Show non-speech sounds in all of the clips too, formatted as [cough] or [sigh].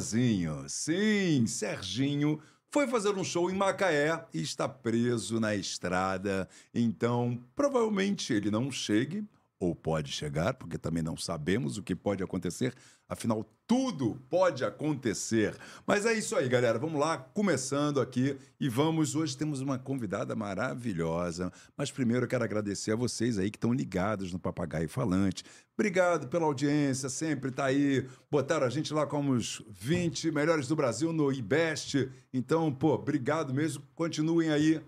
sozinho. Sim, Serginho foi fazer um show em Macaé e está preso na estrada. Então, provavelmente ele não chegue, ou pode chegar, porque também não sabemos o que pode acontecer. Afinal, tudo pode acontecer. Mas é isso aí, galera. Vamos lá, começando aqui e vamos. Hoje temos uma convidada maravilhosa. Mas primeiro eu quero agradecer a vocês aí que estão ligados no Papagaio Falante. Obrigado pela audiência, sempre tá aí. Botaram a gente lá como os 20 melhores do Brasil no IBEST. Então, pô, obrigado mesmo. Continuem aí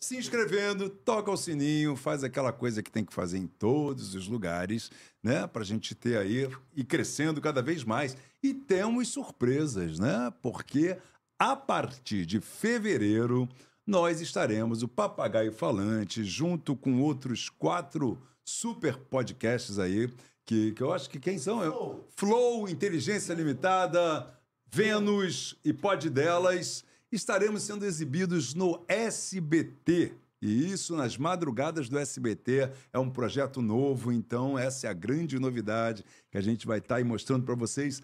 se inscrevendo, toca o sininho, faz aquela coisa que tem que fazer em todos os lugares, né? Para a gente ter aí e crescendo cada vez mais. E temos surpresas, né? Porque a partir de fevereiro nós estaremos o Papagaio Falante junto com outros quatro super podcasts aí que, que eu acho que quem são? Flow, Flow Inteligência Limitada, Vênus e Pod Delas estaremos sendo exibidos no SBT. E isso nas madrugadas do SBT é um projeto novo, então essa é a grande novidade que a gente vai estar aí mostrando para vocês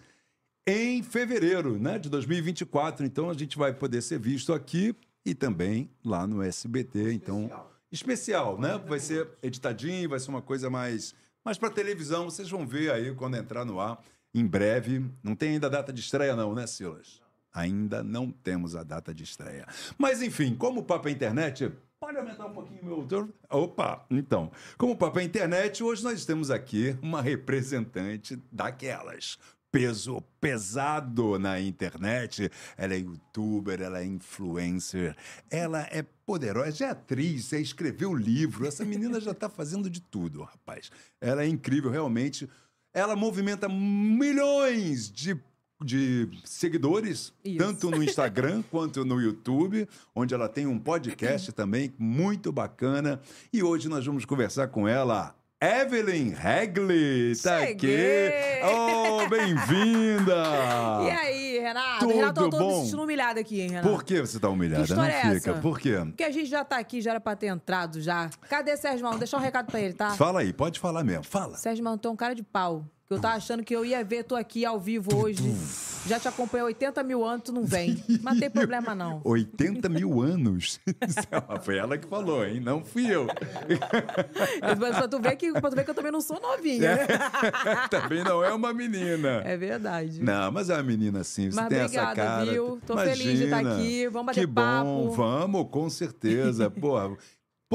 em fevereiro né, de 2024. Então a gente vai poder ser visto aqui e também lá no SBT. Então, especial, né? Vai ser editadinho, vai ser uma coisa mais, mais para televisão. Vocês vão ver aí quando entrar no ar em breve. Não tem ainda data de estreia, não, né, Silas? Ainda não temos a data de estreia. Mas enfim, como o papo é internet, pode aumentar um pouquinho meu. Opa! Então, como o é internet, hoje nós temos aqui uma representante daquelas. Peso pesado na internet. Ela é youtuber, ela é influencer, ela é poderosa, é atriz, é escreveu livro. Essa menina já está fazendo de tudo, rapaz. Ela é incrível, realmente. Ela movimenta milhões de de seguidores, Isso. tanto no Instagram [laughs] quanto no YouTube, onde ela tem um podcast também muito bacana. E hoje nós vamos conversar com ela. Evelyn Hagley tá aqui. Oh, bem-vinda! [laughs] E aí, Renato? Tudo Renato, eu tô bom? me sentindo humilhada aqui, hein, Renato? Por que você tá humilhada? Que história Não é fica. essa? Por quê? Porque a gente já tá aqui, já era pra ter entrado já. Cadê Sérgio Mão? Deixa um recado pra ele, tá? Fala aí, pode falar mesmo. Fala. Sérgio tu é um cara de pau. Que eu tava achando que eu ia ver tu aqui ao vivo hoje. Já te acompanhei há 80 mil anos, tu não vem. Mas não tem problema, não. [laughs] 80 mil anos. [laughs] Foi ela que falou, hein? Não fui eu. Mas pra tu ver que, pra tu ver que eu também não sou novinha, né? [laughs] Também não é uma menina. É verdade. Não, mas é uma menina assim, você Mas tem obrigada, essa cara. viu? Tô feliz de estar Imagina. aqui, vamos bater que papo. bom, vamos, com certeza. Pô,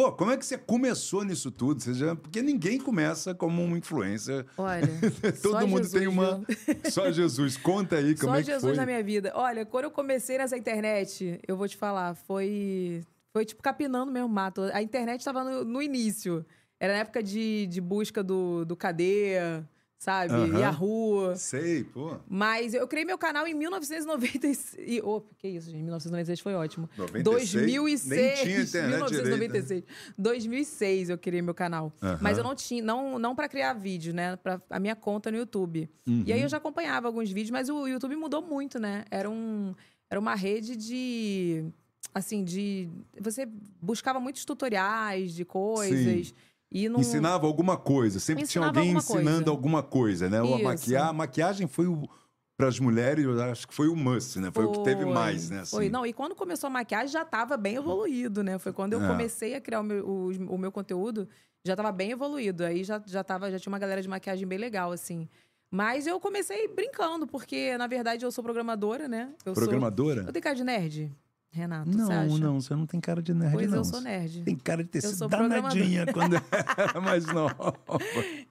pô, como é que você começou nisso tudo? Você já... Porque ninguém começa como um influencer. Olha, [laughs] Todo só mundo Jesus, tem uma. [laughs] Só Jesus. Conta aí como Só é que Jesus foi. na minha vida. Olha, quando eu comecei nessa internet, eu vou te falar, foi. Foi tipo capinando mesmo mato. A internet estava no, no início. Era na época de, de busca do, do Cadeia, sabe? Aham. Yahoo. Sei, pô. Mas eu criei meu canal em 1996. E, oh, que isso, gente? 1996 foi ótimo. 96? 2006. Nem tinha internet 1996. 2006 eu criei meu canal. Mas eu não tinha, não, não para criar vídeo, né? Para a minha conta no YouTube. Uhum. E aí eu já acompanhava alguns vídeos, mas o YouTube mudou muito, né? Era um era uma rede de assim, de você buscava muitos tutoriais de coisas e não Ensinava alguma coisa. Sempre Ensinava tinha alguém alguma coisa. ensinando alguma coisa, né? Ou a maquiar. A maquiagem foi o. Para as mulheres, eu acho que foi o must, né? Foi, o que teve Foi, mais, né? Assim. Foi. Não, e quando começou a maquiagem já estava bem evoluído, né? Foi quando eu É. comecei a criar o meu, o, o meu conteúdo, já estava bem evoluído. Aí já, já, tava, já tinha uma galera de maquiagem bem legal, assim. Mas eu comecei brincando, porque, na verdade, eu sou programadora, né? Eu Programadora? Sou... Eu tenho cara de nerd, Renato, você Não, acha? não, você não tem cara de nerd, Pois não. eu sou nerd. Tem cara de ter Eu sido danadinha quando [laughs] era mais nova.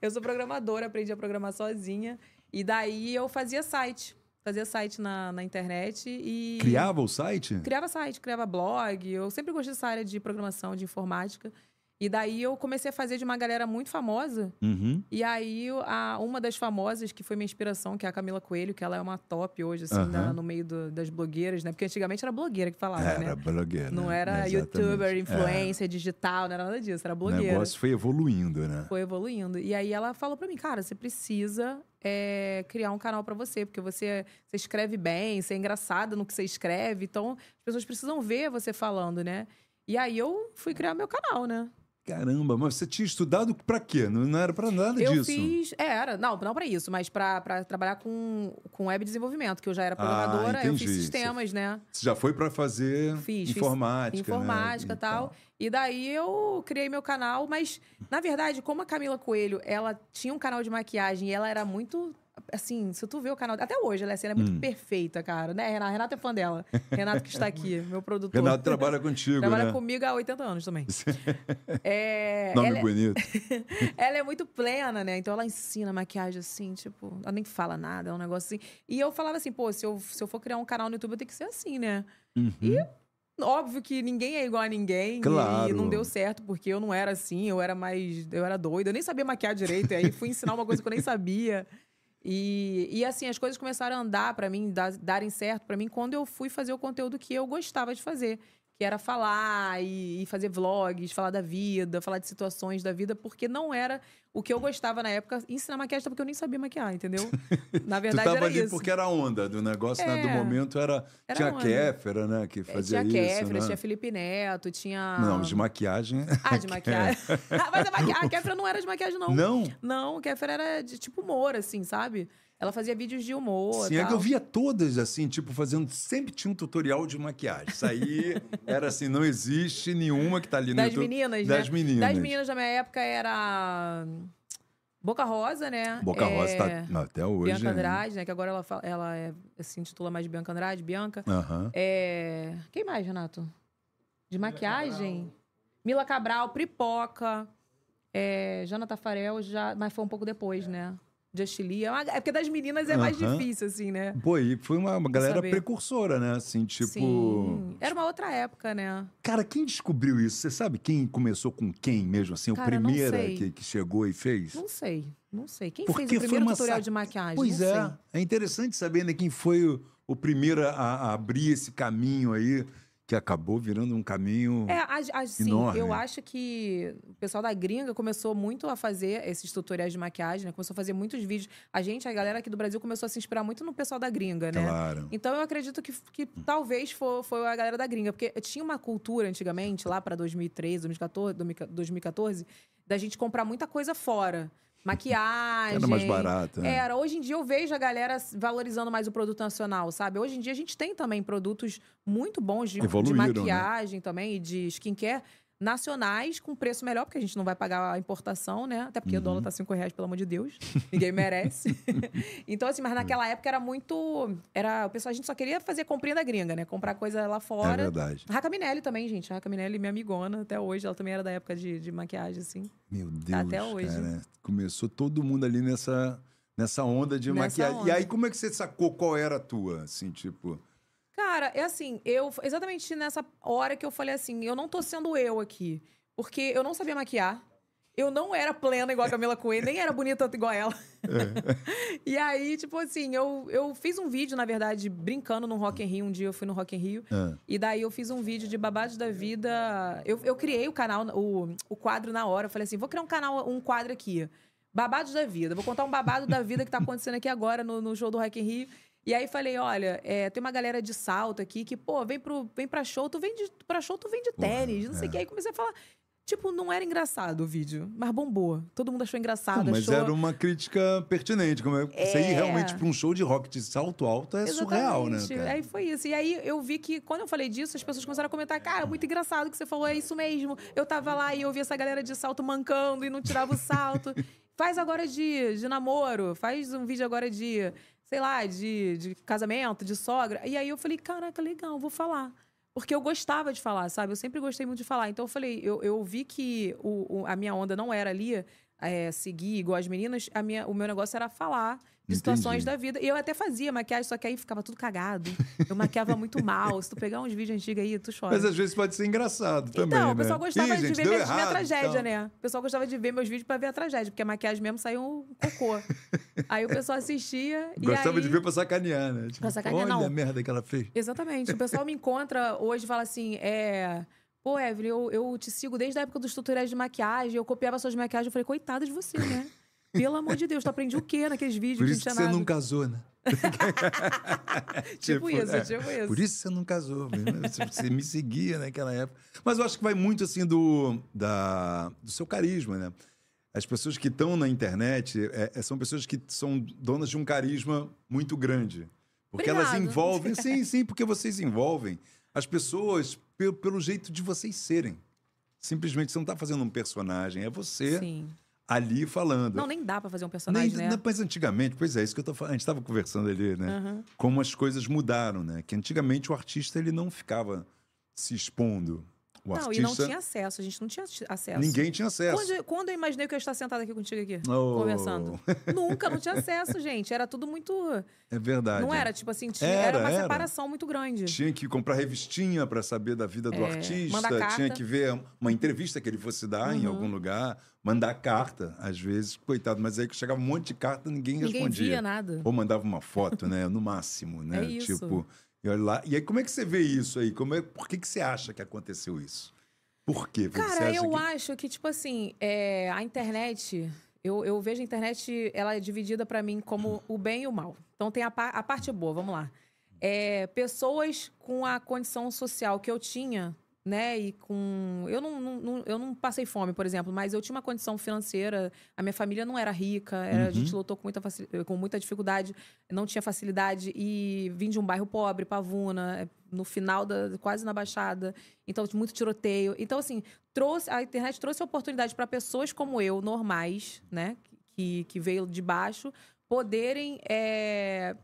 Eu sou programadora, aprendi a programar sozinha. E daí eu fazia site. Fazia site na, na internet e... Criava o site? Criava site, criava blog. Eu sempre gostei dessa área de programação, de informática. E daí eu comecei a fazer de uma galera muito famosa. Uhum. E aí, a, uma das famosas, que foi minha inspiração, que é a Camila Coelho, que ela é uma top hoje, assim, Aham. da- no meio do- das blogueiras, né? Porque antigamente era blogueira que falava, Era né? blogueira. Não era Exatamente. youtuber, É. influencer, digital, não era nada disso, era O blogueira. negócio foi evoluindo, né? Foi evoluindo. E aí ela falou pra mim, cara, você precisa é, criar um canal pra você, porque você, você escreve bem, você é engraçada no que você escreve, então as pessoas precisam ver você falando, né? E aí eu fui criar meu canal, né? Caramba, mas você tinha estudado pra quê? Não, não era pra nada eu disso. fiz. É, era. Não, não pra isso, mas pra, pra trabalhar com, com web desenvolvimento, que eu já era programadora, eu fiz Ah, sistemas, né? Você já foi pra fazer Fiz, fiz informática, informática e né? tal. E daí eu criei meu canal, mas na verdade, como a Camila Coelho, ela tinha um canal de maquiagem e ela era muito assim, se tu vê o canal, até hoje ela assim, ela é muito Hum. perfeita, cara, né? Renato, Renato é fã dela. [laughs] Renato que está aqui, meu produtor. Renato trabalha contigo, Trabalha né? comigo há 80 anos também. [laughs] É, Nome ela, é- bonito. [laughs] ela é muito plena, né? Então ela ensina maquiagem assim, tipo, ela nem fala nada, é um negócio assim. E eu falava assim, pô, se eu, se eu for criar um canal no YouTube, eu tenho que ser assim, né? E óbvio que ninguém é igual a ninguém. Claro. E não deu certo, porque eu não era assim, eu era mais. Eu era doida, eu nem sabia maquiar direito. e aí fui ensinar uma coisa que eu nem sabia. E, e assim, as coisas começaram a andar pra mim, dar- darem certo pra mim, quando eu fui fazer o conteúdo que eu gostava de fazer. Que era falar e, fazer vlogs, falar da vida, falar de situações da vida, porque não era o que eu gostava na época, ensinar maquiagem, porque eu nem sabia maquiar, entendeu? [laughs] Na Tu verdade, tava era ali isso. porque era a onda do negócio, né? Do É. momento era. Era tinha a onda. Kéfera, né? Que É, fazia tinha isso. Kéfera, né? tinha Felipe Neto, tinha. Não, de maquiagem. [laughs] Ah, de [laughs] maquiagem. Ah, Mas a, maqui... a Kéfera não era de maquiagem, não. Não? Não, a Kéfera era de tipo humor, assim, sabe? Ela fazia vídeos de humor. Sim, é que eu via todas assim, tipo, fazendo. Sempre tinha um tutorial de maquiagem. Isso aí era assim, não existe nenhuma que tá ali no Das YouTube. meninas, Das né? meninas. Das meninas da minha época era. Boca Rosa, né? Boca Rosa É, tá não, até hoje. Bianca né? Andrade, né? Que agora ela, fala- ela é, se intitula mais de Bianca Andrade, Bianca. Aham. É... Quem mais, Renato? De maquiagem? Mila Cabral, Pripoca, é... Jana Tafarel, já... mas foi um pouco depois, né? Just Lee. É, uma- é porque das meninas é mais difícil, assim, né? Pô, e foi uma uma galera saber. precursora, né? Assim, tipo. Sim. Era uma outra época, né? Cara, quem descobriu isso? Você sabe quem começou com quem mesmo? Assim, Cara, o primeiro que, que chegou e fez? Não sei, não sei. Quem Porque fez o primeiro tutorial sac- de maquiagem? Pois não é. sei. É interessante saber né, quem foi o, o primeiro a, a abrir esse caminho aí, que acabou virando um caminho. É, a- assim, Enorme. eu acho que o pessoal da gringa começou muito a fazer esses tutoriais de maquiagem, né? Começou a fazer muitos vídeos. A gente, a galera aqui do Brasil, começou a se inspirar muito no pessoal da gringa, né? Claro. Então eu acredito que, que talvez foi, foi a galera da gringa, porque tinha uma cultura antigamente, lá para 2013, 2014, 2014, da gente comprar muita coisa fora. Maquiagem. Era mais barato. né? Era. Hoje em dia eu vejo a galera valorizando mais o produto nacional, sabe? Hoje em dia a gente tem também produtos muito bons de, de né? maquiagem também e de skincare nacionais com preço melhor, porque a gente não vai pagar a importação, né? Até porque o Uhum. dólar tá 5 reais, pelo amor de Deus. Ninguém merece. [laughs] então, assim, mas naquela época era muito. Era, o pessoal, a gente só queria fazer comprinha da gringa, né? Comprar coisa lá É fora. verdade. Raca Minelli também, gente. Raca Minelli, minha amigona, até hoje. Ela também era da época de, de maquiagem, assim. Meu Deus. Até hoje. Cara. Começou todo mundo ali nessa, nessa onda de Nessa maquiagem. E onda. aí, como é que você sacou qual era a tua? Assim, tipo. Cara, é assim, eu exatamente nessa hora que eu falei assim, eu não tô sendo eu aqui. Porque eu não sabia maquiar. Eu não era plena igual a Camila Coelho, nem era bonita igual ela. [laughs] e aí, tipo assim, eu, eu fiz um vídeo, na verdade, brincando no Rock in Rio. Um dia eu fui no Rock in Rio. Ah. E daí eu fiz um vídeo de babados da vida. Eu, eu criei o canal, o, o quadro na hora. Eu falei assim: vou criar um canal, um quadro aqui. Babados da vida. Vou contar um babado da vida que tá acontecendo aqui agora no, no show do Rock in Rio. E aí falei, olha, é, tem uma galera de salto aqui que, pô, vem, pro, vem pra show, tu vem de, pra show, tu vem de tênis, não sei o que. Aí comecei a falar. Tipo, não era engraçado o vídeo, mas bombou. Todo mundo achou engraçado, Não, mas achou... era uma crítica pertinente. Como é... Você ir É. realmente pra um show de rock de salto alto é surreal, né? Exatamente. Cara? Aí foi isso. E aí eu vi que quando eu falei disso, as pessoas começaram a comentar: cara, muito engraçado que você falou, é isso mesmo. Eu tava lá e eu vi essa galera de salto mancando e não tirava o salto. [laughs] faz agora de, de namoro, faz um vídeo agora de, sei lá, de, de casamento, de sogra. E aí eu falei: caraca, legal, vou falar. Porque eu gostava de falar, sabe? Eu sempre gostei muito de falar. Então eu falei, eu, eu vi que o, o- a minha onda não era ali é, seguir igual as meninas, a minha, o meu negócio era falar de situações Entendi. da vida. E eu até fazia maquiagem, só que aí ficava tudo cagado. Eu maquiava muito [laughs] mal. Se tu pegar uns vídeos antigos aí, tu chora. Mas às vezes pode ser engraçado também, Então, né? o pessoal gostava Ih, de gente, ver minha, minha errado, tragédia, então. né? O pessoal gostava de ver meus vídeos pra ver a tragédia, porque a maquiagem mesmo saiu um cocô. [laughs] aí o pessoal assistia e Gostava aí... de ver pra sacanear, né? Tipo, Pra sacanear, olha não. a merda que ela fez. Exatamente. O pessoal me encontra hoje e fala assim, é... Pô, Evelyn, eu, eu te sigo desde a época dos tutoriais de maquiagem, eu copiava suas maquiagens, eu falei, coitada de você, né? [laughs] Pelo amor de Deus, tu aprendi o quê naqueles vídeos Por isso que você não casou, né? [laughs] Tipo isso, é. tipo isso. Por isso você não casou. mesmo. Você- me seguia naquela época. Mas eu acho que vai muito assim do, da, do seu carisma, né? As pessoas que estão na internet é- é- são pessoas que são donas de um carisma muito grande. Porque elas Obrigado. envolvem. Sim, sim, porque vocês envolvem as pessoas pelo, pelo jeito de vocês serem. Simplesmente você não está fazendo um personagem, é você Sim. ali falando. Não, nem dá pra fazer um Nem, personagem, né? não, Mas antigamente, pois é, isso que eu tô falando. A gente estava conversando ali, né? Como as coisas mudaram, né? Que antigamente o artista ele não ficava se expondo. O Não, artista. e não tinha acesso, a gente não tinha acesso. Ninguém tinha acesso. Quando, quando eu imaginei que eu ia estar sentada aqui contigo aqui, Oh. conversando? Nunca, não tinha acesso, [laughs] gente. Era tudo muito. É verdade. Não era, tipo assim, tinha, Era, era, uma era. separação muito grande. Tinha que comprar revistinha para saber da vida do É, artista. Uhum. tinha que ver uma entrevista que ele fosse dar em algum lugar, mandar carta, às vezes, coitado, mas aí que chegava um monte de carta, ninguém, Ninguém respondia. via nada. Ou mandava uma foto, né? No máximo, [laughs] né? É isso. Tipo, e olha lá. E aí, como é que você vê isso aí? Como é, por que, que você acha que aconteceu isso? Por quê? Você Cara, eu que... acho que, tipo assim, é, a internet. Eu, eu vejo a internet, ela é dividida pra mim como o bem e o mal. Então tem a, a parte boa, vamos lá. É, pessoas com a condição social que eu tinha, né? E com. Eu não, não- não- eu não passei fome, por exemplo, mas eu tinha uma condição financeira. A minha família não era rica, era- a gente lutou com muita, facil- com muita dificuldade, não tinha facilidade e vim de um bairro pobre, Pavuna, no final da. quase na Baixada. Então, muito tiroteio. Então, assim, trouxe, a internet trouxe oportunidade para pessoas como eu, normais, né? Que, que veio de baixo, poderem. é,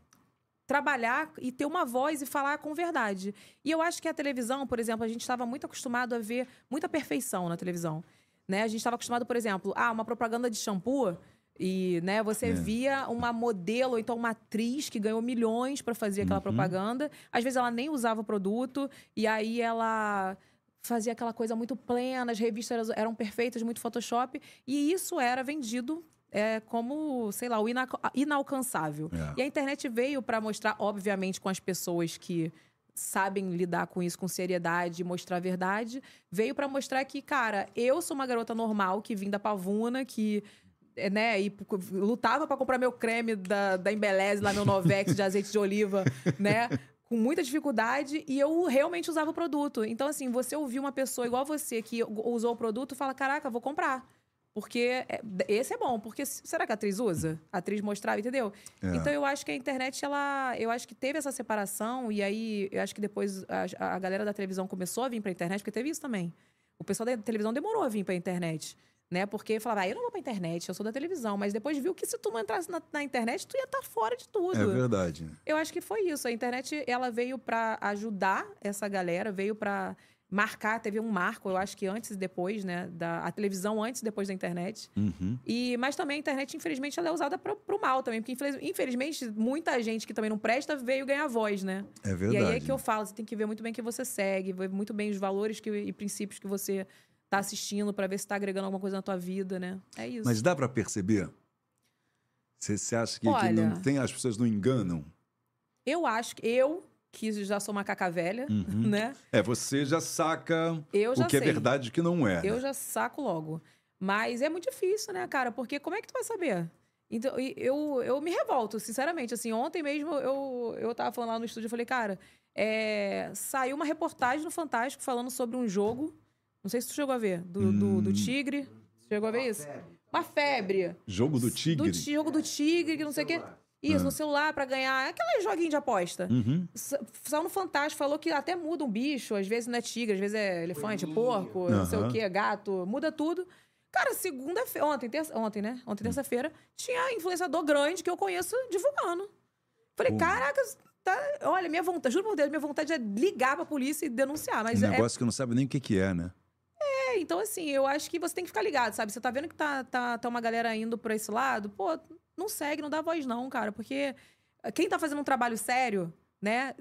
trabalhar e ter uma voz e falar com verdade. E eu acho que a televisão, por exemplo, a gente estava muito acostumado a ver muita perfeição na televisão. Né? A gente estava acostumado, por exemplo, ah, uma propaganda de shampoo e né, você via uma modelo ou então uma atriz que ganhou milhões para fazer aquela propaganda. Às vezes ela nem usava o produto e aí ela fazia aquela coisa muito plena, as revistas eram perfeitas, muito Photoshop, e isso era vendido é, como, sei lá, o ina- inalcançável. É. E a internet veio para mostrar, obviamente, com as pessoas que sabem lidar com isso com seriedade e mostrar a verdade, veio para mostrar que, cara, eu sou uma garota normal que vim da pavuna, que é, né, e lutava para comprar meu creme da, da Embeleze, lá meu [laughs] Novex de azeite de oliva, né? Com muita dificuldade e eu realmente usava o produto. Então, assim, você ouvir uma pessoa igual você que usou o produto fala: Caraca, vou comprar. Porque é- esse é bom. Porque será que a atriz usa? A atriz mostrava, entendeu? É. Então eu acho que a internet, ela. Eu acho que teve essa separação, e aí eu acho que depois a, a galera da televisão começou a vir pra internet, porque teve isso também. O pessoal da televisão demorou a vir pra internet. Né? Porque falava, ah, eu não vou pra internet, eu sou da televisão. Mas depois viu que se tu não entrasse na, na internet, tu ia estar fora de tudo. É verdade. Eu acho que foi isso. A internet, ela veio pra ajudar essa galera, veio pra marcar, teve um marco, eu acho que antes e depois, né, da a televisão antes e depois da internet. Uhum. E mas também a internet, infelizmente, ela é usada pro, pro mal também, porque infeliz- infelizmente muita gente que também não presta veio ganhar voz, né? É E verdade. aí é que eu falo, você tem que ver muito bem o que você segue, ver muito bem os valores que, e princípios que você tá assistindo pra ver se tá agregando alguma coisa na tua vida, né? É isso. Mas dá para perceber? Você, acha que, que Olha- não tem, as pessoas não enganam? Eu acho que eu que já sou macaca velha, Uhum. né? É, você já saca Eu já o que é sei. verdade e o que não é. Eu né? já saco logo. Mas é muito difícil, né, cara? Porque como é que tu vai saber? Então, eu, eu me revolto, sinceramente. Assim, ontem mesmo eu, eu tava falando lá no estúdio, eu falei, cara, é, saiu uma reportagem no Fantástico falando sobre um jogo. Não sei se tu chegou a ver, do, do, Hum. do Tigre. Você chegou a ver isso? Uma febre. Jogo do tigre? Do jogo do Tigre, que não sei o quê. Isso, no celular pra ganhar. Aquele joguinho de aposta. Uhum. Saiu no Fantástico, falou que até muda um bicho, às vezes não é tigre, às vezes é elefante, porco, não sei o que, gato, muda tudo. Cara, segunda-feira, ontem, terça, ontem, né? Ontem, Hum. terça-feira, tinha influenciador grande que eu conheço divulgando. Falei, Pô. caraca, tá... olha, minha vontade, juro por Deus, minha vontade é ligar pra polícia e denunciar, mas Um é, negócio que não sabe nem o que, que é, né? é É, então assim, eu acho que você tem que ficar ligado, sabe? Você tá vendo que tá, tá, tá uma galera indo pra esse lado, pô, não segue, não dá voz não, cara. Porque quem tá fazendo um trabalho sério, né,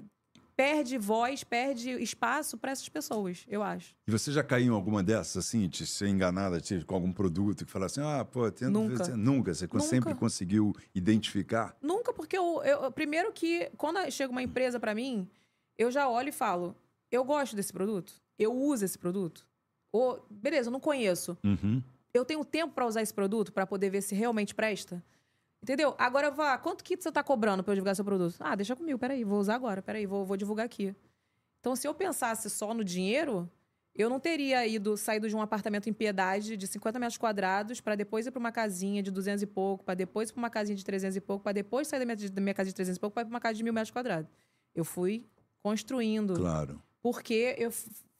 perde voz, perde espaço pra essas pessoas, eu acho. E você já caiu em alguma dessas, assim, de ser enganada de- com algum produto que fala assim, ah, pô, tendo Nunca. Você, nunca, você Nunca. sempre conseguiu identificar? Nunca, porque eu, eu- primeiro que quando chega uma empresa pra mim, eu já olho e falo: eu gosto desse produto, eu uso esse produto. Ou, beleza, eu não conheço. Uhum. Eu tenho tempo pra usar esse produto pra poder ver se realmente presta. Entendeu? Agora eu vou, ah, quanto que você tá cobrando pra eu divulgar seu produto? Ah, deixa comigo, peraí, vou usar agora, peraí, vou, vou divulgar aqui. Então, se eu pensasse só no dinheiro, eu não teria ido, saído de um apartamento em Piedade de 50 metros quadrados pra depois ir pra uma casinha de 200 e pouco, pra depois ir pra uma casinha de 300 e pouco, pra depois sair da minha, da minha casa de 300 e pouco pra ir pra uma casa de mil metros quadrados. Eu fui construindo. Claro. Porque eu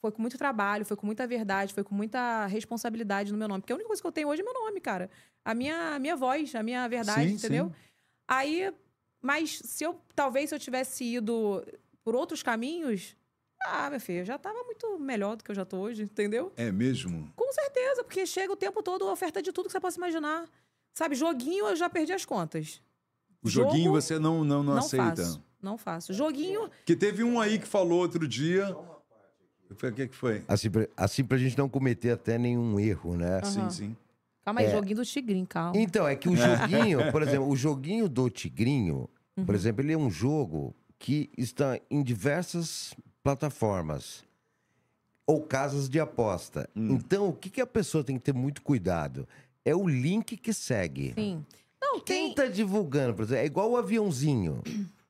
foi com muito trabalho, foi com muita verdade, foi com muita responsabilidade no meu nome. Porque a única coisa que eu tenho hoje é meu nome, cara. A minha, a minha voz, a minha verdade, Sim, entendeu? sim. Aí, mas se eu, talvez se eu tivesse ido por outros caminhos, ah, meu filho, eu já tava muito melhor do que eu já tô hoje, entendeu? É mesmo? Com certeza, porque chega o tempo todo oferta de tudo que você possa imaginar. Sabe, joguinho eu já perdi as contas. O Jogo, joguinho você não, não, não, Não aceita? faço. Não faço. Joguinho, Que teve um aí que falou outro dia... Foi- O que, que foi? Assim pra, assim pra gente não cometer até nenhum erro, né? Sim, sim. calma aí, joguinho do tigrinho, calma. Então, é que o joguinho, por [laughs] exemplo, o joguinho do Tigrinho, Uhum. por exemplo, ele é um jogo que está em diversas plataformas ou casas de aposta. Então, o que, que a pessoa tem que ter muito cuidado? É o link que segue. Sim. Não, Quem tem... tá divulgando, por exemplo, é igual o aviãozinho.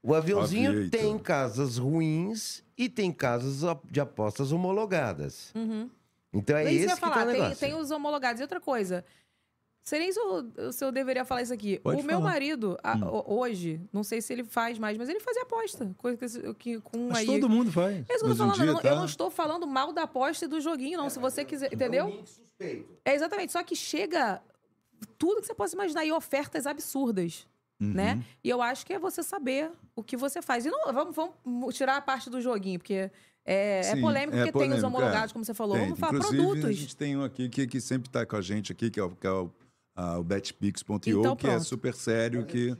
O aviãozinho Aviator. tem casas ruins e tem casas de apostas homologadas. Então é Uhum. isso que eu esse que falar, tá o tem, negócio. tem os homologados. E outra coisa, seria se eu, se eu deveria falar isso aqui. Pode o meu falar. Hum. marido, a- ho- hoje, não sei se ele faz mais, mas ele fazia aposta. Coisa que, que com Mas aí... todo mundo faz. É isso que eu em falando, dia, eu, não, tá? eu não estou falando mal da aposta e do joguinho, não. Se você quiser, entendeu? É exatamente. Só que chega tudo que você possa imaginar e ofertas absurdas. Uhum. Né? E eu acho que é você saber o que você faz. E não, vamos, vamos tirar a parte do joguinho, porque é, é Sim, polêmico, é porque tem os polêmico, homologados, é. como você falou. Tem. Vamos falar Inclusive, a produtos. gente tem um aqui que, que sempre está com a gente aqui, que é o, que é o, ah, o betpix.io, Então, que é super sério, que...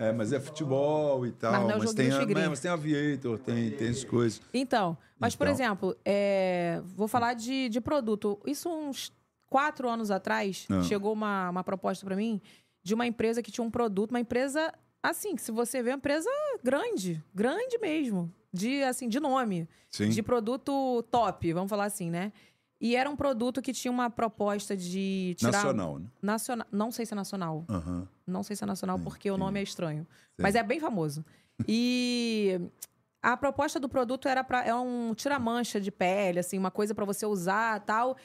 É, mas é futebol e tal, Mas não é o mas, joguinho tem, a, mas tem aviator, tem, tem as coisas. Então, mas por Então. exemplo, é, vou falar de, de produto. Isso uns quatro anos atrás, Ah. chegou uma, uma proposta pra mim de uma empresa que tinha um produto, uma empresa assim, que se você vê, uma empresa grande, grande mesmo, de assim, de nome, Sim. de produto top, vamos falar assim, né? E era um produto que tinha uma proposta de tirar Nacional, né? nacional, não sei se é nacional. Aham. Não sei se é nacional porque o entendi. nome é estranho. Mas é bem famoso. E a proposta do produto era para é um tira-mancha de pele, assim, uma coisa pra você usar, tal.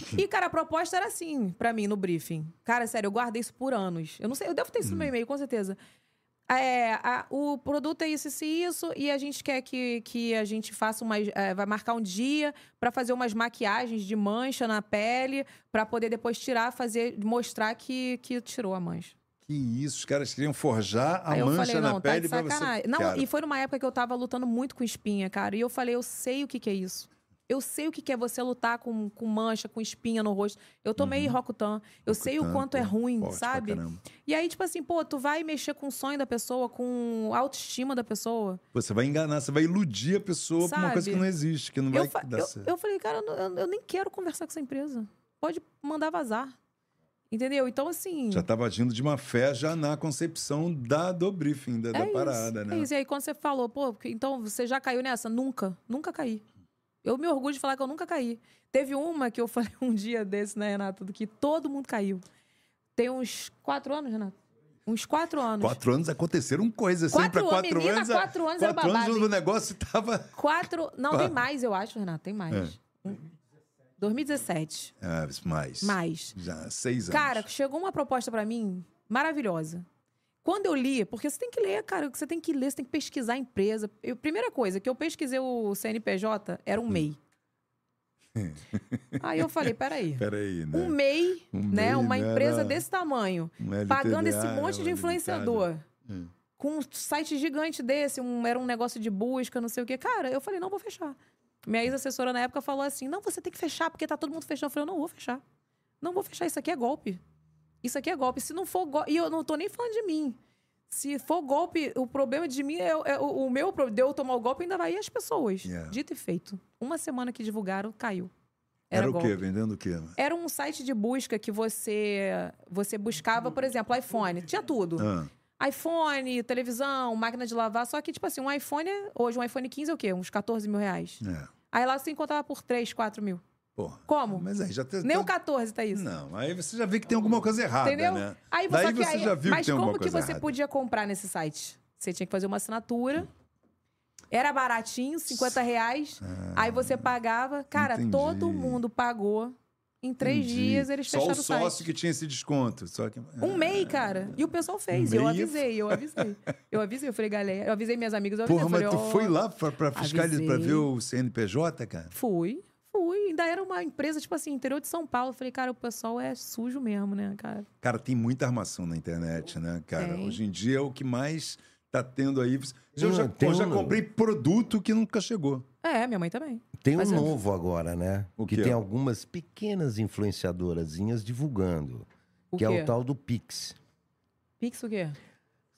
[laughs] E cara, a proposta era assim pra mim no briefing. Cara, sério, eu guardei isso por anos. Eu não sei, eu devo ter isso no meu e-mail, com certeza. É, a- o produto é isso, isso e isso, e a gente quer que, que a gente faça umas. é, vai marcar um dia pra fazer umas maquiagens de mancha na pele, pra poder depois tirar, fazer, mostrar que, que tirou a mancha. Que isso, os caras queriam forjar a eu mancha falei, na não, tá pele de pra você... Não, Cara, e foi numa época que eu tava lutando muito com espinha, cara. E eu falei, eu sei o que, que é isso. Eu sei o que, que é você lutar com, com mancha, com espinha no rosto. Eu tomei Rocutan. Eu sei o quanto é ruim, forte sabe? E aí, tipo assim, pô, tu vai mexer com o sonho da pessoa, com a autoestima da pessoa. Você vai enganar, você vai iludir a pessoa por uma coisa que não existe, que não vai dar eu, certo. eu falei, cara, eu, eu- eu nem quero conversar com essa empresa. Pode mandar vazar. Entendeu? Então, assim. Já estava agindo de má fé já na concepção da, do briefing, da, da É isso, parada, é né? isso. E aí, quando você falou, pô, então você já caiu nessa? Nunca, nunca caí. Eu me orgulho de falar que eu nunca caí. Teve uma que eu [laughs] falei um dia desse, né, Renato, que todo mundo caiu. Tem uns quatro anos, Renato? Uns quatro anos. Quatro anos aconteceram coisas, assim, Quatro para anos, quatro menina, anos. quatro anos era quatro anos babado, o hein? negócio tava. Quatro. Não, tem [laughs] mais, eu acho, Renato, tem mais. É. Um- 2017. Ah, mais. Mais. Já seis anos. Cara, chegou uma proposta pra mim maravilhosa. Quando eu li, porque você tem que ler, cara, você tem que ler, você tem que pesquisar a empresa. Eu, primeira coisa, que eu pesquisei o CNPJ, era Hum. um MEI. [laughs] Aí eu falei, peraí. Peraí, né? Um MEI, Um né? MEI, Uma né, empresa desse tamanho, um pagando esse monte de influenciador. Hum. Com um site gigante desse, um, era um negócio de busca, não sei o quê. Cara, eu falei, não vou fechar. Minha ex-assessora na época falou assim: não, você tem que fechar, porque tá todo mundo fechando. Eu falei, eu não vou fechar. Não vou fechar, isso aqui é golpe. Isso aqui é golpe. Se não for golpe. E eu não tô nem falando de mim. Se for golpe, o problema de mim é, é o, o meu problema. De eu tomar o golpe ainda vai ir as pessoas. Yeah. Dito e feito. Uma semana que divulgaram, caiu. Era, o golpe. quê? Vendendo o quê? Era um site de busca que você você buscava, por exemplo, iPhone. Tinha tudo. Ah, iPhone, televisão, máquina de lavar. Só que, tipo assim, um iPhone, hoje um iPhone 15 é o quê? Uns 14 mil reais. é. Aí lá você encontrava por 3, 4 mil. Porra. Como? Mas aí já tem. Nem o 14 tá isso. Não, aí você já vê que tem alguma coisa errada, Entendeu? né? Aí, Daí só que você aí- já viu mas que tem alguma como que coisa você errada. podia comprar nesse site? Você tinha que fazer uma assinatura. Era baratinho, 50 reais. aí você pagava. Cara, Ah, entendi. todo mundo pagou. Em três Entendi. dias eles Só fecharam o o site. sócio que tinha esse desconto. Só que... Um MEI, cara. E o pessoal fez. Um eu MEI? avisei, eu avisei. Eu avisei, eu falei, galera. Eu avisei minhas amigas, eu Porra, avisei. mas eu tu falei, foi lá pra, pra fiscalizar, pra ver o CNPJ, cara? Fui, fui. Ainda era uma empresa, tipo assim, interior de São Paulo. Eu falei, cara, o pessoal é sujo mesmo, né, cara? Cara, tem muita armação na internet, né, cara? Tem. Hoje em dia é o que mais tá tendo aí. Eu Não, já, eu já um- comprei produto que nunca chegou. É, minha mãe também. Tem um é- novo agora, né? O que quê? tem algumas pequenas influenciadorazinhas divulgando. O que é quê? o tal do Pix. Pix o quê?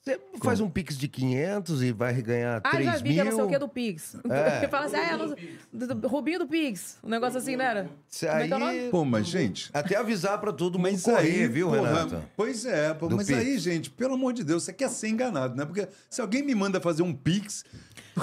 Você faz um Pix de 500 e vai ganhar Ah, 3 já vi mil. que é não sei o que do Pix. [laughs] É. Fala assim, ah, é, não- do, do, Rubinho do Pix. Um negócio assim, não era? Como é que é o aí- nome? Pô, mas, gente. Até avisar pra todo mundo Mas correr, aí, viu, porra, Renato? Pois é, pô, mas Pix. aí, gente, pelo amor de Deus, você quer ser enganado, né? Porque se alguém me manda fazer um Pix,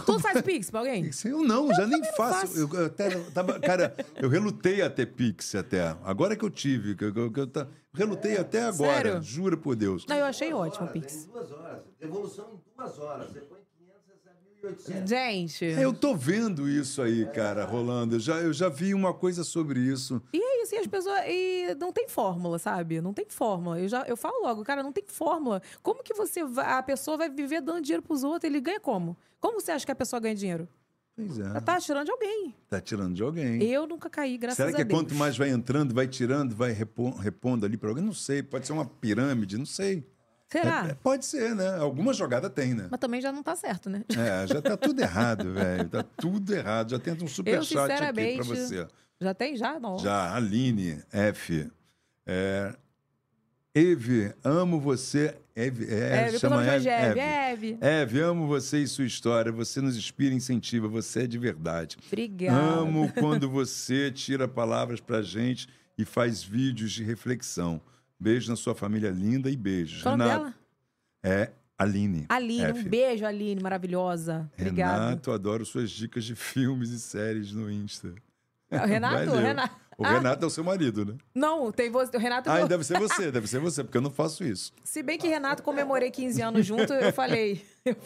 Tu faz Pix pra alguém? [laughs] Eu não, já nem faço. faço. Eu, eu até tava, cara, eu relutei a ter Pix até. Agora que eu tive, que, eu- que eu- que eu relutei até agora, Sério? juro por Deus. Não, eu achei ótimo o Pix. duas horas. Devolução em duas horas. Você põe 500, recebe 1.800. Gente. Eu tô vendo isso aí, cara, rolando. Eu já, eu já vi uma coisa sobre isso. E é isso, e as pessoas. E não tem fórmula, sabe? Não tem fórmula. Eu, já, eu falo logo, cara, não tem fórmula. Como que você vai- a pessoa vai viver dando dinheiro pros outros? Ele ganha como? Como você acha que a pessoa ganha dinheiro? Pois é. Ela tá tirando de alguém. Tá tirando de alguém. Eu nunca caí, graças Será a que é Deus. quanto mais vai entrando, vai tirando, vai repo- repondo ali para alguém? Não sei. Pode ser uma pirâmide, não sei. Será? É, é, pode ser, né? Alguma jogada tem, né? Mas também já não tá certo, né? É, já tá tudo [laughs] errado, velho. Tá tudo errado. Já tenta um superchat aqui pra você. Já tem? Já? Não. Já, Aline F. É, Eve, amo você. Eve, é, É, depois chama Eve. Eve. Eve. Eve, amo você e sua história. Você nos inspira e incentiva. Você é de verdade. Obrigada. Amo quando você tira palavras pra gente e faz vídeos de reflexão. Beijo na sua família linda e beijos. Qual Renato, dela? é Aline. Aline, F. um beijo, Aline, maravilhosa. Obrigada. Renato, adoro suas dicas de filmes e séries no Insta. Renato? Renato. O Ah, Renato é o seu marido, né? Não, tem você. O Renato. Ah, deve ser você, [laughs] deve ser você, porque eu não faço isso. Se bem que Renato comemorei 15 anos junto, eu falei. [laughs] Eu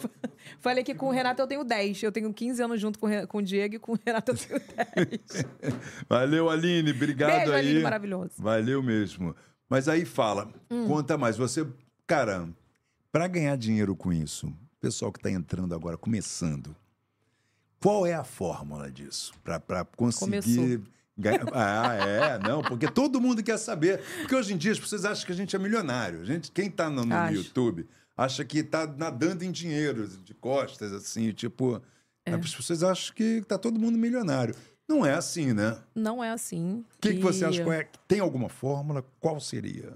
falei que com o Renato eu tenho 10. Eu tenho 15 anos junto com, com o Diego e com o Renato eu tenho 10. [laughs] Valeu, Aline, obrigado Beijo, aí. Aline, maravilhoso. Valeu mesmo. Mas aí fala, Hum. conta mais. Você, cara, para ganhar dinheiro com isso, o pessoal que está entrando agora, começando, qual é a fórmula disso? Para conseguir. Começou. Ah, é, não, porque todo mundo quer saber. Porque hoje em dia as pessoas acham que a gente é milionário. A gente, quem está no, no. YouTube acha que está nadando em dinheiro, de costas, assim, tipo. É. As pessoas acham que está todo mundo milionário. Não é assim, né? Não é assim. O que, que você acha? Qual é? Tem alguma fórmula? Qual seria?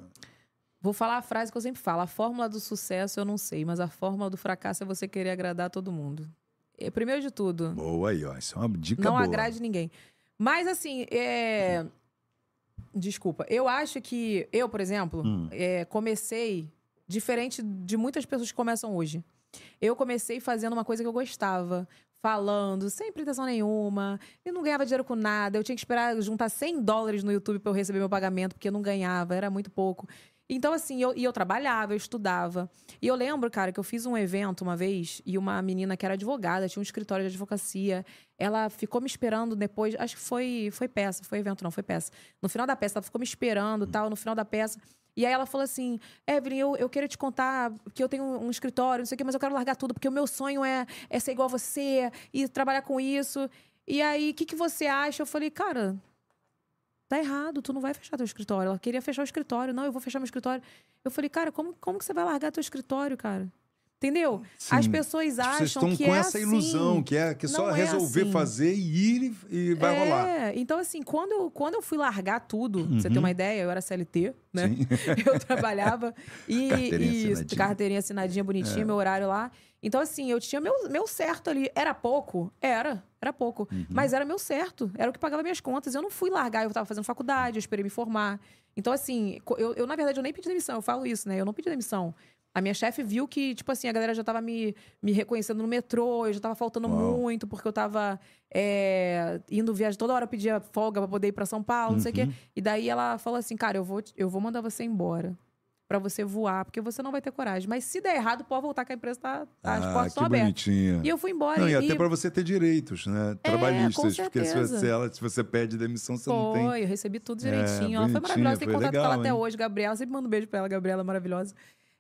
Vou falar a frase que eu sempre falo. A fórmula do sucesso eu não sei, mas a fórmula do fracasso é você querer agradar todo mundo. E, Primeiro de tudo, Boa aí, ó. Isso é uma dica não boa. agrade ninguém. Mas assim, é... desculpa. Eu acho que eu, por exemplo, Hum. é, comecei diferente de muitas pessoas que começam hoje. Eu comecei fazendo uma coisa que eu gostava, falando, sem pretensão nenhuma. Eu não ganhava dinheiro com nada. Eu tinha que esperar juntar 100 dólares no YouTube para eu receber meu pagamento, porque eu não ganhava, era muito pouco. Então, assim, eu, e eu trabalhava, eu estudava. E eu lembro, cara, que eu fiz um evento uma vez e uma menina que era advogada, tinha um escritório de advocacia. Ela ficou me esperando depois, acho que foi, foi peça, foi evento, não, foi peça. No final da peça, ela ficou me esperando tal, no final da peça. E aí ela falou assim: Evelyn, eu, eu quero te contar que eu tenho um escritório, não sei o quê, mas eu quero largar tudo, porque o meu sonho é, é ser igual a você e trabalhar com isso. E aí, o que, que você acha? Eu falei, cara, tá errado, tu não vai fechar teu escritório. Ela queria fechar o escritório. Não, eu vou fechar meu escritório. Eu falei, cara, como, como que você vai largar teu escritório, cara? Entendeu? Sim. As pessoas As acham pessoas estão que com é essa assim. ilusão, que é, que é só Não é resolver assim. fazer e ir e vai é, rolar. então assim, quando eu, quando eu fui largar tudo, pra você ter uma ideia, eu era CLT, né? Uhum. Sim. [laughs] Eu trabalhava e, Carteirinha e assinadinha. É. carteirinha assinadinha, bonitinha, meu horário lá. Então, assim, eu tinha meu, meu certo ali. Era pouco? Era, era pouco. Uhum. Mas era meu certo. Era o que pagava minhas contas. Eu não fui largar, eu tava fazendo faculdade, eu esperei me formar. Então, assim, eu, eu, na verdade, eu nem pedi demissão, eu falo isso, né? Eu não pedi demissão. A minha chefe viu que, tipo assim, a galera já tava me, me reconhecendo no metrô, eu já tava faltando Uau. muito, porque eu tava é, indo viajar toda hora, eu pedia folga pra poder ir pra São Paulo, não sei o Uhum. quê. E daí ela falou assim, cara, eu vou, eu vou mandar você embora. Pra você voar, porque você não vai ter coragem. Mas se der errado, pode voltar que a empresa tá. tá- as Ah, portas que estão abertas. bonitinha. E eu fui embora. Não, e e até para você ter direitos, né? Trabalhistas. com porque se você, ela- se você pede demissão, você não tem. Foi, eu recebi tudo É, direitinho. ela foi maravilhosa, tem foi contato com legal, ela até hein? hoje, Gabriela. Sempre mando um beijo pra ela, Gabriela, maravilhosa.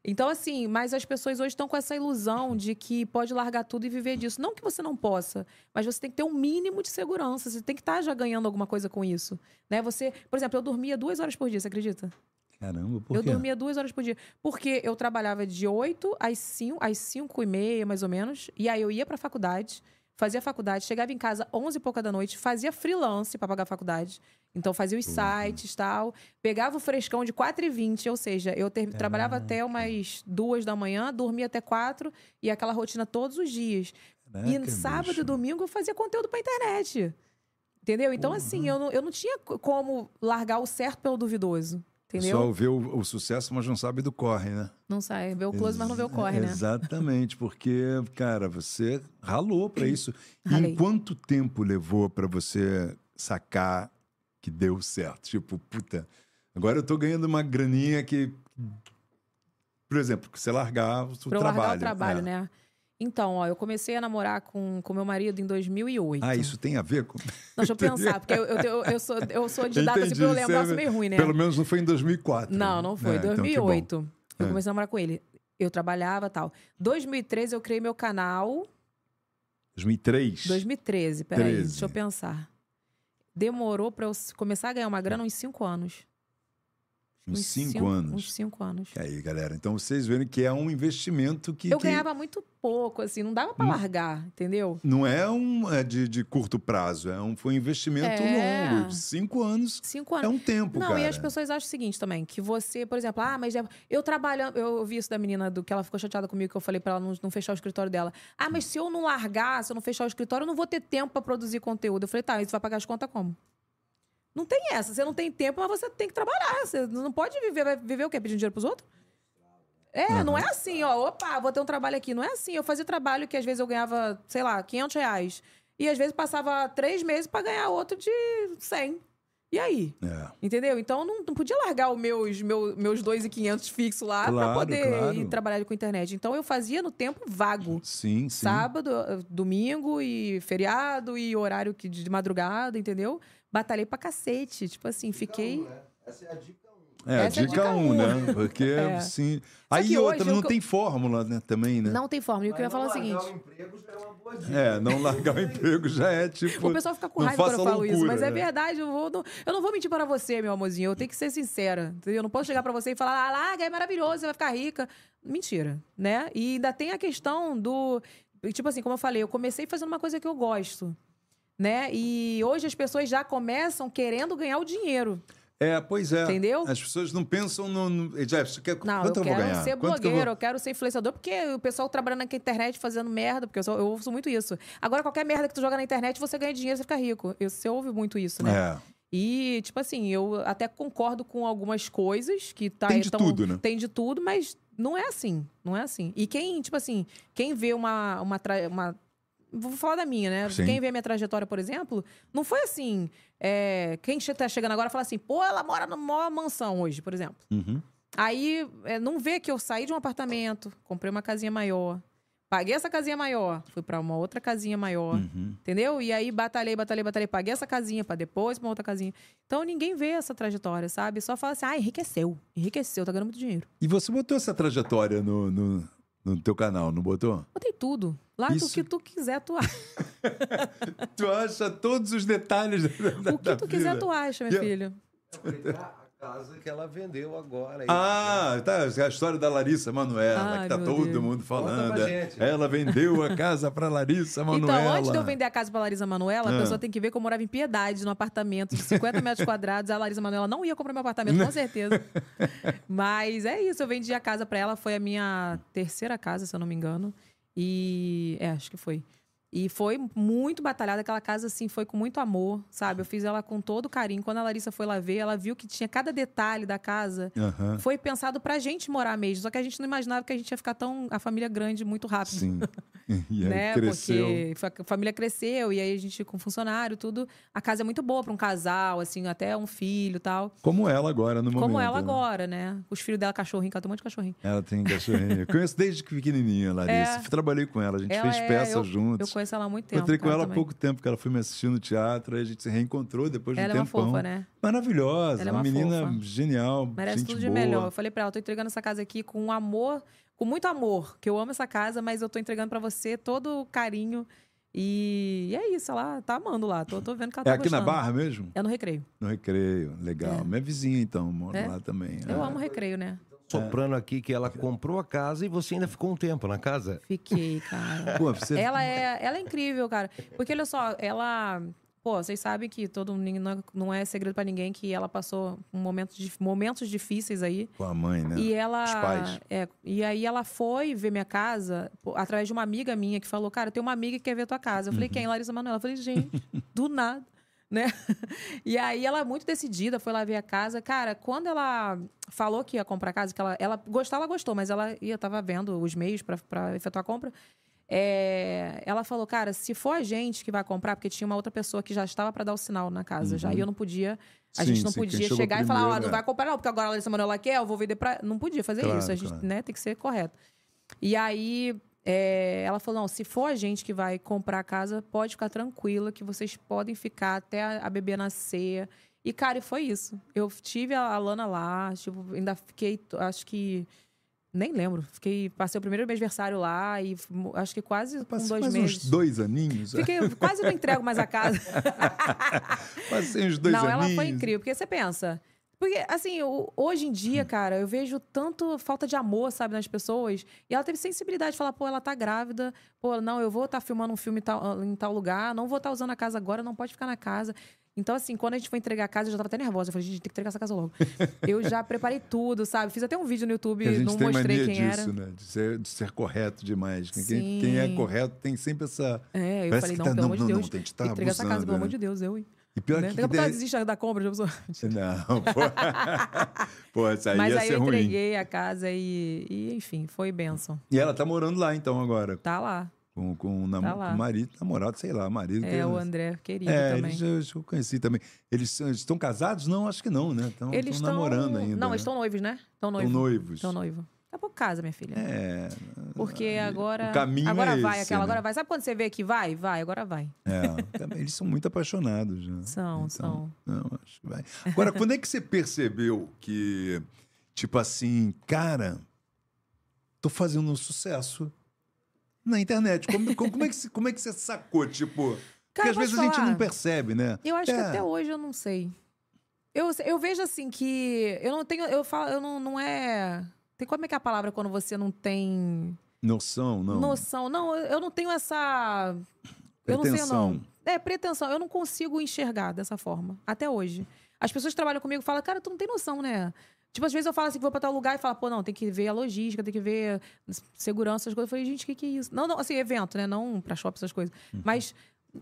Então, assim, mas as pessoas hoje estão com essa ilusão de que pode largar tudo e viver disso. Não que você não possa, mas você tem que ter um mínimo de segurança. Você tem que estar já ganhando alguma coisa com isso. Né? Você, por exemplo, eu dormia duas horas por dia, você acredita? Caramba, por eu quê? dormia duas horas por dia. Porque eu trabalhava de 8 às 5, às 5 e meia, mais ou menos. E aí eu ia pra faculdade, fazia faculdade, chegava em casa 11 e pouca da noite, fazia freelance pra pagar a faculdade. Então fazia os sites e tal. Pegava o frescão de 4 e 20, ou seja, eu ter- trabalhava até umas duas da manhã, dormia até quatro e aquela rotina todos os dias. e Caraca, sábado bicho. e domingo eu fazia conteúdo pra internet. Entendeu? Então, assim, eu não, eu não tinha co- como largar o certo pelo duvidoso. Entendeu? pessoal vê o, o sucesso, mas não sabe do corre, né? Não sai. Vê o close, mas não vê o corre, né? Exatamente, porque, cara, você ralou pra isso. [clears throat] E em quanto tempo levou pra você sacar que deu certo? Tipo, puta, agora eu tô ganhando uma graninha que. Por exemplo, que você largar o Pra trabalho. largar o trabalho, é. né? Então, ó, eu comecei a namorar com, com meu marido em 2008. Ah, isso tem a ver com. Não, deixa eu [laughs] pensar, porque eu, eu, eu, sou, eu sou de data, assim, Entendi, pra eu você- sou meio ruim, né? Pelo menos não foi em 2004. Não, não foi. É, então que bom. 2008. eu É. comecei a namorar com ele. Eu trabalhava e tal. 2013, eu criei meu canal. 2003. 2013, peraí, 13. deixa eu pensar. Demorou pra eu começar a ganhar uma grana uns 5 anos. Uns cinco anos. Uns 5 anos. E aí, galera, então vocês verem que é um investimento que. Eu que ganhava muito pouco, assim, não dava pra Hum. largar, entendeu? Não é um é de, de curto prazo, é um, foi um investimento É. longo. Cinco anos Cinco é anos. um tempo, Não, cara. e as pessoas acham o seguinte também, que você, por exemplo, ah, mas é- eu trabalhando, eu ouvi isso da menina do que ela ficou chateada comigo que eu falei pra ela não, não fechar o escritório dela. Ah, mas se eu não largar, se eu não fechar o escritório, eu não vou ter tempo pra produzir conteúdo. Eu falei, tá, e você vai pagar as contas como? Não tem essa, você não tem tempo, mas você tem que trabalhar. Você não pode viver, viver o quê? Pedindo dinheiro pros outros? É, não é assim, ó, opa, vou ter um trabalho aqui. Não é assim. Eu fazia trabalho que às vezes eu ganhava, sei lá, 500 reais. E às vezes passava três meses pra ganhar outro de 100. E aí? É. Entendeu? Então não, não podia largar os meus, meu, meus 2,500 fixos lá pra Claro, poder claro. ir trabalhar com internet. Então eu fazia no tempo vago. Sim, sim. Sábado, domingo e feriado e horário de madrugada, entendeu? Batalhei pra cacete. Tipo assim, fiquei. Essa é a dica 1. É, é dica dica um, um. né? [laughs] Porque, É. assim... Só Aí outra, hoje não eu- tem fórmula, né? Também, né? Não tem forma. E o que eu ia falar é o seguinte. O emprego já é uma boa dica. É, não largar o emprego já é tipo... O pessoal fica com não raiva quando eu falo isso, loucura, mas é né? verdade. Eu, vou, não, eu não vou mentir para você, meu amorzinho. Eu tenho que ser sincera. Entendeu? Eu não posso chegar para você e falar, ah, larga, é maravilhoso, você vai ficar rica. Mentira, né? E ainda tem a questão do. Tipo assim, como eu falei, eu comecei fazendo uma coisa que eu gosto. Né? E hoje as pessoas já começam querendo ganhar o dinheiro. É, pois é. Entendeu? As pessoas não pensam no... no... Jeff, quer... Não, quanto eu eu, vou quero ganhar? ser que eu blogueiro, vou- eu, quero ser influenciador, porque o pessoal trabalhando na internet fazendo merda, porque eu, sou- eu ouço muito isso. Agora, qualquer merda que tu joga na internet, você ganha dinheiro, você fica rico. Eu, você ouve muito isso, né? É. E, tipo assim, eu até concordo com algumas coisas que tá Tem de tudo, né? Tem de tudo, mas não é assim. Não é assim. E quem, tipo assim, quem vê uma. uma, uma Vou falar da minha, né? Sim. Quem vê a minha trajetória, por exemplo, não foi assim. é, quem che- tá chegando agora fala assim, pô, ela mora numa maior mansão hoje, por exemplo. Uhum. Aí é, não vê que eu saí de um apartamento, comprei uma casinha maior, paguei essa casinha maior, fui pra uma outra casinha maior, Uhum. entendeu? E aí batalhei, batalhei, batalhei, paguei essa casinha pra depois pra uma outra casinha. Então ninguém vê essa trajetória, sabe? Só fala assim, ah, enriqueceu, enriqueceu, tá ganhando muito dinheiro. E você botou essa trajetória no, no, no teu canal, não botou? Botei tudo. Lá Isso- do que tu quiser, tu acha. [laughs] Tu acha todos os detalhes da, da, O que [laughs] tu quiser, tu acha, meu E eu- filho. Casa que ela vendeu agora. Ah, tá. A história da Larissa Manoela, Ai, que tá todo Deus. mundo falando. pra gente. Ela vendeu a casa pra Larissa Manoela. Então, antes de eu vender a casa pra Larissa Manoela, Ah. a pessoa tem que ver que eu morava em Piedade, num apartamento de 50 [laughs] metros quadrados. A Larissa Manoela não ia comprar meu apartamento, com certeza. [laughs] Mas é isso, eu vendi a casa pra ela. Foi a minha terceira casa, se eu não me engano. E. É, acho que foi. E foi muito batalhada. Aquela casa, assim, foi com muito amor, sabe? Eu fiz ela com todo carinho. Quando a Larissa foi lá ver, ela viu que tinha cada detalhe da casa. Aham. Foi pensado pra gente morar mesmo. Só que a gente não imaginava que a gente ia ficar tão. a família grande muito rápido Sim. [laughs] E aí né? cresceu. Porque a família cresceu e aí a gente com funcionário, tudo. A casa é muito boa para um casal, assim, até um filho e tal. Como ela agora, no momento. Como ela né? agora, né? Os filhos dela, cachorrinho, ela tem um monte de cachorrinho. Ela tem cachorrinho. Eu conheço desde que pequenininha, Larissa. [laughs] É. Trabalhei com ela, a gente Ela fez é- peças eu, juntos. Eu conheço ela há muito tempo. Encontrei com ela há pouco tempo, que ela foi me assistir no teatro, aí a gente se reencontrou depois de Ela um é uma tempão. fofa, né? Maravilhosa, Ela é uma, uma menina fofa. genial, Merece gente tudo de boa. melhor. Eu falei pra ela, tô entregando essa casa aqui com um amor, com muito amor, que eu amo essa casa, mas eu tô entregando pra você todo o carinho. E é isso, ela tá amando lá. Tô, tô vendo que ela É tá aqui na gostando. Barra mesmo? É no recreio. No Recreio, legal. É. Minha vizinha, então, mora É? lá também. Eu É. amo recreio, né? Soprando aqui que ela comprou a casa e você ainda ficou um tempo na casa. Fiquei, cara. Pô, você... Ela é, ela é incrível, cara. Porque olha só, ela. Pô, vocês sabem que todo ninguém- não é- não é segredo pra ninguém que ela passou um momento de, momentos difíceis aí. Com a mãe, né? E ela. Os pais. É, e aí ela foi ver minha casa através de uma amiga minha que falou: Cara, tem uma amiga que quer ver tua casa. Eu falei: Uhum. Quem? Larissa Manoela. Eu falei: Gente, do nada. Né? [laughs] E aí ela, muito decidida, foi lá ver a casa. Cara, quando ela falou que ia comprar a casa, que ela, ela gostou, ela gostou, mas ela ia, tava vendo os meios pra- pra efetuar a compra. É, ela falou, cara, se for a gente que vai comprar, porque tinha uma outra pessoa que já estava para dar o sinal na casa já, e eu não podia, a Uhum. Sim, gente não sim, podia chegar e falar, ó, primeiro, não é. vai comprar não, porque agora a Larissa Manoela quer, eu vou vender pra... Não podia fazer Claro, isso, a gente, claro. né, tem que ser correto. E aí, é, ela falou, não, se for a gente que vai comprar a casa, pode ficar tranquila, que vocês podem ficar até a, a bebê nascer. E, cara, e foi isso. Eu tive a, a Lana lá, tipo, ainda fiquei, acho que... Nem lembro. Fiquei, passei o primeiro aniversário lá e acho que quase Passei dois mais meses. uns dois aninhos. Fiquei, quase não entrego mais a casa. [laughs] Passei uns dois não, aninhos. ela foi incrível, porque você pensa. Porque, assim, o- hoje em dia, cara, eu vejo tanto falta de amor, sabe, nas pessoas. E ela teve sensibilidade de falar, pô, ela tá grávida, pô, não, eu vou estar filmando um filme em tal, em tal lugar, não vou estar usando a casa agora, não pode ficar na casa. Então, assim, quando a gente foi entregar a casa, eu já tava até nervosa. Eu falei, gente, tem que entregar essa casa logo. [laughs] eu já preparei tudo, sabe? Fiz até um vídeo no YouTube, Que a gente não tem mostrei mania quem disso, era. né? De ser, de ser correto demais. Quem, quem é correto tem sempre essa. É, eu Parece falei, não, tá- pelo não, amor de não, Deus. não, tem que estar tem que entregar essa casa, abusando, pelo amor né? de Deus, eu, hein? E pior Né? que. Daqui a pouco deve- desiste da compra, já pensou? Não, pô. [laughs] pô, essa aí Mas ia aí ser eu ruim. entreguei a casa e, e, enfim, foi bênção. E ela tá morando lá então agora. Tá lá. Com, com, o nam- Tá lá. com marido, namorado, sei lá, marido. É, que- o André, querido É, também. eles eu, eu conheci também. Eles, estão casados? Não, acho que não, né? Estão Eles estão namorando ainda. Não, né? eles estão noivos, né? Estão Estão noivos. noivos. Estão noivos. Daqui a pouco casa, minha filha. É, Porque agora. o caminho agora é vai, esse, aquela, né? agora vai. Sabe quando você vê que vai? Vai, agora vai. é. Eles são muito apaixonados. Né? São, são. Não, acho que vai. Agora, quando é que você percebeu que, tipo assim, cara, tô fazendo um sucesso na internet? Como, como, é, que, você- como é que você sacou? Tipo, porque Cara, às eu vou vezes te a gente falar. não percebe, né? Eu acho que É. até hoje eu não sei. Eu, eu vejo assim que. Eu não tenho. Eu falo, eu não, não é. Tem, como é que é a palavra quando você não tem Noção, não. noção? Não, eu não tenho essa. Eu não sei, Pretensão. não. É, pretensão. Eu não consigo enxergar dessa forma. Até hoje. As pessoas que trabalham comigo falam, cara, tu não tem noção, né? Tipo, às vezes eu falo assim, vou pra tal lugar e falo, pô, não, tem que ver a logística, tem que ver segurança, as coisas. Eu falei, gente, o que, que é isso? Não, não, assim, evento, né? Não pra shopping, essas coisas. Uhum. Mas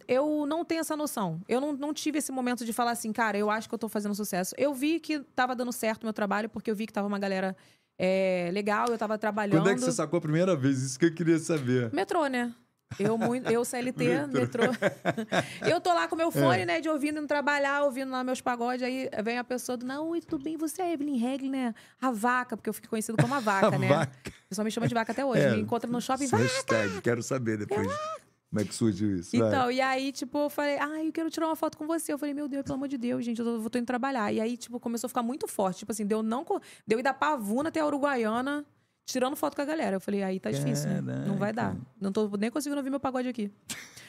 eu não tenho essa noção. Eu não, não tive esse momento de falar assim, cara, eu acho que eu tô fazendo sucesso. Eu vi que tava dando certo o meu trabalho, porque eu vi que tava uma galera é, legal, eu tava trabalhando. Quando é que você sacou a primeira vez? Isso que eu queria saber. Metrô, né? Eu, muito, eu CLT, [laughs] metrô. eu tô lá com meu É. fone, né, de ouvindo, indo trabalhar, ouvindo lá meus pagodes. Aí vem a pessoa do, não, oi, tudo bem? Você é Evelyn Regli, né? A vaca, porque eu fiquei conhecido como a vaca, [laughs] A né? vaca. O pessoal me chama de vaca até hoje. É. Me encontra no shopping, Essa vaca. hashtag, quero saber depois. Como é que surgiu isso? Vai. Então, e aí, tipo, eu falei, ai, eu quero tirar uma foto com você. Eu falei, meu Deus, pelo amor de Deus, gente, eu tô, tô indo trabalhar. E aí, tipo, começou a ficar muito forte. Tipo assim, deu não. Deu ir da Pavuna até a Uruguaiana. Tirando foto com a galera. Eu falei, aí tá difícil, né? Não vai dar. Não tô nem conseguindo ouvir meu pagode aqui.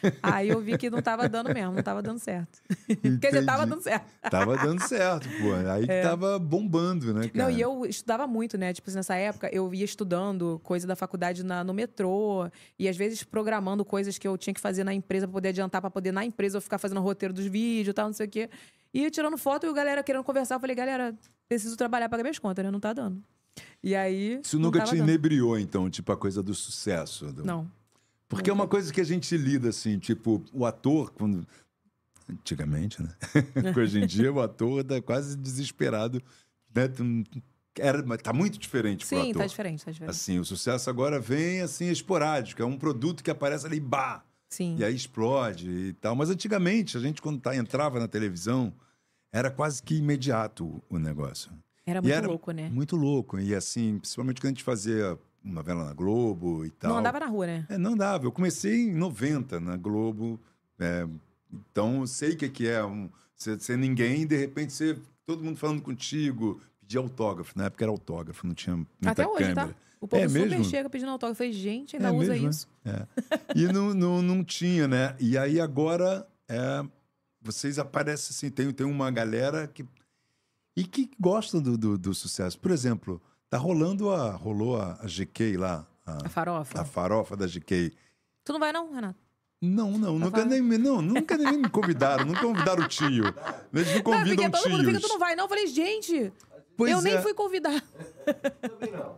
[laughs] aí eu vi que não tava dando mesmo, não tava dando certo. [laughs] Quer dizer, tava Entendi. dando certo. Tava dando certo, pô. Aí que tava bombando, né, cara? É. Não, e eu estudava muito, né? Tipo, assim, nessa época eu ia estudando coisa da faculdade na- no metrô e às vezes programando coisas que eu tinha que fazer na empresa pra poder adiantar, pra poder na empresa eu ficar fazendo o roteiro dos vídeos e tal, não sei o quê. E eu tirando foto e o galera querendo conversar. Eu falei, galera, preciso trabalhar pra pagar minhas contas, né? Não tá dando. E aí. Isso nunca te dando. inebriou, então, tipo, a coisa do sucesso. do- Não. Porque é uma coisa que a gente lida, assim, tipo, o ator, quando. Antigamente, né? [laughs] Hoje em dia o ator tá quase desesperado. Né? Era, mas tá muito diferente pro Sim, ator. tá diferente, tá diferente. Assim, o sucesso agora vem assim esporádico, é um produto que aparece ali, bah, Sim. e aí explode e tal. Mas antigamente, a gente quando tá, entrava na televisão, era quase que imediato o negócio. Era muito era louco, né? Muito louco. E assim, principalmente quando a gente fazia novela na Globo e tal. Não andava na rua, né? É, não dava. Eu comecei em 90 na Globo. é, então, eu sei o que, que é um, ser, ser ninguém e, de repente, ser todo mundo falando contigo, pedir autógrafo. Na época era autógrafo, não tinha muita Até hoje, câmera. tá? O povo É super mesmo? chega pedindo autógrafo. Eu falei, gente, ainda É usa mesmo, é? isso. É. E não, não, não tinha, né? E aí agora é, vocês aparecem assim, tem, tem uma galera que. E que gostam do, do, do sucesso. Por exemplo, tá rolando a. Rolou a, a GK lá, A a, farofa. a farofa da GK. Tu não vai, não, Renato? Não, não, nunca falando? nem, me- não, nunca nem me convidaram, nunca convidaram o tio. Eles não Não, convidam porque todo mundo tios. tu não vai, não. Eu falei, gente, Pois eu nem é. fui convidar.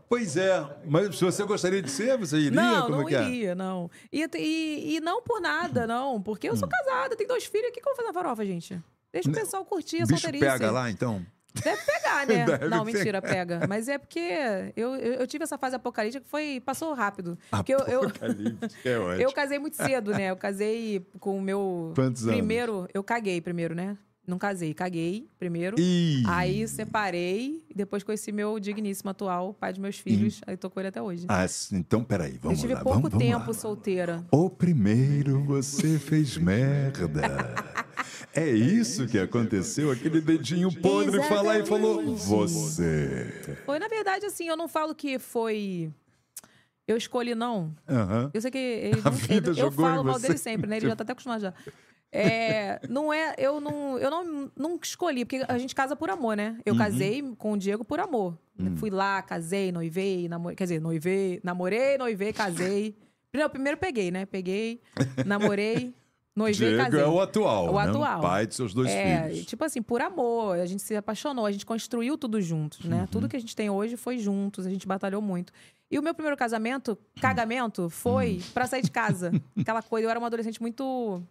Pois é, mas se você gostaria de ser, você iria? Não, Como não é que é? iria, não. E, e, e não por nada, não. Porque eu sou casada, tenho dois filhos. O que, que eu vou fazer na farofa, gente? Deixa o pessoal curtir a solteirice. pega lá, então? Deve pegar, né? [laughs] Deve não, pegar. mentira, pega. Mas é porque eu, eu, tive essa fase apocalíptica que foi, passou rápido. [laughs] Porque eu, eu, é [laughs] ótimo. eu casei muito cedo, né? Eu casei com o meu. Quantos anos? primeiro, eu caguei primeiro, né? Não casei, caguei primeiro. Ih, Aí separei, e depois conheci meu digníssimo atual, pai dos meus filhos. Aí tô com ele até hoje. ah, então peraí, vamos eu tive lá. pouco vamos, vamos tempo lá. solteira. O primeiro você fez merda. É isso que aconteceu? Aquele dedinho podre falar e falou você. Foi, na verdade, assim, eu não falo que foi. Eu escolhi, não. Aham. Eu sei que ele, A vida ele- eu jogou em falo mal dele sempre, né? Ele já tá até acostumado já. É, não é, eu não, eu não, não escolhi, porque a gente casa por amor, né? Uhum. Eu casei com o Diego por amor. Hum. Fui lá, casei, noivei, namorei, quer dizer, noivei, namorei, noivei, casei. Primeiro, primeiro peguei, né? Peguei, namorei, [laughs] noivei, Diego casei. é o atual, O né? atual. pai de seus dois É, filhos. tipo assim, por amor, a gente se apaixonou, a gente construiu tudo juntos, né? Uhum. Tudo que a gente tem hoje foi juntos, a gente batalhou muito. E o meu primeiro casamento, cagamento, foi pra sair de casa. [laughs] Aquela coisa, eu era uma adolescente muito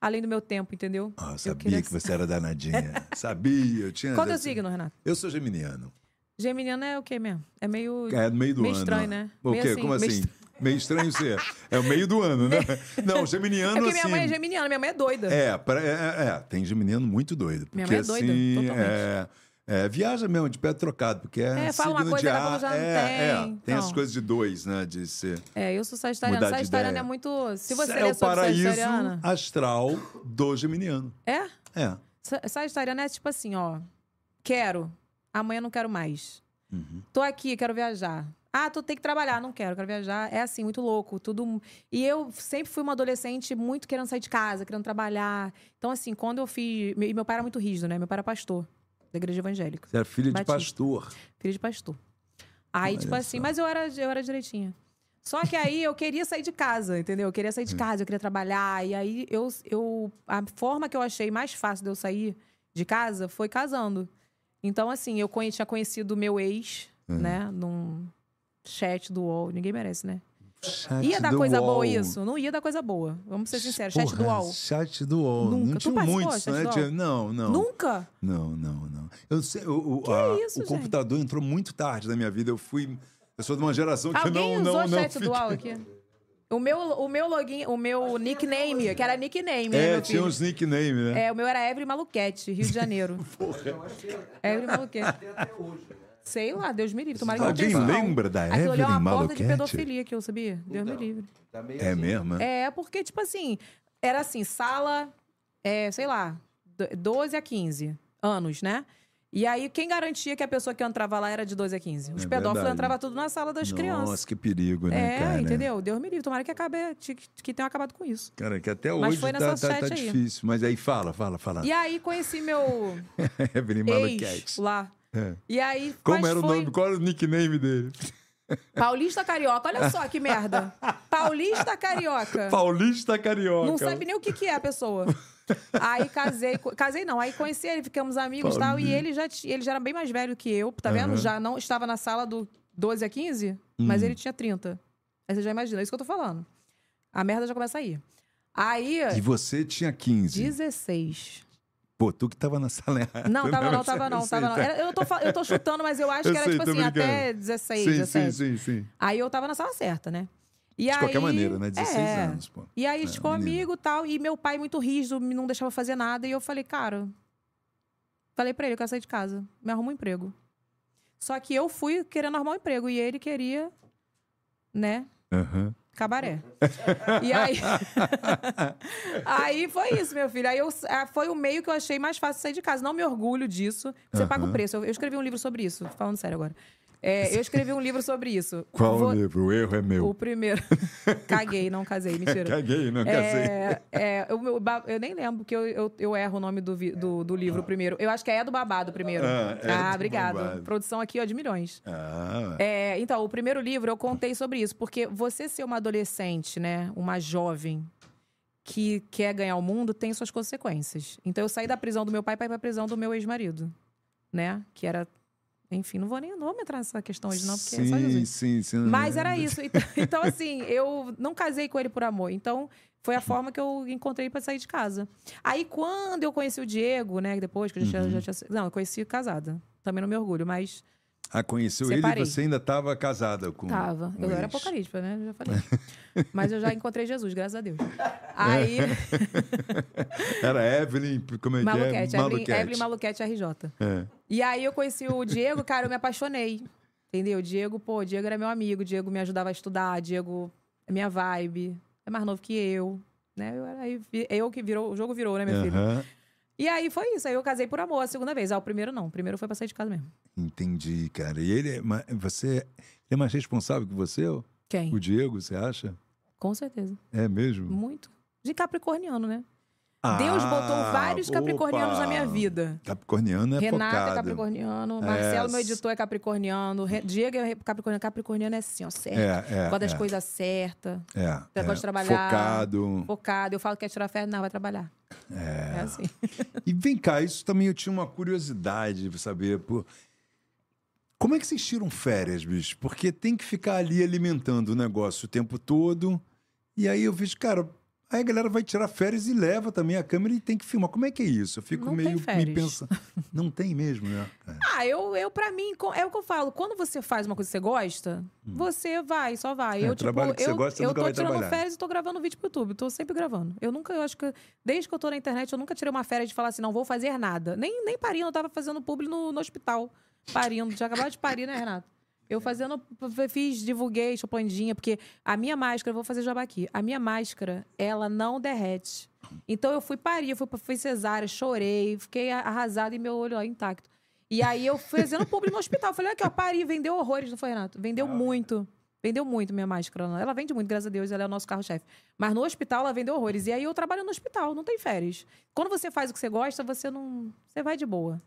além do meu tempo, entendeu? Ah, eu Eu sabia queria que você era [laughs] danadinha. sabia, eu tinha. [laughs] Qual é o assim- signo, Renato? Eu sou geminiano. Geminiano é o quê mesmo? É meio. É meio do Meio ano. estranho, né? O Meio quê? assim, Como meio assim? estranho. Meio estranho ser. É o meio do ano, né? [laughs] Não, geminiano É porque minha assim. mãe é geminiana, minha mãe é doida. É, pra- é, é, tem geminiano muito doido. Porque, Minha mãe é doida, assim, totalmente. é, é, viaja mesmo, de pé trocado, porque é, É, fala uma coisa, de ar, já não é, tem, é, tem então. as coisas de dois, né, de ser... É, eu sou sagitariana. Sagitariana é muito. Se você é o paraíso astral do geminiano. É? É. Sa- Sagitariana é tipo assim, ó. Quero. Amanhã não quero mais. Uhum. Tô aqui, quero viajar. Ah, tu tem que trabalhar, não quero, quero viajar. É assim, muito louco, tudo. E eu sempre fui uma adolescente muito querendo sair de casa, querendo trabalhar. Então, assim, quando eu fiz. E meu pai era muito rígido, né? Meu pai era pastor da igreja evangélica. Você é filha de Batista. pastor. Filho de pastor. Aí, Olha tipo assim, só. mas eu era, eu era direitinha. Só que aí eu queria sair de casa, entendeu? Eu queria sair de Hum. casa, eu queria trabalhar. E aí eu, eu. A forma que eu achei mais fácil de eu sair de casa foi casando. Então, assim, eu conhe- tinha conhecido o meu ex, Uhum. né? Num chat do UOL. Ninguém merece, né? Chat Ia dar coisa boa UOL. isso? Não ia dar coisa boa. Vamos ser sinceros. Chat do Porra, UOL. Chat do UOL. Nunca. Não tinha muitos, chat né? Não, não. Nunca? Não, não, não. Eu sei, o, o, Que a- isso, o gente? computador entrou muito tarde na minha vida. Eu fui. Eu sou de uma geração que Alguém não, usou não, não. chat do UOL aqui? O meu, o meu login, o meu nickname, que era nickname, né, É, meu tinha uns nicknames, né? É, o meu era Evelyn Maluquete, Rio de Janeiro. [laughs] Evelyn Maluquete. Sei lá, Deus me livre. Tomara que não Alguém não. lembra da Aquilo ali é Evelyn uma porta de pedofilia que eu sabia. Deus me livre. Tá meio É assim. mesmo? é? É, porque, tipo assim, era assim, sala, é, sei lá, do- 12 a 15 anos, né? E aí, quem garantia que a pessoa que entrava lá era de 12 a 15? Os É pedófilos verdade. entravam tudo na sala das crianças. Nossa, que perigo, né, É, cara? entendeu? Deus me livre. Tomara que acabe, que, tenham acabado com isso. Cara, que até Mas hoje foi tá, nessa tá, tá aí. difícil. Mas aí fala, fala, fala. E aí, conheci meu [laughs] Evelyn ex lá. É. E aí, Como era o foi nome? Qual era o nickname dele? Paulista Carioca. Olha só que merda. Paulista Carioca. Paulista Carioca. Não sabe nem o que, que é a pessoa. Aí casei, casei não, aí conheci ele, ficamos amigos e tal, e ele já, ele já era bem mais velho que eu, tá vendo? Aham. Já não estava na sala do 12 a 15, mas ele tinha 30. Aí você já imagina, é isso que eu tô falando. A merda já começa aí. Aí, E você tinha 15. 16. Pô, tu que tava na sala errada. Não, tava não, Eu tava não, tava não. tá. Era- eu, tô, eu tô chutando, mas eu [laughs] acho Eu que era sei, tipo assim, até brincando. 16, Sim, 17. sim, sim, sim. Aí eu tava na sala certa, né? E De aí, qualquer maneira, né? 16 é. anos, pô. E aí É, ficou amigo e tal. E meu pai, muito rígido, me não deixava fazer nada. E eu falei, cara. Falei pra ele, eu quero sair de casa. Me arruma um emprego. Só que eu fui querendo arrumar um emprego. E ele queria, né? Aham. Cabaré. [laughs] e aí. [laughs] aí foi isso, meu filho. Aí eu, ah, foi o meio que eu achei mais fácil sair de casa. Não me orgulho disso. Você paga o preço. Eu, eu escrevi um livro sobre isso, falando sério agora. É, eu escrevi um livro sobre isso. Qual Vou- livro? O erro é meu. O primeiro. [laughs] Caguei, não casei, mentira. Caguei, não casei. É, é, ba- eu nem lembro, porque eu, eu, eu erro o nome do, vi- do, do livro primeiro. Eu acho que é do babado primeiro. Ah, é do obrigado. Babado. Produção aqui, ó, de milhões. Ah, É, então, o primeiro livro eu contei sobre isso, porque você ser uma adolescente, né, uma jovem que quer ganhar o mundo tem suas consequências. Então eu saí da prisão do meu pai para ir pra prisão do meu ex-marido, né, que era enfim, não vou nem não vou entrar nessa questão hoje não, porque é só sim, Jesus. sim, sim. Mas era [laughs] isso. Então, então, assim, eu não casei com ele por amor. Então, foi a forma que eu encontrei pra sair de casa. Aí, quando eu conheci o Diego, né? Depois que eu já, já tinha. Não, eu conheci casada. Também não me orgulho, mas Ah, conheceu Separei. ele e você ainda estava casada com tava. com Eu era apocalíptica, né? Eu já falei. [laughs] mas eu já encontrei Jesus, graças a Deus. Aí, Era Evelyn, como é que Maluquete, é? Evelyn, Maluquete. Evelyn Maluquete RJ. É. E aí eu conheci o Diego, cara, eu me apaixonei. Entendeu? Diego, pô, Diego era meu amigo, Diego me ajudava a estudar, Diego é minha vibe, é mais novo que eu, né? Eu, era- eu que virou, o jogo virou, né, meu filho? Aham. E aí foi isso, aí eu casei por amor a segunda vez. Ah, o primeiro não, o primeiro foi pra sair de casa mesmo. Entendi, cara. E ele é, ma- você é mais responsável que você? Quem? O Diego, você acha? Com certeza. É mesmo? Muito. De capricorniano, né? Deus botou Ah, vários capricornianos opa. na minha vida. Capricorniano é Renato é focado. capricorniano, É, Marcelo, meu s- editor, é capricorniano, Diego é capricorniano. Capricorniano é assim, ó, certo. É, é. Gosta das é, coisas certas, É, gosta é. de trabalhar. Focado. focado. Eu falo que quer tirar férias, não, vai trabalhar. É, assim. [laughs] E vem cá, isso também eu tinha uma curiosidade de saber. Pô, como é que vocês tiram férias, bicho? Porque tem que ficar ali alimentando o negócio o tempo todo. E aí eu vejo, cara, aí a galera vai tirar férias e leva também a câmera e tem que filmar. Como é que é isso? Eu fico Não meio me pensando. [laughs] Não tem mesmo, né? É. Ah, eu, eu pra mim, é o que eu falo. Quando você faz uma coisa que você gosta, você vai, só vai. Hum. É, eu, tipo, que você eu, gosta, você eu nunca tô vai tirando trabalhar. férias e tô gravando vídeo pro YouTube. Tô sempre gravando. Eu nunca, eu acho que. Desde que eu tô na internet, eu nunca tirei uma férias de falar assim, não vou fazer nada. Nem, nem parindo, eu tava fazendo publi no, no hospital. Parindo. Já acabava de parir, né, Renato? Eu fazendo, fiz, divulguei, chopandinha, porque a minha máscara, vou fazer jabá aqui. A minha máscara, ela não derrete. Então eu fui parir, eu fui, fui cesárea, chorei, fiquei arrasada e meu olho ó, intacto. E aí eu fui fazendo público no hospital. Falei, aqui, ó, pari, vendeu horrores, não foi, Renato? Vendeu muito. Vendeu muito minha máscara. Ela vende muito, graças a Deus, ela é o nosso carro-chefe. Mas no hospital ela vendeu horrores. E aí eu trabalho no hospital, não tem férias. Quando você faz o que você gosta, você não. Você vai de boa.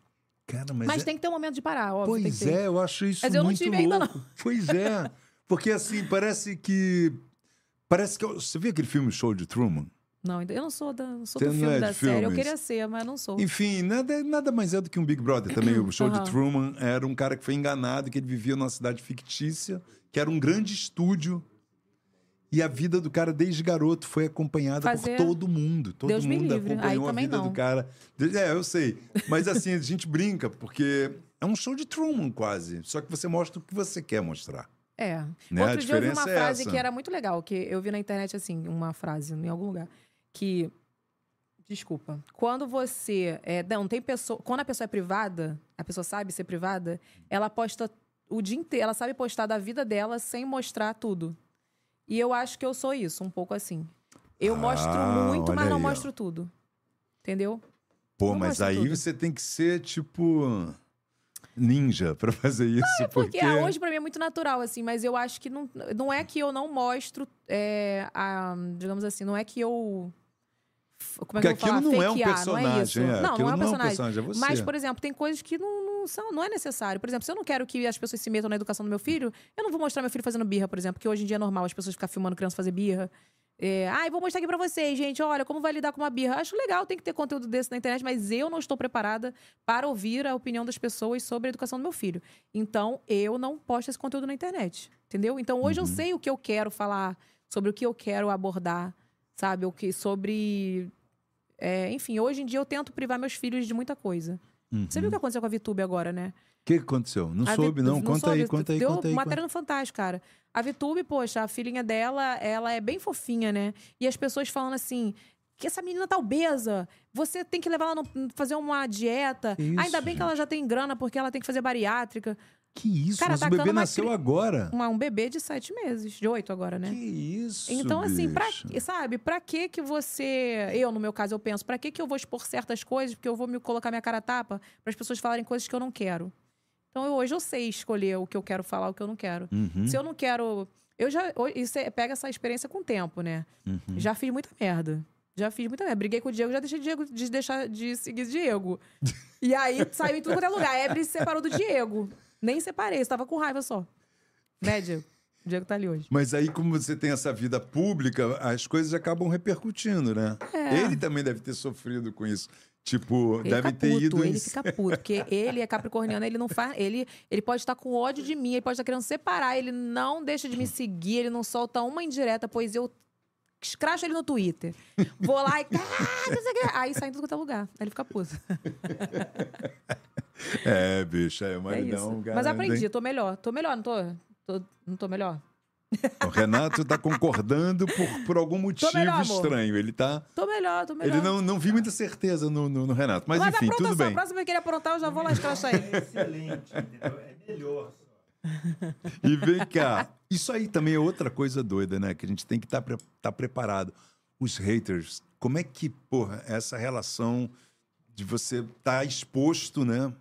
Cara, mas, Mas, é- tem que ter um momento de parar, óbvio. Pois ter. é, eu acho isso Mas eu não muito tive louco. ainda, não. Pois é. Porque assim, parece que. Parece que. eu- Você viu aquele filme Show de Truman? Não, eu não sou, da, não sou Você do filme é da série. Eu filmes? queria ser, mas não sou. Enfim, nada, nada mais é do que um Big Brother também. O show Aham. de Truman era um cara que foi enganado, que ele vivia numa cidade fictícia, que era um grande estúdio. E a vida do cara, desde garoto, foi acompanhada Fazer- por todo mundo. Todo Deus mundo acompanhou a vida não. do cara. É, eu sei. Mas assim, a gente brinca, porque é um show de Truman quase. Só que você mostra o que você quer mostrar. É. Né? A Outro dia eu vi uma é frase essa. que era muito legal, que eu vi na internet assim, uma frase em algum lugar, que desculpa, quando você é, não tem pessoa, quando a pessoa é privada, a pessoa sabe ser privada, ela posta o dia inteiro, ela sabe postar da vida dela sem mostrar tudo. E eu acho que eu sou isso, um pouco assim. Eu Ah, mostro muito, mas não aí, ó. mostro tudo. Entendeu? Pô, Não mas aí tudo. você tem que ser tipo. ninja pra [laughs] fazer isso. É porque ah, hoje pra mim é muito natural, assim, mas eu acho que não, não é que eu não mostro, é, a, digamos assim, não é que eu. Como é que Porque eu vou aquilo falar? não é um Fakear, personagem. Não, é isso. é. não, Aquilo não é um personagem. é você. Mas, por exemplo, tem coisas que não, não são, não é necessário. Por exemplo, se eu não quero que as pessoas se metam na educação do meu filho, eu não vou mostrar meu filho fazendo birra, por exemplo, que hoje em dia é normal as pessoas ficar filmando criança fazer birra. É, ah, vou mostrar aqui pra vocês, gente. Olha, como vai lidar com uma birra. Acho legal, tem que ter conteúdo desse na internet, mas eu não estou preparada para ouvir a opinião das pessoas sobre a educação do meu filho. Então, eu não posto esse conteúdo na internet. Entendeu? Então, hoje eu sei o que eu quero falar, sobre o que eu quero abordar, sabe? O que sobre. é, enfim, hoje em dia eu tento privar meus filhos de muita coisa. Uhum. Você viu o que aconteceu com a VTube agora, né? O que que aconteceu? Não A soube, Vitu- não. Conta aí, soube. conta aí, Deu conta aí. matéria no Fantástico, cara. A Vitube, poxa, a filhinha dela, ela é bem fofinha, né? E as pessoas falando assim. Que essa menina tá obesa. Você tem que levar ela no, fazer uma dieta. Isso, Ainda bem que ela já tem grana, porque ela tem que fazer bariátrica. Que isso? Cara, Mas o atacando bebê nasceu cri- agora. Uma, um bebê de sete meses, de oito agora, né? Que isso, Então, assim, pra, sabe, pra que que você. Eu, no meu caso, eu penso, pra que que eu vou expor certas coisas? Porque eu vou me colocar minha cara a tapa para as pessoas falarem coisas que eu não quero. Então, eu- hoje eu sei escolher o que eu quero falar, o que eu não quero. Uhum, Se eu não quero. Eu já. Isso é- pega essa experiência com o tempo, né? uhum. Já fiz muita merda. Já fiz muita merda. Briguei com o Diego, já deixei Diego de deixar de seguir Diego. [laughs] E aí saiu em tudo quanto é lugar. A Ebre se separou do Diego. Nem separei, estava com raiva só. Né, Diego? O Diego tá ali hoje. Mas aí, como você tem essa vida pública, as coisas acabam repercutindo, né? É. Ele também deve ter sofrido com isso. Tipo, Ele deve ter puto, ido em. ele fica puto, porque [laughs] ele é capricorniano, ele não faz, ele, ele pode estar com ódio de mim, ele pode estar querendo separar, ele não deixa de me seguir, ele não solta uma indireta, pois eu escracho ele no Twitter. Vou lá e [laughs] "Ah, não sei o quê." aí sai em tudo quanto é lugar, aí ele fica puto. [laughs] É, bicho, é, o É maridão. isso. garante, Mas aprendi, hein? tô melhor, tô melhor, não tô? Tô- não tô melhor? O Renato tá concordando por, por algum motivo melhor, estranho. Ele tá. Tô melhor, tô melhor. Ele não, não vi muita certeza no, no, no Renato. Mas, Mas enfim, apronta tudo só, bem. a próxima vez que ele aprontar, eu já vou lá escrachar ele. Excelente, entendeu? É melhor só. [laughs] E vem cá. Isso aí também é outra coisa doida, né? Que a gente tem que estar preparado. Os haters, como é que, porra, essa relação de você estar exposto, né?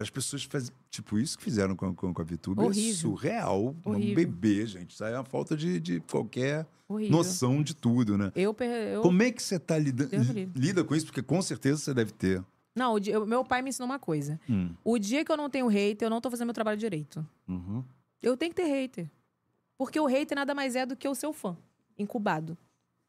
As pessoas fazem. Tipo, isso que fizeram com, com, com a VTube é Horrível. surreal. Um Horrível. bebê, gente. Isso aí é uma falta de, de qualquer Horrível. noção de tudo, né? Eu, eu Como é que você tá lidando? Lida com isso? Porque com certeza você deve ter. Não, o dia- eu- meu pai me ensinou uma coisa. Hum. O dia que eu não tenho hater, eu não tô fazendo meu trabalho direito. Uhum. Eu tenho que ter hater. Porque o hater nada mais é do que o seu fã, incubado.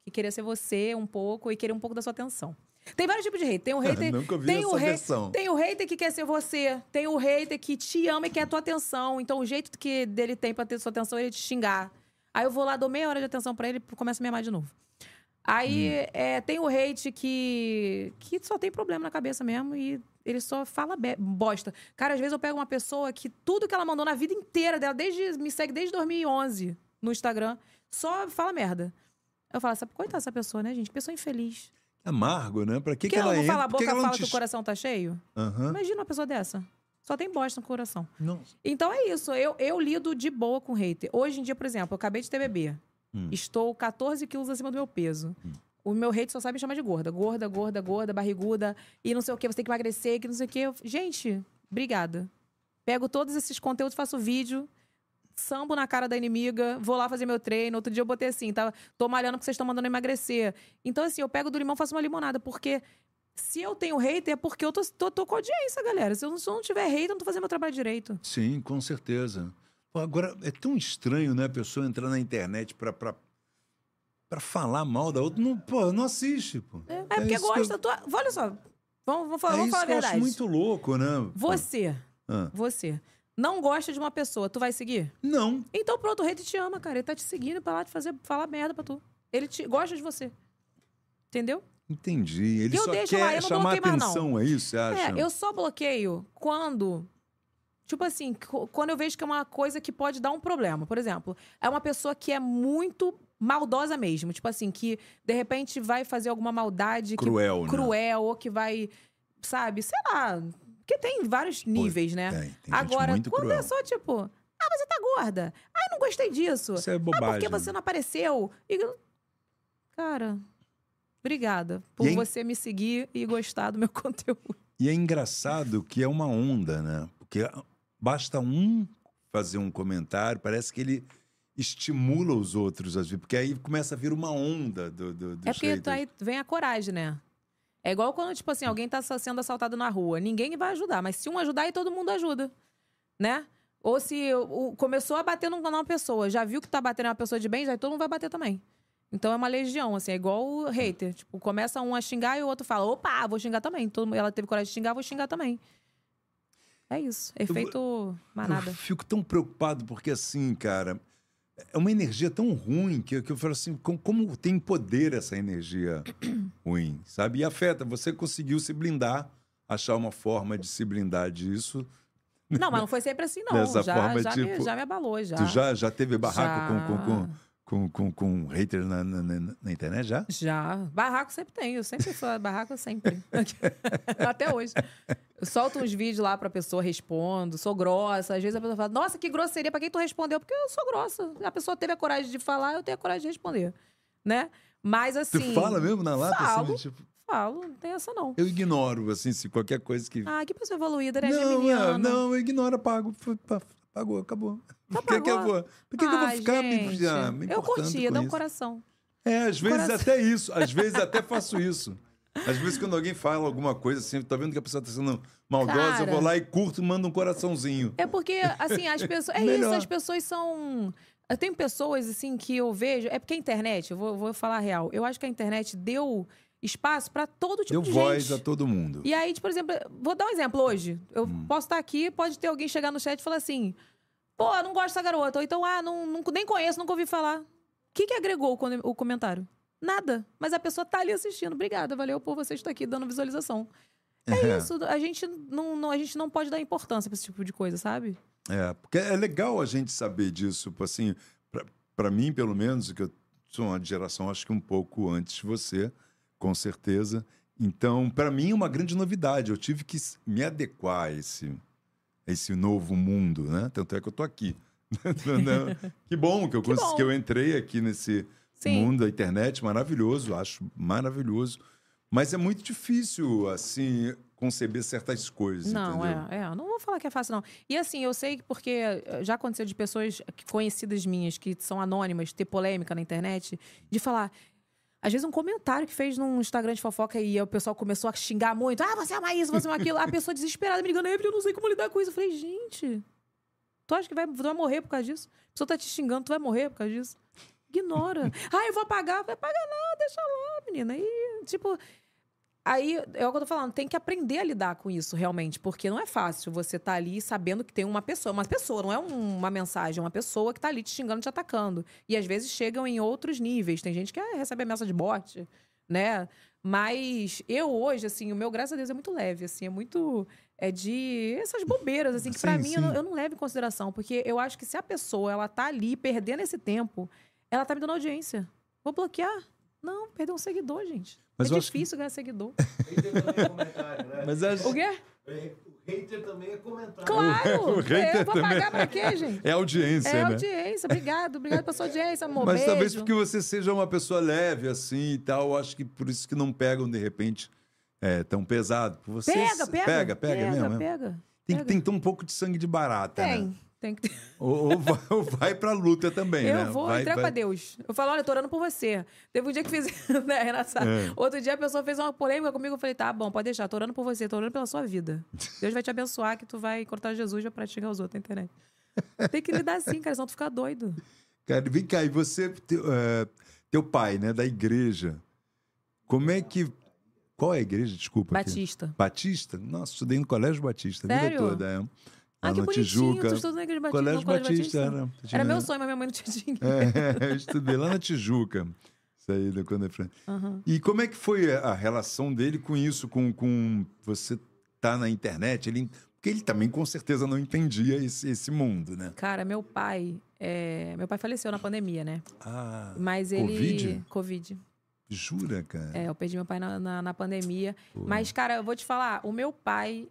Que queria ser você um pouco e querer um pouco da sua atenção. Tem vários tipos de hater. Tem o [laughs] hater. Nunca vi tem essa o hater, versão. Tem o hater que quer ser você. Tem o hater que te ama e quer a tua atenção. Então, o jeito que dele tem pra ter sua atenção é ele te xingar. Aí eu vou lá, dou meia hora de atenção pra ele e começa a me amar de novo. Aí Hum. é, tem o hate que, que só tem problema na cabeça mesmo e ele só fala bosta. Cara, às vezes eu pego uma pessoa que tudo que ela mandou na vida inteira dela, desde, me segue desde 2011 no Instagram, só fala merda. Eu falo, sabe, coitada dessa pessoa, né, gente? Pessoa infeliz. Amargo, né? Pra que, Que, que ela não entra? fala a que boca, que fala não que o coração tá cheio? Aham. Imagina uma pessoa dessa. Só tem bosta no coração. Nossa. Então é isso. Eu, eu lido de boa com hater. Hoje em dia, por exemplo, eu acabei de ter bebê. Hum. Estou 14 quilos acima do meu peso. O meu hate só sabe me chamar de gorda. Gorda, gorda, gorda, barriguda. E não sei o que, você tem que emagrecer, que não sei o que. Gente, obrigada. Pego todos esses conteúdos, faço vídeo, sambo na cara da inimiga, vou lá fazer meu treino. Outro dia eu botei assim, tá, tô malhando porque vocês estão mandando emagrecer. Então, assim, eu pego do limão e faço uma limonada, porque se eu tenho hater é porque eu tô, tô, tô com audiência, galera. Se eu, não, se eu não tiver hater, eu não tô fazendo meu trabalho direito. Sim, com certeza. Pô, agora, é tão estranho, né? A pessoa entrar na internet pra, pra, pra falar mal da outra. Não, pô, não assiste, pô. É, porque isso que gosta. Olha só, vamos, vamos falar, é vamos isso falar a que eu verdade. acho muito louco, né? Você, Ah, você, não gosta de uma pessoa, tu vai seguir? não. Então pronto, o rei te ama, cara. Ele tá te seguindo pra lá te fazer falar merda pra tu. Ele te, gosta de você. Entendeu? Entendi. Ele eu só deixo quer lá, eu não chamar bloqueio mais, não. atenção, é isso, você acha? É, eu só bloqueio quando. Tipo assim, quando eu vejo que é uma coisa que pode dar um problema. Por exemplo, é uma pessoa que é muito maldosa mesmo. Tipo assim, que de repente vai fazer alguma maldade. que- Cruel, né? cruel, ou que vai, sabe, sei lá. Porque tem vários níveis, né? Tem, tem Agora, quando cruel. é só tipo, ah, você tá gorda. Ah, eu não gostei disso. Isso é Ah, bobagem. porque você não apareceu. E... Cara, obrigada por é você me seguir e gostar do meu [laughs] conteúdo. E é engraçado que é uma onda, né? Porque basta um fazer um comentário, parece que ele estimula os outros, às vezes, porque aí começa a vir uma onda do, do, É porque aí vem a coragem, né? É igual quando, tipo assim, alguém tá sendo assaltado na rua. Ninguém vai ajudar, mas se um ajudar, aí todo mundo ajuda, né? Ou se o- começou a bater num- numa pessoa, já viu que tá batendo uma pessoa de bem, já todo mundo vai bater também. Então é uma legião, assim, é igual o hater. Tipo, começa um a xingar e o outro fala, opa, vou xingar também. Todo, ela teve coragem de xingar, vou xingar também. É isso. Efeito manada. Eu fico tão preocupado porque, assim, cara, é uma energia tão ruim que, que eu falo assim, como, como tem poder essa energia [clears throat] ruim, sabe? E afeta. Você conseguiu se blindar, achar uma forma de se blindar disso. Não, mas não foi sempre assim, não. [laughs] Dessa já, forma, já, me, tipo, já me abalou, já. Tu já, já teve barraco Já. com, com, com, com, com, com haters na, na, na- internet já? Já. Barraco sempre tem. Eu sempre falo barraco sempre. [laughs] Até hoje. Eu solto uns vídeos lá pra pessoa, respondo, sou grossa. Às vezes a pessoa fala, nossa, que grosseria, pra quem tu respondeu? Porque eu sou grossa. A pessoa teve a coragem de falar, eu tenho a coragem de responder. Né? Mas Tu assim. fala mesmo na lata? Falo. Assim, tipo, Falo, não tem essa não. eu ignoro, assim, se qualquer coisa que. Ah, que pessoa evoluída, né? não, é, não, eu ignoro, apago. Pagou, acabou. Por que, que eu vou, por que, que eu vou Ah, ficar me, gente, ah, me Eu curtia, com dá um coração. É, às vezes Coração. até isso. Às vezes até [laughs] faço isso. Às vezes quando alguém fala alguma coisa assim, tá vendo que a pessoa tá sendo maldosa, eu Cara. vou lá e curto e mando um coraçãozinho. É porque, assim, as [laughs] pessoas. É isso, as pessoas são. Eu tenho pessoas, assim, que eu vejo. É porque a internet, eu vou, vou falar a real. Eu acho que a internet deu espaço pra todo tipo Deu de voz gente. a todo mundo. E aí, tipo, por exemplo, vou dar um exemplo hoje. Eu Hum. posso estar aqui, pode ter alguém chegar no chat e falar assim: pô, não gosto dessa garota. Ou então, ah, não, não- nem conheço, nunca ouvi falar. O que, que agregou o, comentário? Nada. Mas a pessoa tá ali assistindo. Obrigada, valeu por você estar aqui dando visualização. É, É. isso. A gente não, não- a gente não pode dar importância pra esse tipo de coisa, sabe? É, porque é legal a gente saber disso, assim, pra- pra mim, pelo menos, que eu sou uma geração, acho que um pouco antes de você, com certeza. Então, pra mim é uma grande novidade. Eu tive que me adequar a esse, esse novo mundo, né? Tanto é que eu tô aqui. [laughs] que bom que eu, Que que eu entrei aqui nesse Sim. mundo da internet, maravilhoso, acho maravilhoso. Mas é muito difícil, assim, conceber certas coisas, Não, entendeu? é, é. Não vou falar que é fácil, não. E assim, eu sei que porque eh, já aconteceu de pessoas conhecidas minhas, que são anônimas, ter polêmica na internet, de falar. Às vezes um comentário que fez num Instagram de fofoca e o pessoal começou a xingar muito. Ah, você ama isso, você ama aquilo. A pessoa desesperada me ligando, eu não sei como lidar com isso. Eu falei, gente, tu acha que vai, tu vai morrer por causa disso? A pessoa tá te xingando, tu vai morrer por causa disso? Ignora. ah, eu vou apagar. Vai apagar não, deixa lá, menina. E, tipo, Aí é o que eu tô falando, tem que aprender a lidar com isso realmente, porque não é fácil você estar ali sabendo que tem uma pessoa, uma pessoa, não é um- uma mensagem, é uma pessoa que tá ali te xingando, te atacando. E às vezes chegam em outros níveis. Tem gente que ah, recebe ameaça de morte, né? Mas eu hoje, assim, o meu, graças a Deus, é muito leve, assim, é muito. É de essas bobeiras, assim, que pra Sim, mim eu não, eu não levo em consideração, porque eu acho que se a pessoa ela tá ali perdendo esse tempo, ela tá me dando audiência. Vou bloquear? Não, perder um seguidor, gente. Mas é acho que- difícil ganhar seguidor. Hater também é comentário, né? Mas acho- O quê? O hater também é comentário. Claro! [laughs] O hater eu vou também. pagar pra quê, gente? [laughs] é audiência, É né? audiência. Obrigado. Obrigado pela sua audiência, amor. Mas talvez Beijo. porque você seja uma pessoa leve assim e tal, acho que por isso que não pegam de repente é, tão pesado. Por Você Pega, pega. pega, pega mesmo. né? Pega, Tem que pega. tem que ter um pouco de sangue de barata, né? Tem. Tem que ter. Ou, ou vai, [laughs] ou vai pra luta também, Eu né? vou, vai, entrego vai... pra Deus. Eu falo, olha, eu tô orando por você. Teve um dia que fiz. [laughs] né, Renata? É. Outro dia a pessoa fez uma polêmica comigo. Eu falei, tá bom, pode deixar, tô orando por você, tô orando pela sua vida. Deus vai te abençoar que tu vai cortar Jesus pra xingar os outros na internet. Tem que lidar assim, cara, senão tu fica doido. Cara, vem cá, e você, teu, é, teu pai, né, da igreja, como é que... Qual é a igreja, desculpa? aqui? Batista. Batista? Nossa, estudei no Colégio Batista a vida Sério? toda, é. Ah, que no bonitinho. Tijuca. Tu estudou na igreja Batista? Colégio no Colégio Batista, Batista? era. Era Tinha- meu sonho, mas minha mãe não tinha dinheiro. É, [laughs] [laughs] eu estudei lá na Tijuca. Isso aí, da- quando fui- Aham. E como é que foi a relação dele com isso, com, com você tá na internet? Ele, porque ele também, com certeza, não entendia esse, esse mundo, né? Cara, meu pai. é, Meu pai faleceu na pandemia, né? Ah, Mas ele. Covid? Covid. jura, cara? É, eu perdi meu pai na, na, na pandemia. Pô. Mas, cara, eu vou te falar, o meu pai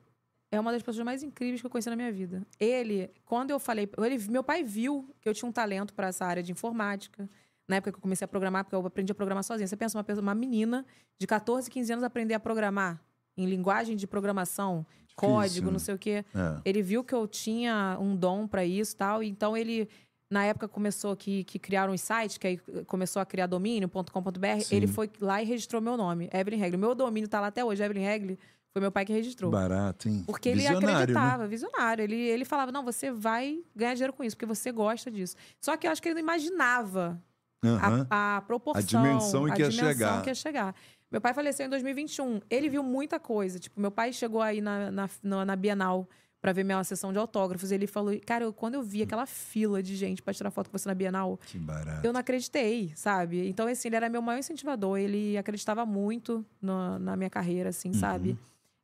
é uma das pessoas mais incríveis que eu conheci na minha vida. Ele, quando eu falei. Ele, meu pai viu que eu tinha um talento para essa área de informática. Na época que eu comecei a programar, porque eu aprendi a programar sozinha. Você pensa, uma, pessoa, uma menina de 14, 15 anos aprender a programar em linguagem de programação, código, não sei o quê. É. Ele viu que eu tinha um dom pra isso e tal. Então ele, na época, começou que, que criaram os sites, que aí começou a criar domínio.com.br. Ele foi lá e registrou meu nome, Evelyn Regli. Meu domínio tá lá até hoje, Evelyn Regli. Foi meu pai que registrou. Barato, hein? Porque ele Visionário, né? acreditava, visionário. Ele, ele falava: não, você vai ganhar dinheiro com isso, porque você gosta disso. Só que eu acho que ele não imaginava Né? Aham. a, a proporção. A dimensão em que a ia dimensão chegar. que ia chegar. Meu pai faleceu em 2021. Ele viu muita coisa. Tipo, meu pai chegou aí na, na, na, na Bienal pra ver minha sessão de autógrafos. Ele falou: Cara, eu- quando eu vi aquela fila de gente pra tirar foto com você na Bienal, Que barato. eu não acreditei, sabe? Então, assim, ele era meu maior incentivador. Ele acreditava muito no- na minha carreira, assim, Uhum. sabe?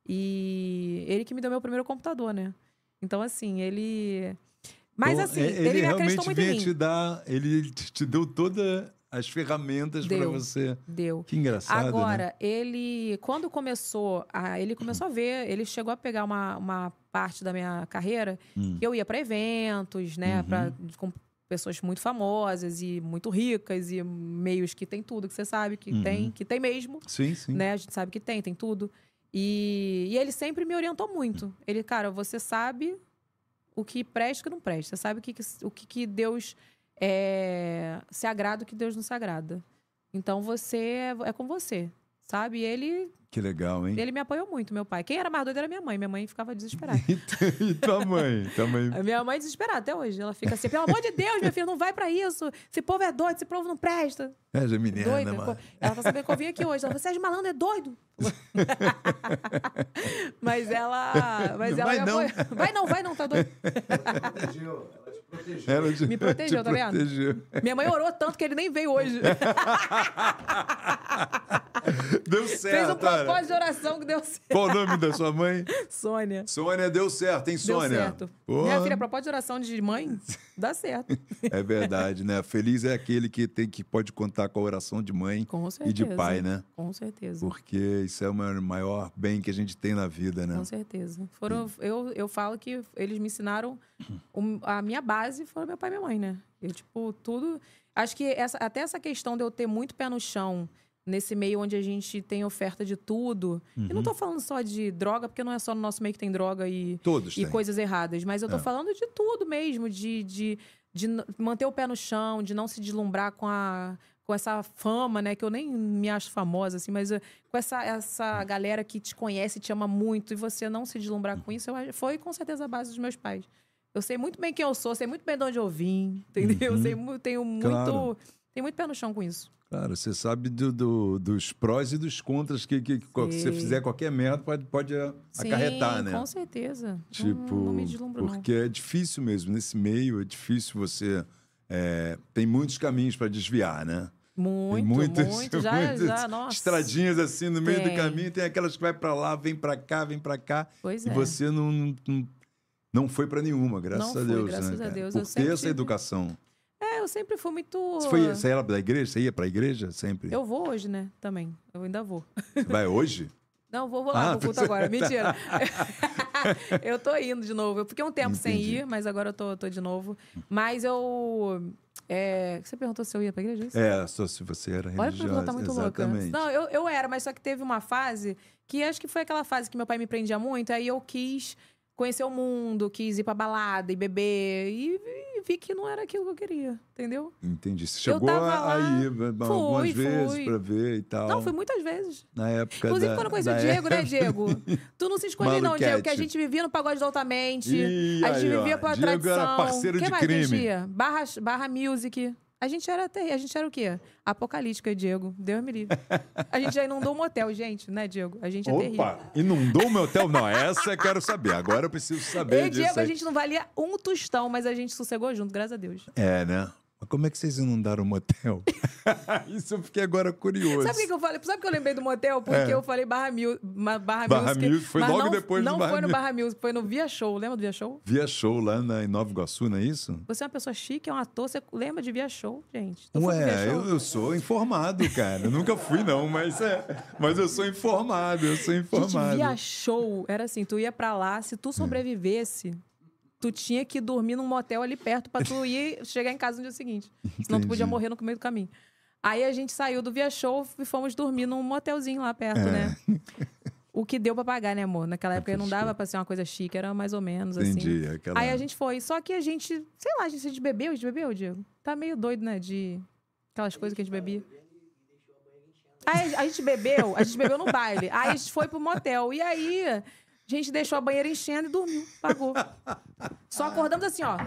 E ele que me deu meu primeiro computador, né? Então, assim, ele. Mas, Então, assim, é- ele, me realmente acreditou muito em vinha te dar, ele te deu todas as ferramentas para você. Deu. Que engraçado, né? Agora, ele, quando começou, a, ele começou a ver, ele chegou a pegar uma, uma parte da minha carreira, Hum. que eu ia para eventos, né, Uhum. pra, com pessoas muito famosas e muito ricas e meios que tem tudo que você sabe que Uhum. tem, que tem mesmo, Sim, sim. né? A gente sabe que tem, tem tudo. E, e ele sempre me orientou muito. Ele, cara, você sabe o que presta e o que não presta. Você sabe o que, o que, que Deus é, se agrada o que Deus não se agrada. Então você é, é com você, sabe? E ele, Que legal, hein? ele me apoiou muito, meu pai. Quem era mais doido era minha mãe. Minha mãe ficava desesperada. [laughs] e tua mãe? Tua mãe... [laughs] A minha mãe é desesperada até hoje. Ela fica assim, pelo amor de Deus, minha filha, não vai pra isso. Esse povo é doido, esse povo não presta. É, Geminiana, Doida. mano. Ela tá sabendo que eu vim aqui hoje. Ela falou, Sérgio Malandro é doido. [laughs] mas ela. Mas ela Vai me não. apoiou. Vai não, vai não, tá doido. Protegeu, te- Me protegeu, te tá vendo? protegeu. Minha mãe orou tanto que ele nem veio hoje. [laughs] Deu Fez um certo, propósito de oração que deu certo. Qual o nome da sua mãe? Sônia. Sônia, deu certo, hein, Deu Sônia? certo. Porra. Minha filha, propósito de oração de mãe, dá certo. É verdade, né? Feliz é aquele que tem que pode contar com a oração de mãe Com certeza. e de pai, né? Com certeza. Porque isso é o maior- maior bem que a gente tem na vida, né? Com certeza. Foram, eu, eu falo que eles me ensinaram. a minha base foi meu pai e minha mãe, né? Eu, tipo, tudo. Acho que essa, até essa questão de eu ter muito pé no chão nesse meio onde a gente tem oferta de tudo. E Uhum. não tô falando só de droga, porque não é só no nosso meio que tem droga e, Todos e têm. coisas erradas. Mas eu tô É. falando de tudo mesmo, de, de, de manter o pé no chão, de não se deslumbrar com a. Com essa fama, né? Que eu nem me acho famosa, assim, mas eh, com essa, essa galera que te conhece, te ama muito, e você não se deslumbrar com isso, eu foi com certeza a base dos meus pais. Eu sei muito bem quem eu sou, sei muito bem de onde eu vim, entendeu? Eu sei, tenho muito. Uhum. Claro. Tenho muito pé no chão com isso. Claro, você sabe do- do- dos prós e dos contras que, que, que se você fizer qualquer merda pode, pode Sim, acarretar, né? Com certeza. Tipo, não, não me deslumbro, não. porque é difícil mesmo. Nesse meio é difícil você. é, tem muitos caminhos para desviar, né? Muito, tem muitas, muito. [laughs] Já, muitas já, nossa. estradinhas assim no meio do Tem. caminho. Tem aquelas que vai para lá, vem para cá, vem para cá. Pois e é. você não, não, não- foi para nenhuma, graças Não a Deus. graças né, a? Deus. Por Eu ter sempre essa educação. É, eu sempre fui muito. Você, foi, você era da igreja? Você ia para a igreja sempre? Eu vou hoje, né? Também. Eu ainda vou. Vai hoje? [laughs] Não, vou, vou lá Ah, pro culto agora. [laughs] Mentira. [laughs] eu tô indo de novo. Eu fiquei um tempo sem Entendi. ir, mas agora eu tô, tô de novo. Mas eu. É... Você perguntou se eu ia pra igreja? é isso? É, só se você era Olha religiosa. ela tá muito Exatamente. louca. Não, eu, eu era, mas só que teve uma fase que acho que foi aquela fase que meu pai me prendia muito, aí eu quis conhecer o mundo, quis ir pra balada e beber, e, e vi que não era aquilo que eu queria, entendeu? Entendi. Você chegou a lá. ir algumas Fui, vezes fui. pra ver e tal. Não, fui muitas vezes. Na época Inclusive, da, quando eu conheci o Diego, né, época- Diego? [laughs] Tu não se esconde, não, Diego, que a gente vivia no pagode do altamente. Ih, a gente aí, ó. vivia pela Diego tradição. era parceiro que de mais crime. Barra, barra Music. A gente era até, a gente era o quê? Apocalíptica, Diego. Deus me livre. A gente já inundou um motel, gente, né, Diego? A gente é terrível. Opa! Inundou o meu hotel? Não, essa eu quero saber. Agora eu preciso saber Eu e disso. Diego, a aí. gente não valia um tostão, mas a gente sossegou junto, graças a Deus. É, né? Como é que vocês inundaram o motel? [laughs] Isso eu fiquei agora curioso. Sabe o que eu falei? Sabe que eu lembrei do motel? Porque É. eu falei Barra, Mil, Barra, Barra Music. Music foi logo não, depois do Não Barra foi no. Barra Music, foi no Via Show. Lembra do Via Show? Via show lá na, em Nova Iguaçu, não é isso? Você é uma pessoa chique, é um ator, você lembra de Via Show, gente? Via Ué, Show? eu, eu sou informado, cara. Eu nunca fui, não, mas é. Mas eu sou informado, eu sou Gente, informado. Via Show era assim, tu ia pra lá, se tu sobrevivesse, tu tinha que dormir num motel ali perto pra tu [laughs] ir chegar em casa no dia seguinte. Senão tu podia morrer no meio do caminho. Aí a gente saiu do Via Show e fomos dormir num motelzinho lá perto, É. né? [laughs] O que deu pra pagar, né, amor? Naquela época não dava pra ser uma coisa chique, era mais ou menos assim. Entendi. Aquela... Aí a gente foi. Só que a gente, sei lá, a gente, a gente bebeu, a gente bebeu, Diego? Tá meio doido, né? De aquelas coisas que a gente bebia. Aí a gente bebeu, a gente bebeu no baile. Aí a gente foi pro motel. E aí a gente deixou a banheira enchendo e dormiu. Pagou. Só acordamos assim, ó.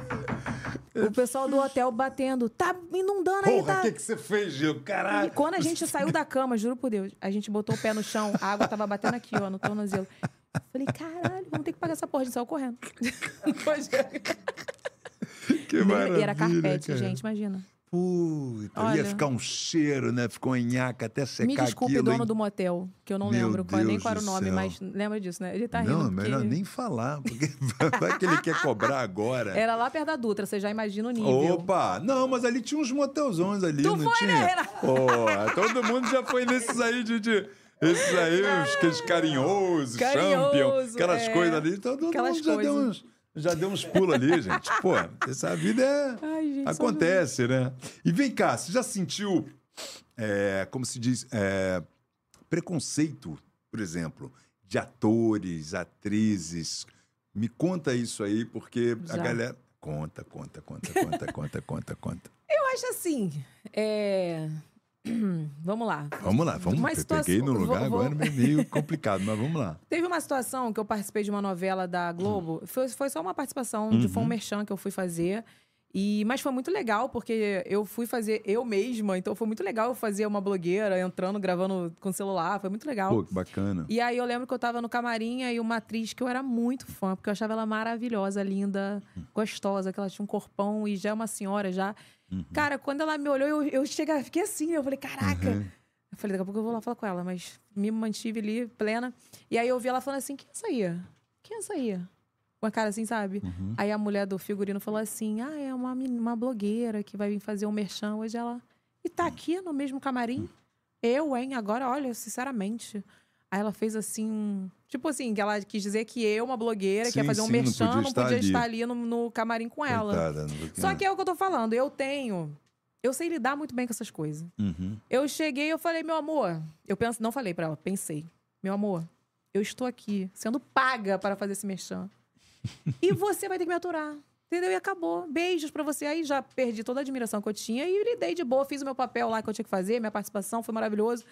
O pessoal do hotel batendo. Tá inundando aí, Porra, tá. o que, que você fez, Gil? E Caralho. quando a gente saiu da cama, juro por Deus, a gente botou o pé no chão, a água tava batendo aqui, ó, no tornozelo. Falei, caralho, vamos ter que pagar essa porra. A gente saiu correndo. [laughs] [laughs] Que e maravilha, era carpete, cara. gente, imagina. Puta, ia Olha. ficar um cheiro, né? Ficou em nhaca até secar Me desculpe, aquilo. dono hein? do motel, que eu não Meu lembro qual, nem qual era o nome, céu. mas lembra disso, né? Ele tá rindo. Não, porque melhor nem falar, porque [laughs] vai que ele quer cobrar agora. Era lá perto da Dutra, você já imagina o nível. Opa! Não, mas ali tinha uns motelzões ali, Tu não foi, tinha? né, todo mundo já foi nesses aí de... de- esses aí, os carinhosos, Carinhoso, champion, aquelas é. coisas ali, todo Aquelas mundo já deu, coisas. uns, já deu uns pulos ali, gente. [laughs] Pô, essa vida é... Ai, gente, Acontece, né? E vem cá, você já sentiu, é, como se diz, é, preconceito, por exemplo, de atores, atrizes? Me conta isso aí, porque a Já. galera. Conta, conta, conta, conta, conta, conta, conta. Eu acho assim. É... [clears throat] Vamos lá. Vamos lá, vamos. Uma Peguei situação- no lugar vou- vou- agora, meio complicado, mas vamos lá. [laughs] Teve uma situação que eu participei de uma novela da Hum. Globo. Foi, foi só uma participação Uhum. de um merchan que eu fui fazer. E, mas foi muito legal, porque eu fui fazer eu mesma. Então foi muito legal eu fazer uma blogueira entrando, gravando com celular. Foi muito legal. Pô, que bacana. E aí eu lembro que eu tava no camarim e uma atriz que eu era muito fã, porque eu achava ela maravilhosa, linda, gostosa, que ela tinha um corpão e já é uma senhora já. Cara, quando ela me olhou, eu, eu cheguei, fiquei assim, eu falei, caraca. Eu falei, daqui a pouco eu vou lá falar com ela, mas me mantive ali, plena. E aí eu vi ela falando assim, quem é essa aí? Quem é essa aí? Com a cara assim, sabe? Aí a mulher do figurino falou assim, ah, é uma, uma blogueira que vai vir fazer um merchan hoje. Ela, e tá aqui no mesmo camarim? Eu, hein? Agora, olha, sinceramente. Aí ela fez assim, tipo assim, que ela quis dizer que eu, uma blogueira, que ia Sim, fazer um sim, não merchan, podia não estar podia ali. estar ali no, no camarim com ela. Coitada, não Só que é o que eu tô falando, eu tenho. Eu sei lidar muito bem com essas coisas. Uhum. Eu cheguei e eu falei, meu amor. Eu penso, não falei pra ela, pensei. Meu amor, eu estou aqui sendo paga para fazer esse merchan. [laughs] e você vai ter que me aturar. Entendeu? E acabou. Beijos pra você. Aí já perdi toda a admiração que eu tinha e lidei de boa. Fiz o meu papel lá que eu tinha que fazer, minha participação foi maravilhoso.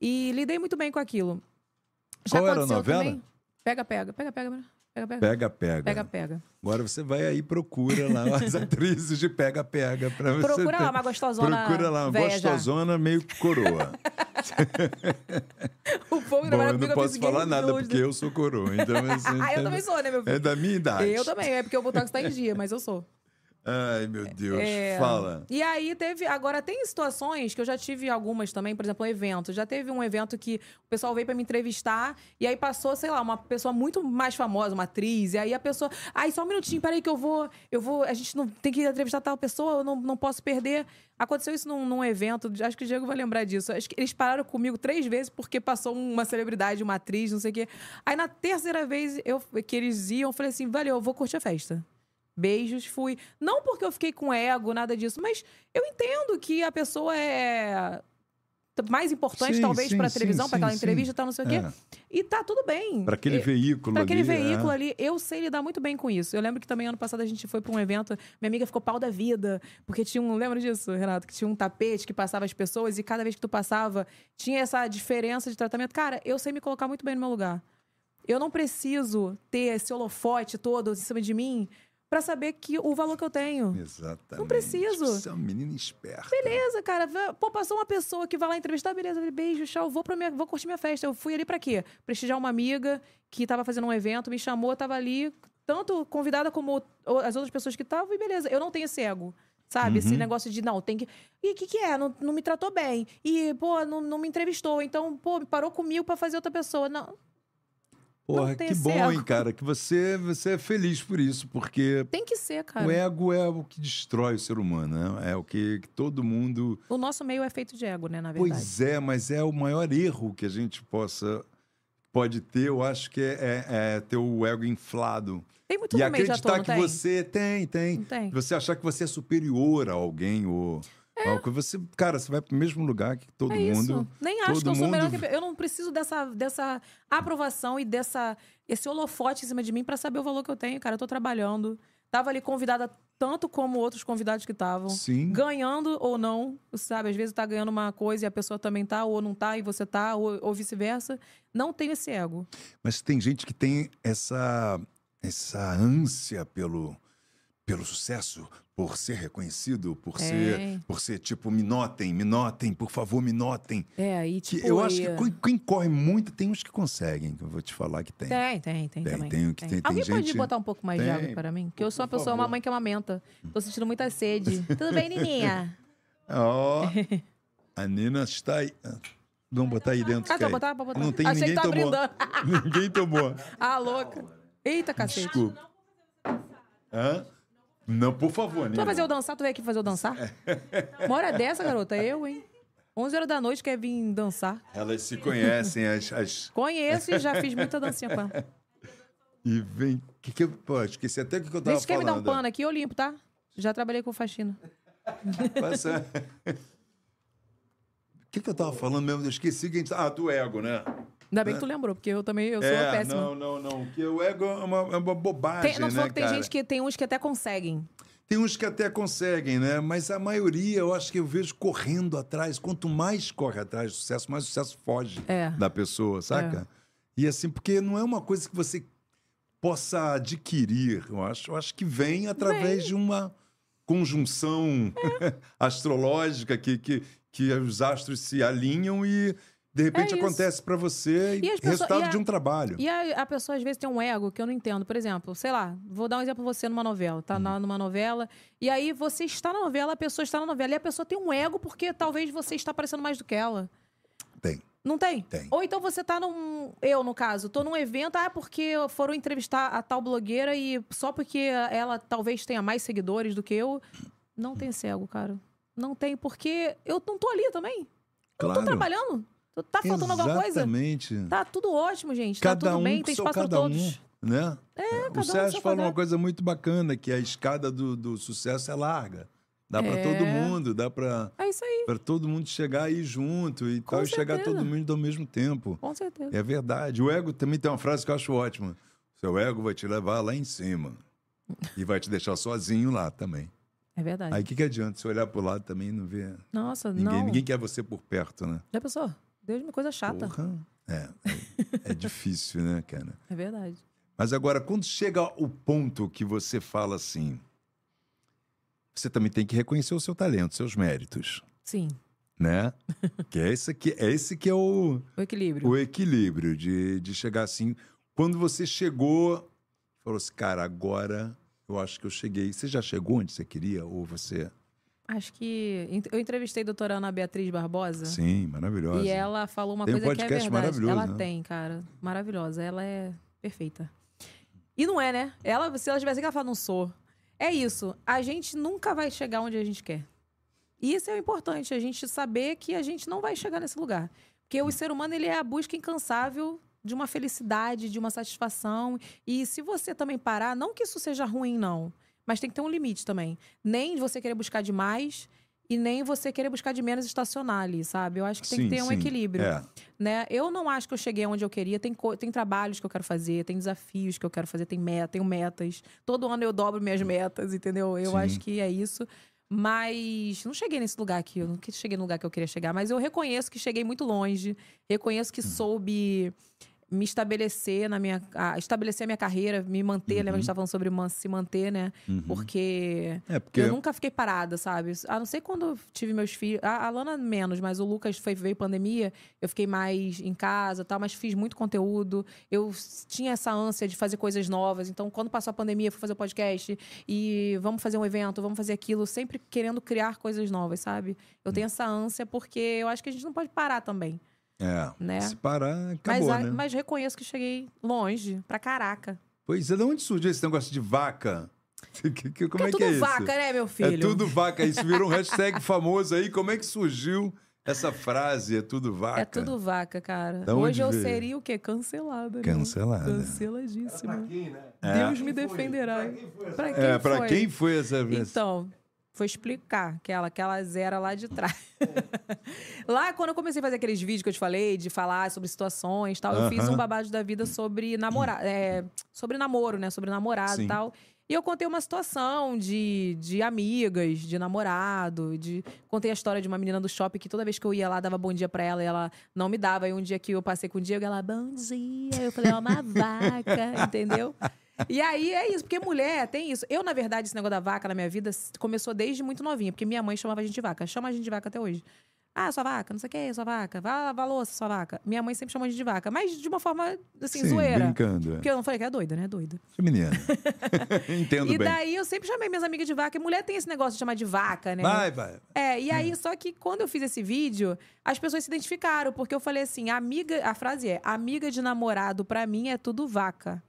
E lidei muito bem com aquilo. Qual era a novela? também- Pega, pega. Pega, pega. Pega, pega. Pega, pega. Pega, pega. Agora você vai aí e procura lá as [laughs] atrizes de pega-pega pra você Procura ter- lá uma gostosona Procura lá uma véia já. gostosona meio coroa. [laughs] [laughs] O povo Bom, eu não posso falar nada doida. porque eu sou coroa. Então, assim, [laughs] Ah, eu também sou, né, meu filho? É da minha idade. Eu também, é porque o Botox tá em dia, mas eu sou. Ai, meu Deus. É, Fala. E aí teve. Agora, tem situações que eu já tive algumas também, por exemplo, um evento. Já teve um evento que o pessoal veio pra me entrevistar e aí passou, sei lá, uma pessoa muito mais famosa, uma atriz. E aí a pessoa. Ai, só um minutinho, peraí que eu vou. Eu vou. A gente não tem que entrevistar tal pessoa, eu não, não posso perder. Aconteceu isso num, num evento, acho que o Diego vai lembrar disso. Acho que eles pararam comigo três vezes porque passou uma celebridade, uma atriz, não sei o quê. Aí na terceira vez eu, que eles iam, eu falei assim: valeu, eu vou curtir a festa. Beijos, fui. Não porque eu fiquei com ego, nada disso, mas eu entendo que a pessoa é mais importante, Sim, talvez, pra sim, televisão, pra sim, aquela sim. entrevista, tal, não sei o quê. É. E tá tudo bem. Para aquele E- veículo Pra aquele ali, veículo é. ali, eu sei lidar muito bem com isso. Eu lembro que também ano passado a gente foi pra um evento, minha amiga ficou pau da vida, porque tinha um. Lembra disso, Renato? Que tinha um tapete que passava as pessoas e cada vez que tu passava tinha essa diferença de tratamento. Cara, eu sei me colocar muito bem no meu lugar. Eu não preciso ter esse holofote todo em cima de mim pra saber que o valor que eu tenho. Exatamente. Não preciso. Você é uma menina esperta. Beleza, cara. Pô, passou uma pessoa que vai lá entrevistar, beleza, beijo, tchau, vou, pra minha, vou curtir minha festa. Eu fui ali pra quê? Prestigiar uma amiga que tava fazendo um evento, me chamou, tava ali, tanto convidada como as outras pessoas que estavam, e beleza. Eu não tenho esse ego. Sabe? Esse negócio de, não, tem que. E o que, que é? Não, não me tratou bem. E, pô, não, não me entrevistou. Então, pô, parou comigo pra fazer outra pessoa. Não. Porra, que bom, ego. hein, cara, que você, você é feliz por isso, porque Tem que ser, cara. o ego é o que destrói o ser humano, né? É o que, que todo mundo. O nosso meio é feito de ego, né, na verdade. Pois é, mas é o maior erro que a gente possa pode ter, eu acho que é, é- é ter o ego inflado. Tem muito e ator, acreditar que tem? você tem, tem. Tem. Você achar que você é superior a alguém ou palco. Você, cara, você vai pro mesmo lugar que todo É mundo. Nem acho todo que eu sou melhor mundo- que. Eu não preciso dessa, dessa aprovação e dessa esse holofote em cima de mim pra saber o valor que eu tenho, cara. Eu tô trabalhando. Tava ali convidada tanto como outros convidados que estavam. Sim. Ganhando ou não, sabe? Às vezes tá ganhando uma coisa e a pessoa também tá, ou não tá, e você tá, ou, ou vice-versa. Não tenho esse ego. Mas tem gente que tem essa, essa ânsia pelo, pelo sucesso, por ser reconhecido, por, É. ser, por ser tipo, me notem, me notem, por favor, me notem. É, aí, Que tipo. eu acho que quem, quem corre muito, tem uns que conseguem, que eu vou te falar que tem. Tem, tem, tem, Tem, também. tem que tem- tem Alguém pode gente- botar um pouco mais de Tem. água para mim? Porque eu sou uma pessoa, uma favor. mãe que amamenta. Tô sentindo muita sede. [laughs] Tudo bem, Nininha? Ó, a Nina está aí. Vamos botar aí dentro. Ah, que tá, botar, pode botar. Não tem Achei que ninguém tomou. [laughs] ninguém tomou. Ah, louca. Eita, cacete. Desculpa. Hã? Não, por favor, Tu vai fazer eu dançar? Tu veio aqui fazer eu dançar? Uma hora dessa, garota, eu, hein? 11 horas da noite quer vir dançar. Elas se conhecem, as, as- Conheço e já fiz muita dancinha com ela. E vem. Que que eu, pô, esqueci até o que, que eu tava Vê se quer me dar um falando. pano aqui, eu limpo, tá? Já trabalhei com faxina. Passa. [laughs] O que, que eu tava falando mesmo? Eu esqueci que a gente. Ah, do ego, né? Ainda bem que tu lembrou, porque eu também eu sou é, péssima. não, não, não. Que o ego é uma, é uma bobagem, Tem, não né, que tem gente que tem uns que até conseguem. Tem uns que até conseguem, né? Mas a maioria eu acho que eu vejo correndo atrás. Quanto mais corre atrás do sucesso, mais o sucesso foge É. da pessoa, saca? E assim, porque não é uma coisa que você possa adquirir, eu acho. Eu acho que vem através de uma conjunção É. [laughs] astrológica que, que, que os astros se alinham e de repente É acontece para você E pessoas- resultado e a- de um trabalho. E a, a pessoa às vezes tem um ego que eu não entendo. Por exemplo, sei lá, vou dar um exemplo pra você numa novela. Tá na- numa novela, e aí você está na novela, a pessoa está na novela, e a pessoa tem um ego porque talvez você está parecendo mais do que ela. Tem. Não tem? Tem. Ou então você tá num. Eu, no caso, tô num evento, ah, porque foram entrevistar a tal blogueira e só porque ela talvez tenha mais seguidores do que eu. Não tem esse ego, cara. Não tem, porque eu não tô ali também. Eu Claro. tô trabalhando. Tá faltando alguma coisa? Exatamente. Tá tudo ótimo, gente. Tá cada tudo um bem, tem espaço cada todos. um, né? É, um o Sérgio seu fala uma coisa muito bacana, que a escada do, do sucesso é larga. Dá pra É. todo mundo, dá pra É isso aí, pra todo mundo chegar aí junto e Com tal, e chegar todo mundo ao mesmo tempo. com certeza. É verdade. O ego também tem uma frase que eu acho ótima. Seu ego vai te levar lá em cima. E vai te deixar sozinho lá também. É verdade. Aí o que, que adianta você olhar pro lado também e não ver Nossa, ninguém? não. Ninguém quer você por perto, né? Já pensou? Deus me coisa chata. Porra. É, é, é difícil, né, cara? É verdade. Mas agora, quando chega o ponto que você fala assim, você também tem que reconhecer o seu talento, seus méritos, Sim, né? [laughs] que é esse que é esse que é o, o equilíbrio. o equilíbrio de, de chegar assim. Quando você chegou, falou assim, cara, agora eu acho que eu cheguei. Você já chegou onde você queria ou você? Acho que. Eu entrevistei a doutora Ana Beatriz Barbosa. Sim, maravilhosa. E ela falou uma Tem um coisa que é verdade. maravilhoso, Ela né? tem, cara. Maravilhosa. Ela é perfeita. E não é, né? Ela, se ela tivesse que ela fala, não sou. É isso. A gente nunca vai chegar onde a gente quer. E isso é o importante, a gente saber que a gente não vai chegar nesse lugar. Porque o ser humano, ele é a busca incansável de uma felicidade, de uma satisfação. E se você também parar, não que isso seja ruim, não. Mas tem que ter um limite também. Nem você querer buscar demais e nem você querer buscar de menos estacionar ali, sabe? Eu acho que tem Sim, que ter um sim. equilíbrio É. né? Eu não acho que eu cheguei onde eu queria. Tem, tem trabalhos que eu quero fazer, tem desafios que eu quero fazer, tem meta, tenho metas. Todo ano eu dobro minhas metas, entendeu? Eu Sim. acho que é isso. Mas não cheguei nesse lugar aqui, eu não cheguei no lugar que eu queria chegar, mas eu reconheço que cheguei muito longe, reconheço Hum. que soube me estabelecer na minha. ah, estabelecer a minha carreira, me manter. Lembra que a gente tava falando sobre man- se manter, né? Uhum. Porque É, porque eu nunca fiquei parada, sabe? A não ser quando tive meus filhos. A a Lana menos, mas o Lucas foi, veio pandemia, eu fiquei mais em casa tal, mas fiz muito conteúdo. Eu tinha essa ânsia de fazer coisas novas. Então, quando passou a pandemia, fui fazer o podcast e vamos fazer um evento, vamos fazer aquilo, sempre querendo criar coisas novas, sabe? Eu tenho essa ânsia porque eu acho que a gente não pode parar também. É, né? se parar, Mas, acabou, a- né? mas reconheço que cheguei longe, pra caraca. Pois é, de onde surgiu esse negócio de vaca? [laughs] Que- que- Como é é que tudo é isso? vaca, né, meu filho? É tudo vaca. Isso virou um [laughs] hashtag famoso aí. Como é que surgiu essa frase? É tudo vaca. É tudo vaca, cara. Da Hoje eu veio? seria o quê? Cancelada. né? Cancelada. Canceladíssima. Quem, né? Deus me defenderá. Pra quem É, pra foi? quem foi essa vez? Então, foi explicar aquela, aquela zera lá de trás. [laughs] lá, quando eu comecei a fazer aqueles vídeos que eu te falei, de falar sobre situações e tal, eu fiz um babado da vida sobre namorar, [clears throat] é, sobre namoro, né? Sobre namorado e tal. E eu contei uma situação de, de amigas, de namorado, de contei a história de uma menina do shopping que toda vez que eu ia lá dava bom dia pra ela e ela não me dava. E um dia que eu passei com o Diego, ela, bom dia. Eu falei, é uma vaca, [laughs] entendeu? E aí é isso, porque mulher tem isso. Eu, na verdade, esse negócio da vaca na minha vida começou desde muito novinha, porque minha mãe chamava a gente de vaca. Chama a gente de vaca até hoje. Ah, sua vaca, não sei o que, sua vaca. Vai lavar louça, sua vaca. Minha mãe sempre chamou a gente de vaca, mas de uma forma, assim, Sim, zoeira. brincando. é. Porque eu não falei que é doida, né? Doida. Menina. [laughs] Entendo E bem. daí eu sempre chamei minhas amigas de vaca. E mulher tem esse negócio de chamar de vaca, né? Vai, vai. É, e aí, só que quando eu fiz esse vídeo, as pessoas se identificaram, porque eu falei assim: amiga, a frase é: amiga de namorado, pra mim é tudo vaca.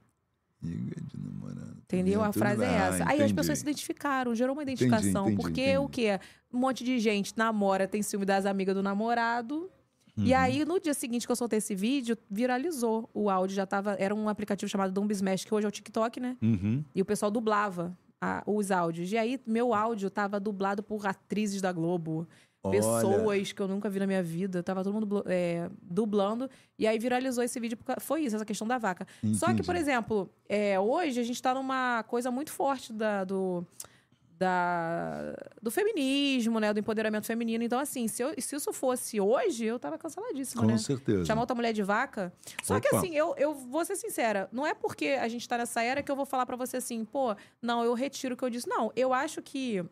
Amiga de namorado. Entendeu? A frase é Ah, essa. Aí as entendi. pessoas se identificaram, gerou uma identificação. entendi, porque entendi. o quê? Um monte de gente namora, tem ciúme das amigas do namorado. Uhum. E aí, no dia seguinte que eu soltei esse vídeo, viralizou. O áudio já tava. Era um aplicativo chamado Dumb Smash, que hoje é o TikTok, né? Uhum. E o pessoal dublava a- os áudios. E aí, meu áudio tava dublado por atrizes da Globo. Olha. Pessoas que eu nunca vi na minha vida. Tava todo mundo é, dublando. E aí viralizou esse vídeo. Foi isso, essa questão da vaca. Só que, Entendi. por exemplo, é, hoje a gente tá numa coisa muito forte da, do, da, do feminismo, né? Do empoderamento feminino. Então, assim, se, eu- se isso fosse hoje, eu tava canceladíssima, Com né? certeza. Chamar outra mulher de vaca. Só que Opa. assim, eu, eu vou ser sincera, não é porque a gente tá nessa era que eu vou falar pra você assim, pô, não, eu retiro o que eu disse. Não, eu acho que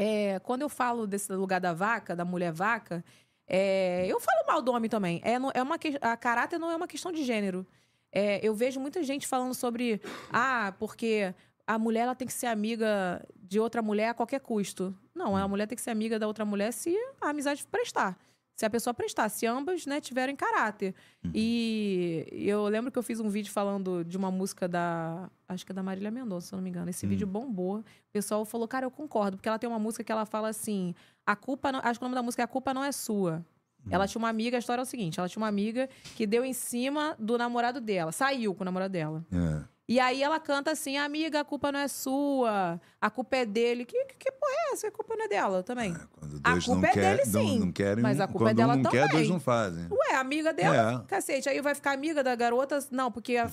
é, quando eu falo desse lugar da vaca, da mulher vaca, é, eu falo mal do homem também. É, é uma, a caráter não é uma questão de gênero. É, eu vejo muita gente falando sobre, ah, porque a mulher ela tem que ser amiga de outra mulher a qualquer custo. Não, a mulher tem que ser amiga da outra mulher se a amizade prestar. Se a pessoa prestar, se ambas né, tiverem caráter. E eu lembro que eu fiz um vídeo falando de uma música da. Acho que é da Marília Mendonça, se eu não me engano. Esse vídeo bombou. O pessoal falou, cara, eu concordo, porque ela tem uma música que ela fala assim: a culpa. Não, acho que o nome da música é A Culpa Não É Sua. Ela tinha uma amiga, a história é o seguinte: ela tinha uma amiga que deu em cima do namorado dela, saiu com o namorado dela. É. E aí ela canta assim: amiga, a culpa não é sua, a culpa é dele. Que, que, que porra é essa? A culpa não é dela também. Quando A dois culpa não é quer, dele, não, sim. não querem, Mas a culpa é quando dela um não quer, também. dois não fazem. Ué, amiga dela, É. cacete. Aí vai ficar amiga da garota? Não, porque, a-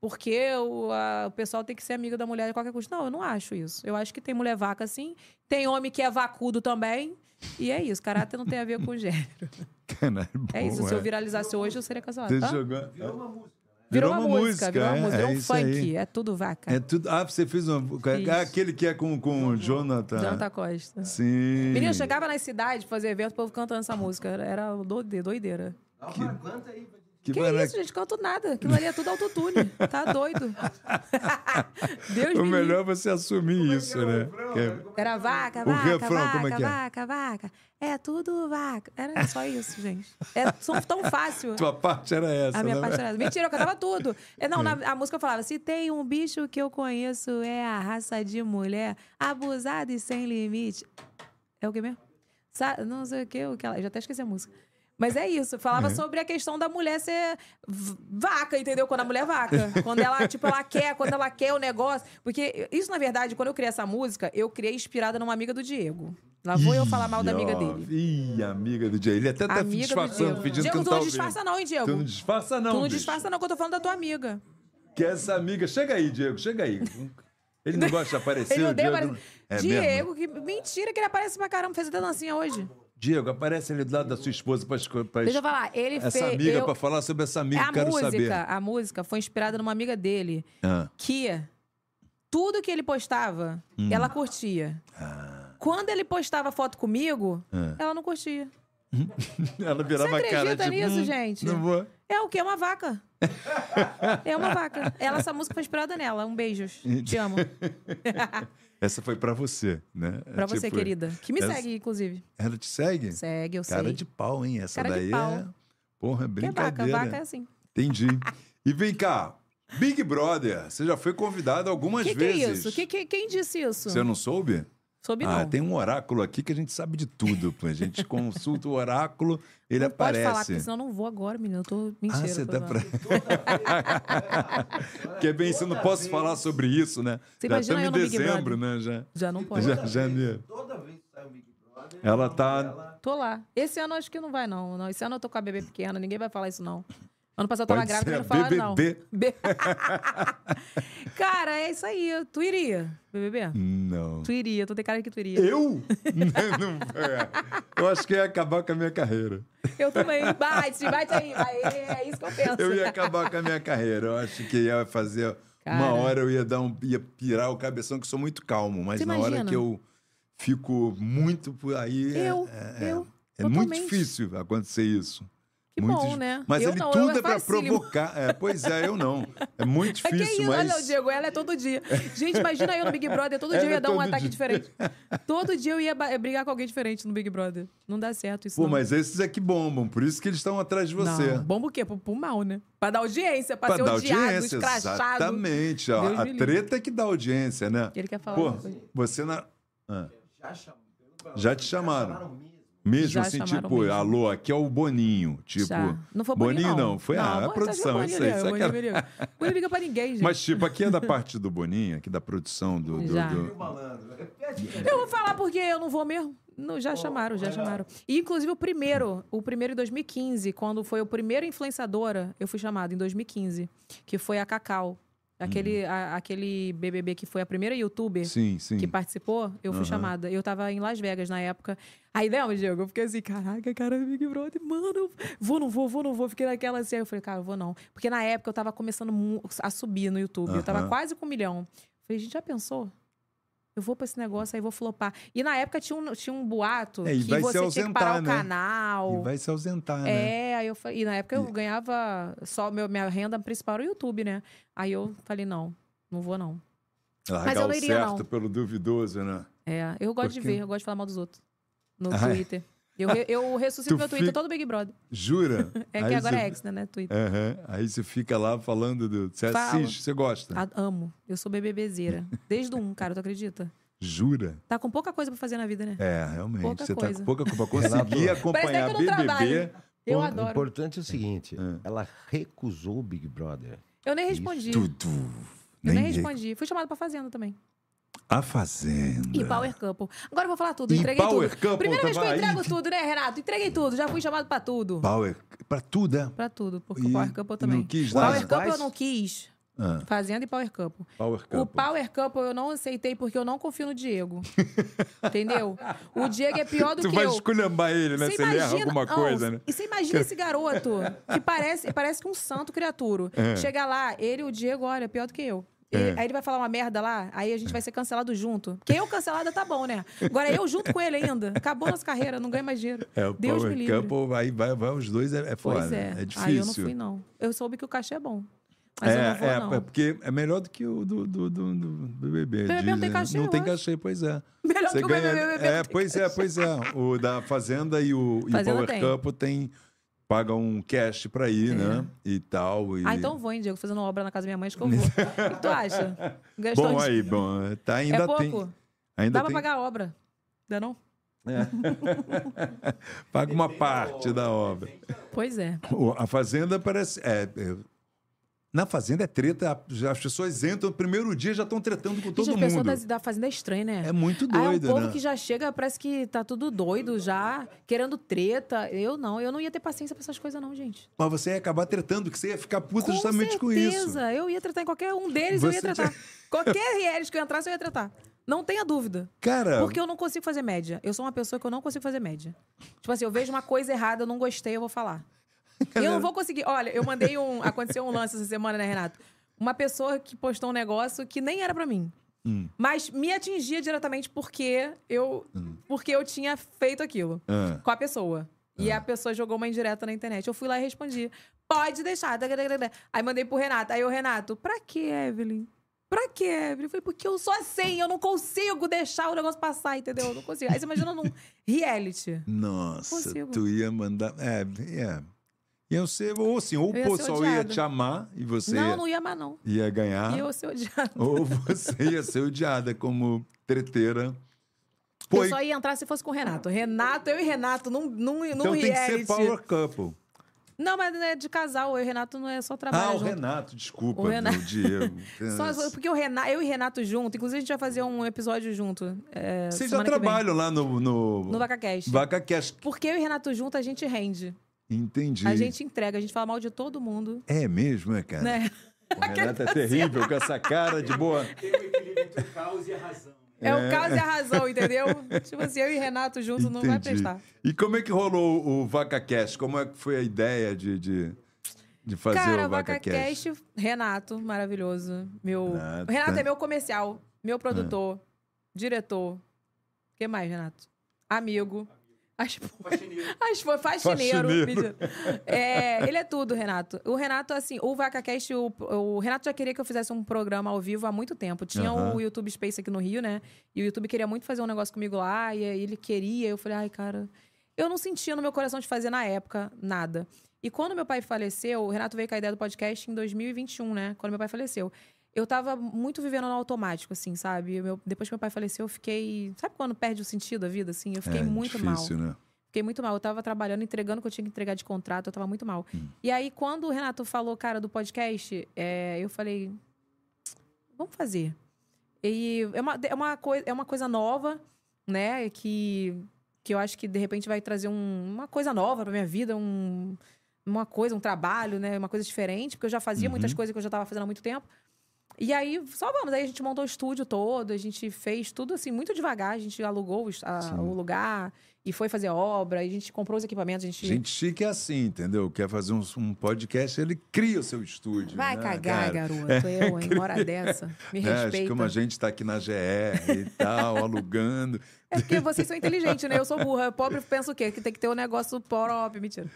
porque o, a- o pessoal tem que ser amiga da mulher de qualquer custo. Não, eu não acho isso. Eu acho que tem mulher vaca sim, tem homem que é vacudo também. E é isso, caráter não tem a ver com gênero. [laughs] Caralho, É isso, se eu viralizasse hoje, eu seria cancelada. Você Tá? jogou- Virou uma música. Virou, uma, música, virou uma é, música, virou é um isso aí. funk, é tudo vaca. É tudo. Ah, você fez uma. Fiz. Ah, aquele que é com, com o Jonathan. Jonathan Costa. Sim. Menino, eu chegava nas cidades pra fazer evento, o povo cantando essa música. Era- Era doide- doideira. Dá uma canta aí. Que, Que isso, gente? Canto nada. Aquilo ali é tudo autotune. Tá doido. [laughs] Deus O me melhor é livre. você assumir isso, né? Que é- Era vaca, O vaca, refrão, vaca, como é que é? vaca, vaca. É tudo vaca. Era só isso, gente. É tão fácil. Tua parte era essa. A minha né? parte era essa. Mentira, eu cantava tudo. É, Não, na- a música falava: se tem um bicho que eu conheço, é a raça de mulher, abusada e sem limite. É o que mesmo? Sa- não sei o que, o que ela. Eu já até esqueci a música. Mas é isso, falava sobre a questão da mulher ser vaca, entendeu? Quando a mulher é vaca. Quando ela, tipo, ela quer, quando ela quer o negócio. Porque isso, na verdade, quando eu criei essa música, eu criei inspirada numa amiga do Diego. Lá vou eu falar mal da amiga Ih, ó, dele. Ih, amiga do Diego. Ele até tá Amiga do disfarçando, pedindo Diego, que tu não não tá disfarça não, hein, Diego? Tu não disfarça, não. tu não bicho. disfarça não, que eu tô falando da tua amiga. Que essa amiga. Chega aí, Diego, chega aí. Ele não gosta de [laughs] aparecer. Ele o odeia Diego... aparecer. É Diego, mesmo? que mentira que ele aparece pra caramba, fez até dancinha hoje. Diego, aparece ali do lado da sua esposa pra, esco- pra Deixa eu falar, ele essa fez. amiga eu- pra falar sobre essa amiga. a quero música, saber. a música foi inspirada numa amiga dele Ah, que tudo que ele postava, Hum. ela curtia. Ah. Quando ele postava foto comigo, Ah. ela não curtia. [laughs] Ela virava Você cara acredita tipo, nisso, "Hum, gente? Não vou. É o quê? É uma vaca. [laughs] é uma vaca. Ela, essa música foi inspirada nela. Um beijo. [laughs] Te amo. Essa foi pra você, né? Pra você, Tipo, querida. Que me essa- segue, inclusive. Ela te segue? Segue, eu Cara sei. de pau, hein? Essa Cara daí é. Porra, Que é vaca. brincadeira. Vaca é assim. Entendi. E vem cá, Big Brother, você já foi convidado algumas Que que é vezes. isso? Que, que- quem disse isso? Você não soube? Soube Ah, não. tem um oráculo aqui que a gente sabe de tudo. A gente consulta o oráculo, ele não pode aparece. falar, porque senão eu não vou agora, menino. Eu tô mentira. Ah, você tá pra... [laughs] que bem, você não posso falar sobre isso, né? Você já imagina estamos eu em dezembro, né? Já, Já não pode. já, janeiro. Toda vez que sai um Big Brother, Ela tá. Tô lá. Esse ano acho que não vai, não. não. Esse ano eu tô com a bebê pequena, ninguém vai falar isso, não. Ano passado eu tava grávida, mas não falaram, não. [laughs] Cara, é isso aí. Tu iria, BBB? Não. Tu iria, tu tem cara que tu iria. Eu? [laughs] não, é. Eu acho que ia acabar com a minha carreira. Eu também. Bate, bate aí. É isso que eu penso. Eu ia acabar com a minha carreira. Eu acho que ia fazer. Cara. Uma hora eu ia dar um. ia pirar o cabeção, que eu sou muito calmo, mas Você na hora que eu fico muito por aí. é- Eu, é, é, eu, é muito totalmente. difícil acontecer isso. Que muito bom, né? Mas Eu ele não, tudo eu é é pra facílimo. provocar. É, pois é, eu não. É [laughs] muito É que difícil, isso, mas. olha o Diego, ela é todo dia. Gente, imagina eu no Big Brother, todo [laughs] dia Ela eu é ia dar um ataque dia. diferente. [laughs] Todo dia eu ia ba- brigar com alguém diferente no Big Brother. Não dá certo isso, Pô, não. mas esses é que bombam, por isso que eles estão atrás de você. Não, bomba o quê? Pro, pro mal, né? Pra dar audiência, pra, Pra ser dar odiado, audiência, escrachado. exatamente. A, Deus a livre. treta é que dá audiência, né? Ele quer falar. Pô, você na. Ah, já chamou. Já te chamaram. Mesmo Já assim, tipo, mesmo. alô, aqui é o Boninho. Tipo. Já. Não foi Boninho, Boninho não. não, foi a- a Boninho tá de produção, Boninho isso aí, saca- Boninho me liga. Boninho liga pra ninguém, gente. Mas, tipo, aqui é da parte do Boninho, aqui da produção do. do- Já. do- Malandro. Eu vou falar porque eu não vou mesmo. Não, já chamaram, já chamaram. E, inclusive, o primeiro, o primeiro em 2015, quando foi o primeiro influenciadora, eu fui chamada em 2015, que foi a Cacau. Aquele, a- aquele BBB que foi a primeira youtuber Sim, sim. que participou, eu fui chamada. Eu tava em Las Vegas na época. Aí, lembra, Diego? Eu fiquei assim, caraca, cara, Big Brother, mano, vou, não vou, vou, não vou. Fiquei naquela assim. Aí eu falei, cara, eu vou não. Porque na época eu tava começando a subir no YouTube. Eu tava quase com um milhão. Falei, gente, já pensou? Eu vou pra esse negócio, aí vou flopar. E na época tinha um, tinha um boato É, que você tinha que ausentar, parar o né? canal. E vai se ausentar, né? É, aí eu falei, e na época eu ganhava só meu, minha renda principal era o YouTube, né? Aí eu falei, não, não vou não. Largar eu não o iria, certo não. pelo duvidoso, né? É, eu gosto de Porque- ver, eu gosto de falar mal dos outros. No Ah, é? Eu, eu ressuscito meu Twitter fica- todo Big Brother. Jura? [laughs] É que Aí agora você- é ex, né, né? Twitter. Aham. Aí você fica lá falando do. Você Fala. assiste, você gosta? A- amo. Eu sou BBBzeira. Desde o um, cara, tu acredita? Jura? Tá com pouca coisa pra fazer na vida, né? É, realmente. Pouca você tá coisa. com pouca culpa. [laughs] Conseguir acompanhar que eu não BBB. trabalho. Eu o adoro. importante é o seguinte: É. ela recusou o Big Brother. Eu nem respondi. Tudo. Eu nem re- respondi. Fui chamada pra Fazenda também. A Fazenda. E Power Couple. Agora eu vou falar tudo. E Entreguei Power tudo. Couple Primeira vez que eu tava aí. entrego tudo, né, Renato? Entreguei tudo. Já fui chamado pra tudo. Power. Pra tudo, é? Pra tudo. Porque E o Power Couple também. não quis Power? Couple eu não quis. Ah, Fazenda e Power Couple. Power O Couple. Power Couple eu não aceitei porque eu não confio no Diego. [laughs] Entendeu? O Diego é pior do Tu que vai eu. esculhambar ele, né? Você Se ele erra imagina- alguma coisa, né? E você imagina esse garoto que parece, parece que um santo criatura. É. Chega lá, ele e o Diego, olha, é pior do que eu. É. Aí ele vai falar uma merda lá, aí a gente vai ser cancelado junto. Porque eu cancelada tá bom, né? [laughs] Agora eu junto com ele ainda. Acabou nossa carreira, não ganho mais dinheiro. É, o Deus Power me livre. Couple vai, vai, vai os dois, é, é foda. Pois é. É difícil. Aí eu não fui, não. Eu soube que o cachê é bom. Mas eu é, não vou, é, não. é porque é melhor do que o do, do, do, do BBB. BBB não tem dizem. cachê, Não eu tem cachê, pois é. [laughs] Melhor Você que o ganha- BBB. É, pois é, pois é. O da Fazenda e o, e o Fazenda Power tem. Couple tem paga um cash pra ir, né? E tal. E... Ah, então vou, hein, Diego, fazendo obra na casa da minha mãe, acho que eu vou. o que tu acha? [laughs] Gastou Bom aí, bom. Tá, ainda É pouco. tem. Ainda Dá pra tem, pagar a obra. Dá não? [laughs] paga uma parte da obra. Pois é. A Fazenda parece. é, é, na Fazenda é treta, já as pessoas entram, no primeiro dia já estão tretando com todo Gente, a pessoa mundo. da, da fazenda é estranha, né? É muito Ah, é um doido, povo né? que já chega, parece que tá tudo doido já, querendo treta. Eu não, eu não ia ter paciência pra essas coisas, não, gente. Mas você ia acabar tretando, que você ia ficar puta com justamente certeza. com isso. Eu ia tratar em qualquer um deles, eu ia Você tratar. Qualquer [laughs] reality que eu entrasse, eu ia tratar. Não tenha dúvida. Cara, Porque eu não consigo fazer média. Eu sou uma pessoa que eu não consigo fazer média. Tipo assim, eu vejo uma coisa errada, eu não gostei, eu vou falar. Eu não vou conseguir. Olha, eu mandei um. Aconteceu um lance essa semana, né, Renato? Uma pessoa que postou um negócio que nem era pra mim. Hum. Mas me atingia diretamente porque eu, porque eu tinha feito aquilo Ah. com a pessoa. E a pessoa jogou uma indireta na internet. Eu fui lá e respondi. Pode deixar. Aí mandei pro Renato. Aí o Renato, pra que, Evelyn? Pra que, Evelyn? Eu falei, porque eu sou assim, eu não consigo deixar o negócio passar, entendeu? Eu não consigo. Aí você imagina num reality. Nossa, Consigo. tu ia mandar. É, é. Ia ser, ou assim, ou o ia pessoal ia te amar e você Não, não ia amar, não. ia ganhar, E eu ser odiada. ou você ia ser odiada como treteira Pô, eu só ia entrar se fosse com o Renato. Renato, eu e Renato, num, num, num Então tem que reality. ser power couple. Não, mas é de casal. Eu e o Renato não é só trabalho Ah, o junto. Renato, desculpa, O Renato. Diego. [laughs] Só, porque o Renato, eu e Renato junto, inclusive a gente vai fazer um episódio junto. É, Vocês já trabalham lá no... No, No VacaCast. VacaCast. Porque eu e Renato junto, a gente rende. Entendi. A gente entrega, a gente fala mal de todo mundo. É mesmo, é, cara? Né? O Renato é [laughs] terrível com essa cara de boa. Tem o equilíbrio entre o caos e a razão. É, o caso e a razão, entendeu? tipo assim, eu e Renato junto não vai prestar. E como é que rolou o VacaCast? Como é que foi a ideia de, de, de fazer Cara, o VacaCast? VacaCast, Renato, maravilhoso. Meu... Renato. O Renato é meu comercial, meu produtor, diretor. O que mais, Renato? Amigo. Acho, Faxineiro. [laughs] acho foi faxineiro. Faxineiro. É, ele é tudo, Renato. O Renato, assim, o VacaCast, o, o Renato já queria que eu fizesse um programa ao vivo há muito tempo. Tinha Aham. o YouTube Space aqui no Rio, né? E o YouTube queria muito fazer um negócio comigo lá, e ele queria. Eu falei, ai, cara. Eu não sentia no meu coração de fazer na época nada. E quando meu pai faleceu, o Renato veio com a ideia do podcast em 2021, né? Quando meu pai faleceu. Eu tava muito vivendo no automático, assim, sabe? Meu- depois que meu pai faleceu, eu fiquei. Sabe quando perde o sentido da vida, assim? Eu fiquei é, muito mal. difícil, né? Fiquei muito mal. Eu tava trabalhando, entregando o que eu tinha que entregar de contrato, eu tava muito mal. E aí, quando o Renato falou, cara, do podcast, é, eu falei. Vamos fazer. E é uma, é uma, coi- é uma coisa nova, né? Que, que eu acho que de repente vai trazer um- uma coisa nova pra minha vida, um, uma coisa, um trabalho, né? Uma coisa diferente, porque eu já fazia muitas coisas que eu já tava fazendo há muito tempo. E aí, só vamos. Aí a gente montou o estúdio todo, a gente fez tudo assim, muito devagar. A gente alugou o, a- o lugar e foi fazer obra, e a gente comprou os equipamentos, a gente. Gente chique é assim, entendeu? Quer fazer um, um podcast, ele cria o seu estúdio. Vai né, cagar, cara? garoto. Eu, hein? Uma hora dessa. Me? Acho [laughs] que respeita. como a gente está aqui na GR e tal, [laughs] alugando. É porque vocês são inteligentes, né? Eu sou burra. Pobre pensa o quê? Que tem que ter um negócio próprio. Mentira.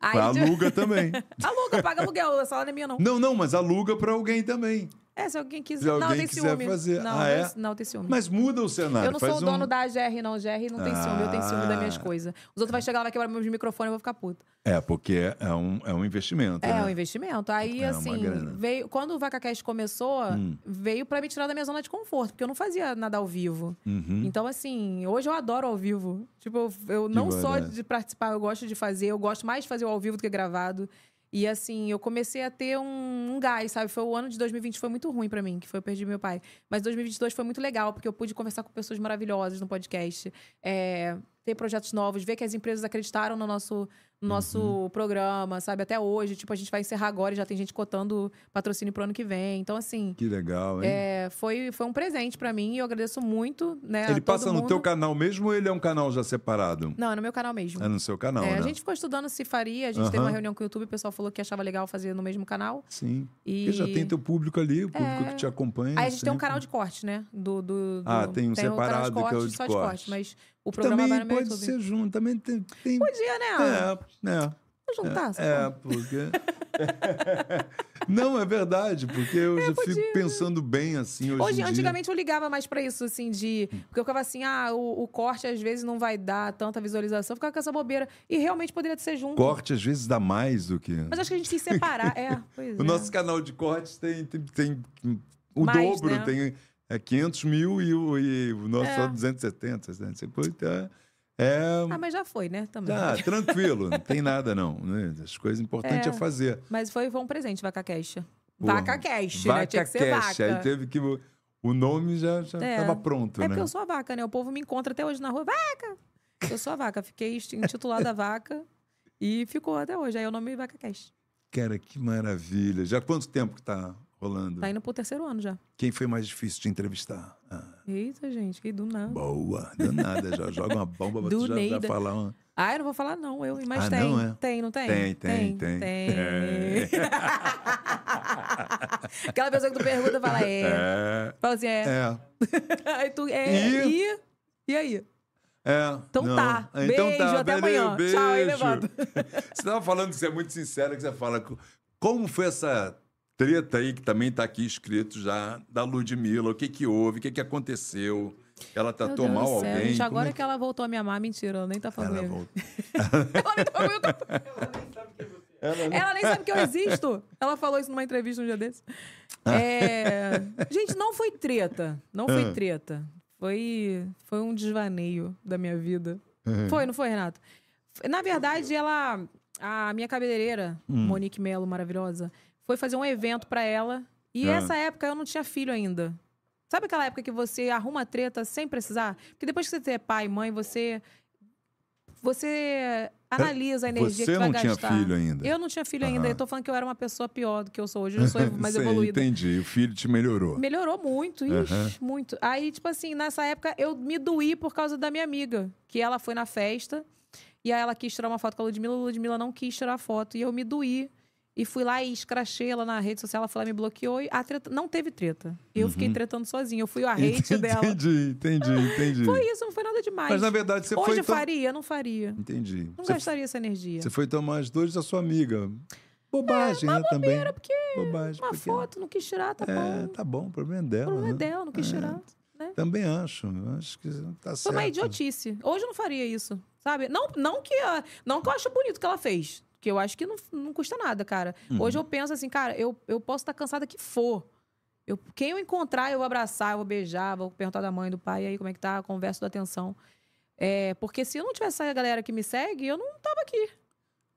Aí, Aluga também. [laughs] aluga, paga aluguel. A sala não é minha, não. Não, não, mas aluga para alguém também. É, se alguém quiser. Se alguém não, tem quiser ciúme. fazer. Não, Ah, é? não, tem ciúme. Mas muda o cenário. eu não sou o um- dono da GR, não. GR não tem ciúme. Eu tenho ciúme das Ah. minhas coisas. Os outros vão chegar lá, vai quebrar meus microfones e eu vou ficar puta. É, porque é um, é um investimento. É, né? um investimento. Aí, É, assim, veio. Quando o VacaCast começou, Hum. veio pra me tirar da minha zona de conforto, porque eu não fazia nada ao vivo. Uhum. Então, assim, hoje eu adoro ao vivo. Tipo, eu, eu não só de participar, eu gosto de fazer, eu gosto mais de fazer o ao vivo do que gravado. E assim, eu comecei a ter um, um gás, sabe? Foi o ano de 2020 foi muito ruim pra mim, que foi eu perdi meu pai. Mas 2022 foi muito legal, porque eu pude conversar com pessoas maravilhosas no podcast, é, ter projetos novos, ver que as empresas acreditaram no nosso, no nosso Uhum. programa, sabe? Até hoje, tipo, a gente vai encerrar agora e já tem gente cotando patrocínio pro ano que vem. Então, assim, Que legal, hein? é, foi, foi um presente pra mim e eu agradeço muito, né? ele passa no mundo. teu canal mesmo ou ele é um canal já separado? Não, é no meu canal mesmo. É no seu canal, É, né? A gente ficou estudando se faria, a gente teve Aham. uma reunião com o YouTube, o pessoal falou que achava legal fazer no mesmo canal. Sim. E Porque já tem teu público ali, o público É. que te acompanha. Aí a gente tem um sempre. canal de corte, né? Do, do, do- Ah, tem um canal separado que é o de só de corte. corte. Mas o Que programa vai Também no meu pode YouTube. ser junto, também tem... tem... Podia, né? É, é. Vamos juntar, É, porra. porque. [laughs] Não, é verdade, porque eu já podia. fico pensando bem assim hoje, Hoje, em dia. antigamente eu ligava mais pra isso, assim, de. Porque eu ficava assim, ah, o, o corte às vezes não vai dar tanta visualização, eu ficava com essa bobeira. E realmente poderia ser junto. Corte às vezes dá mais do que. Mas acho que a gente quis separar. [laughs] É, pois O é. nosso canal de cortes tem, tem, tem o Mais, dobro, né? tem é, 500 mil e o, e o nosso É. só 270. né? Depois tá, é. Ah, mas já foi, né? Também. Tá, tranquilo, não tem nada não. Né? As coisas importantes é, É. fazer. Mas foi, foi um presente, Vaca Cash. Porra, Vaca Cash, né? Tinha que ser Cash, vaca. Aí teve que. O nome já estava É. pronto, É né? porque eu sou a vaca, né? O povo me encontra até hoje na rua. Vaca! Eu sou a vaca. Fiquei intitulada vaca e ficou até hoje. Aí é o nome Vaca Cash. Cara, que maravilha. Já há quanto tempo que tá rolando? Tá indo pro terceiro ano já. Quem foi mais difícil de entrevistar? Ah, Eita, gente, que do nada. boa, danada. Já joga uma bomba pra [laughs] Do tu já, já falar uma... Ah, eu não vou falar não, eu. Mas Ah, tem. não, é? Tem, não tem? Tem, tem, tem. tem. [laughs] Aquela pessoa que tu pergunta fala, é. É, Fala assim, é. é, [laughs] Aí tu, é. E? E? E aí? é. Então não. tá. Então Beijo, tá, até beleza, amanhã. Tchau, aí beijo. levanta. Você tava falando que você é muito sincera, que você fala... Como foi essa treta aí, que também tá aqui escrito já, da Ludmilla? O que que houve? O que que aconteceu? Ela tratou mal alguém? Gente, agora é que ela voltou a me amar, mentira, ela nem tá falando. Ela voltou. [laughs] Ela nem tá falando. Ela nem sabe que eu existo. Ela falou isso numa entrevista um dia desse. É... [laughs] Gente, não foi treta. Não foi Ah. treta. Foi, foi um desvaneio da minha vida. Uhum. Foi, não foi, Renato? Na verdade, ela. A minha cabeleireira, Hum. Monique Melo, maravilhosa, foi fazer um evento pra ela. E Ah. essa época eu não tinha filho ainda. Sabe aquela época que você arruma treta sem precisar? Porque depois que você é pai, mãe, você. Você analisa a energia Você que vai não tinha gastar. filho ainda? Eu não tinha filho ainda. Eu tô falando que eu era uma pessoa pior do que eu sou hoje. Eu sou [laughs] mais Sei, evoluída. Entendi. O filho te melhorou. Melhorou muito, ixi, Aham. muito. Aí, tipo assim, nessa época eu me doí por causa da minha amiga, que ela foi na festa e aí ela quis tirar uma foto com a Ludmilla, a Ludmilla não quis tirar a foto e eu me doí. E fui lá e escrachei ela na rede social, ela e me bloqueou e a treta não teve treta. Eu fiquei tretando sozinha, eu fui o hate dela. Uhum. Entendi, entendi, [laughs] entendi. Foi isso, não foi nada demais. Mas na verdade você Hoje foi. eu tom- faria? Não faria. Entendi. Não Você, gastaria essa energia. você foi tomar as dores da sua amiga. Bobagem, né? Também. porque Bobagem. Uma porque- foto, não quis tirar, tá É, bom. tá bom, o problema é dela. O problema é né? dela, não quis É. tirar. né? Também acho. Acho que tá certo. Foi uma idiotice. Hoje eu não faria isso, sabe? Não, não, que, a- não que eu acho bonito o que ela fez. Que eu acho que não, não custa nada, cara. Uhum. Hoje eu penso assim, cara, eu, eu posso estar cansada que for. Eu, quem eu encontrar, eu vou abraçar, eu vou beijar, vou perguntar da mãe, do pai, e aí como é que tá, converso da atenção. É, porque se eu não tivesse essa galera que me segue, eu não tava aqui.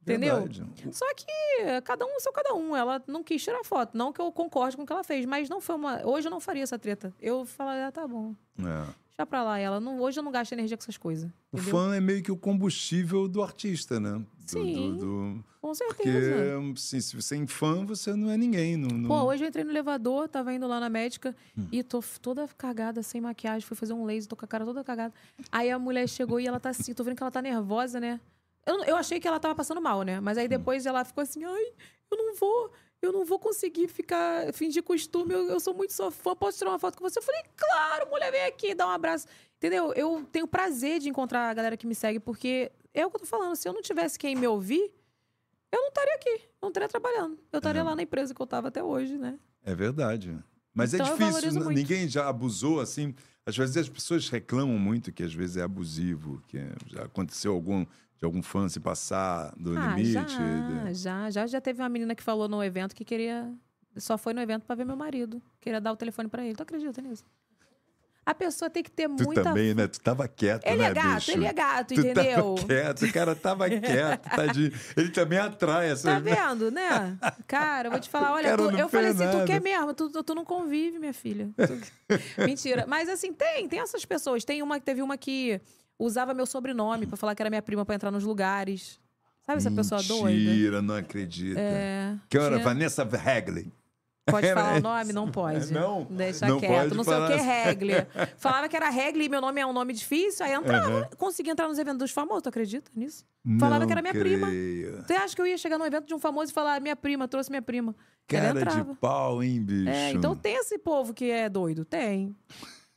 Entendeu? Verdade. Só que é, cada um seu cada um. Ela não quis tirar foto. Não que eu concorde com o que ela fez, mas não foi uma. Hoje eu não faria essa treta. Eu falaria, ah, tá bom. É. Deixa pra lá ela. Não, hoje eu não gasto energia com essas coisas. O Entendeu? fã é meio que o combustível do artista, né? Do- Sim. do- do- Com Porque, certeza. assim, se você é fã, você não é ninguém. Não, não... Pô, hoje eu entrei no elevador, tava indo lá na médica Hum. e tô toda cagada, sem maquiagem, fui fazer um laser, tô com a cara toda cagada. Aí a mulher chegou e ela tá assim, tô vendo que ela tá nervosa, né? Eu, eu achei que ela tava passando mal, né? Mas aí Hum. depois ela ficou assim, ai, eu não vou, eu não vou conseguir ficar, fingir costume, eu, eu sou muito sua fã, posso tirar uma foto com você? Eu falei, claro, mulher, vem aqui, dá um abraço. Entendeu? Eu tenho prazer de encontrar a galera que me segue, porque é o que eu tô falando, se eu não tivesse quem me ouvir, eu não estaria aqui, não estaria trabalhando. Eu estaria É. lá na empresa que eu tava até hoje, né? É verdade. Mas Então é difícil. valorizo n- muito. Ninguém já abusou assim. Às vezes as pessoas reclamam muito que às vezes é abusivo, que já aconteceu algum de algum fã se passar do Ah, limite. já, já, já, já teve uma menina que falou no evento que queria, só foi no evento pra ver meu marido, queria dar o telefone pra ele. Tu acredita nisso? A pessoa tem que ter Tu muita também, né? Tu tava quieto, Ele né, é gato, bicho? ele é gato, Tu entendeu? tava quieto, o cara tava [laughs] quieto, tadinho. Ele também atrai essa. Tá [laughs] vendo, né? Cara, eu vou te falar, olha, tu- eu falei assim, tu nada. quer mesmo, tu, tu não convive, minha filha. Tu- [laughs] Mentira. Mas assim, tem, tem essas pessoas. Tem uma, teve uma que usava meu sobrenome pra falar que era minha prima pra entrar nos lugares. Sabe essa pessoa doida? Mentira, não acredita. É. Que era tinha- Vanessa Hagley. Pode Era falar o nome? Não pode. Não? Deixa Não quieto. não sei o que, assim. Regli. [laughs] Falava que era Regli e meu nome é um nome difícil. Aí entrava, conseguia entrar nos eventos dos famosos. Tu acredita nisso? Falava Não que era minha prima. creio. Você acha que eu ia chegar num evento de um famoso e falar, minha prima, trouxe minha prima? Cara de pau, hein, bicho? É, então tem esse povo que é doido? Tem.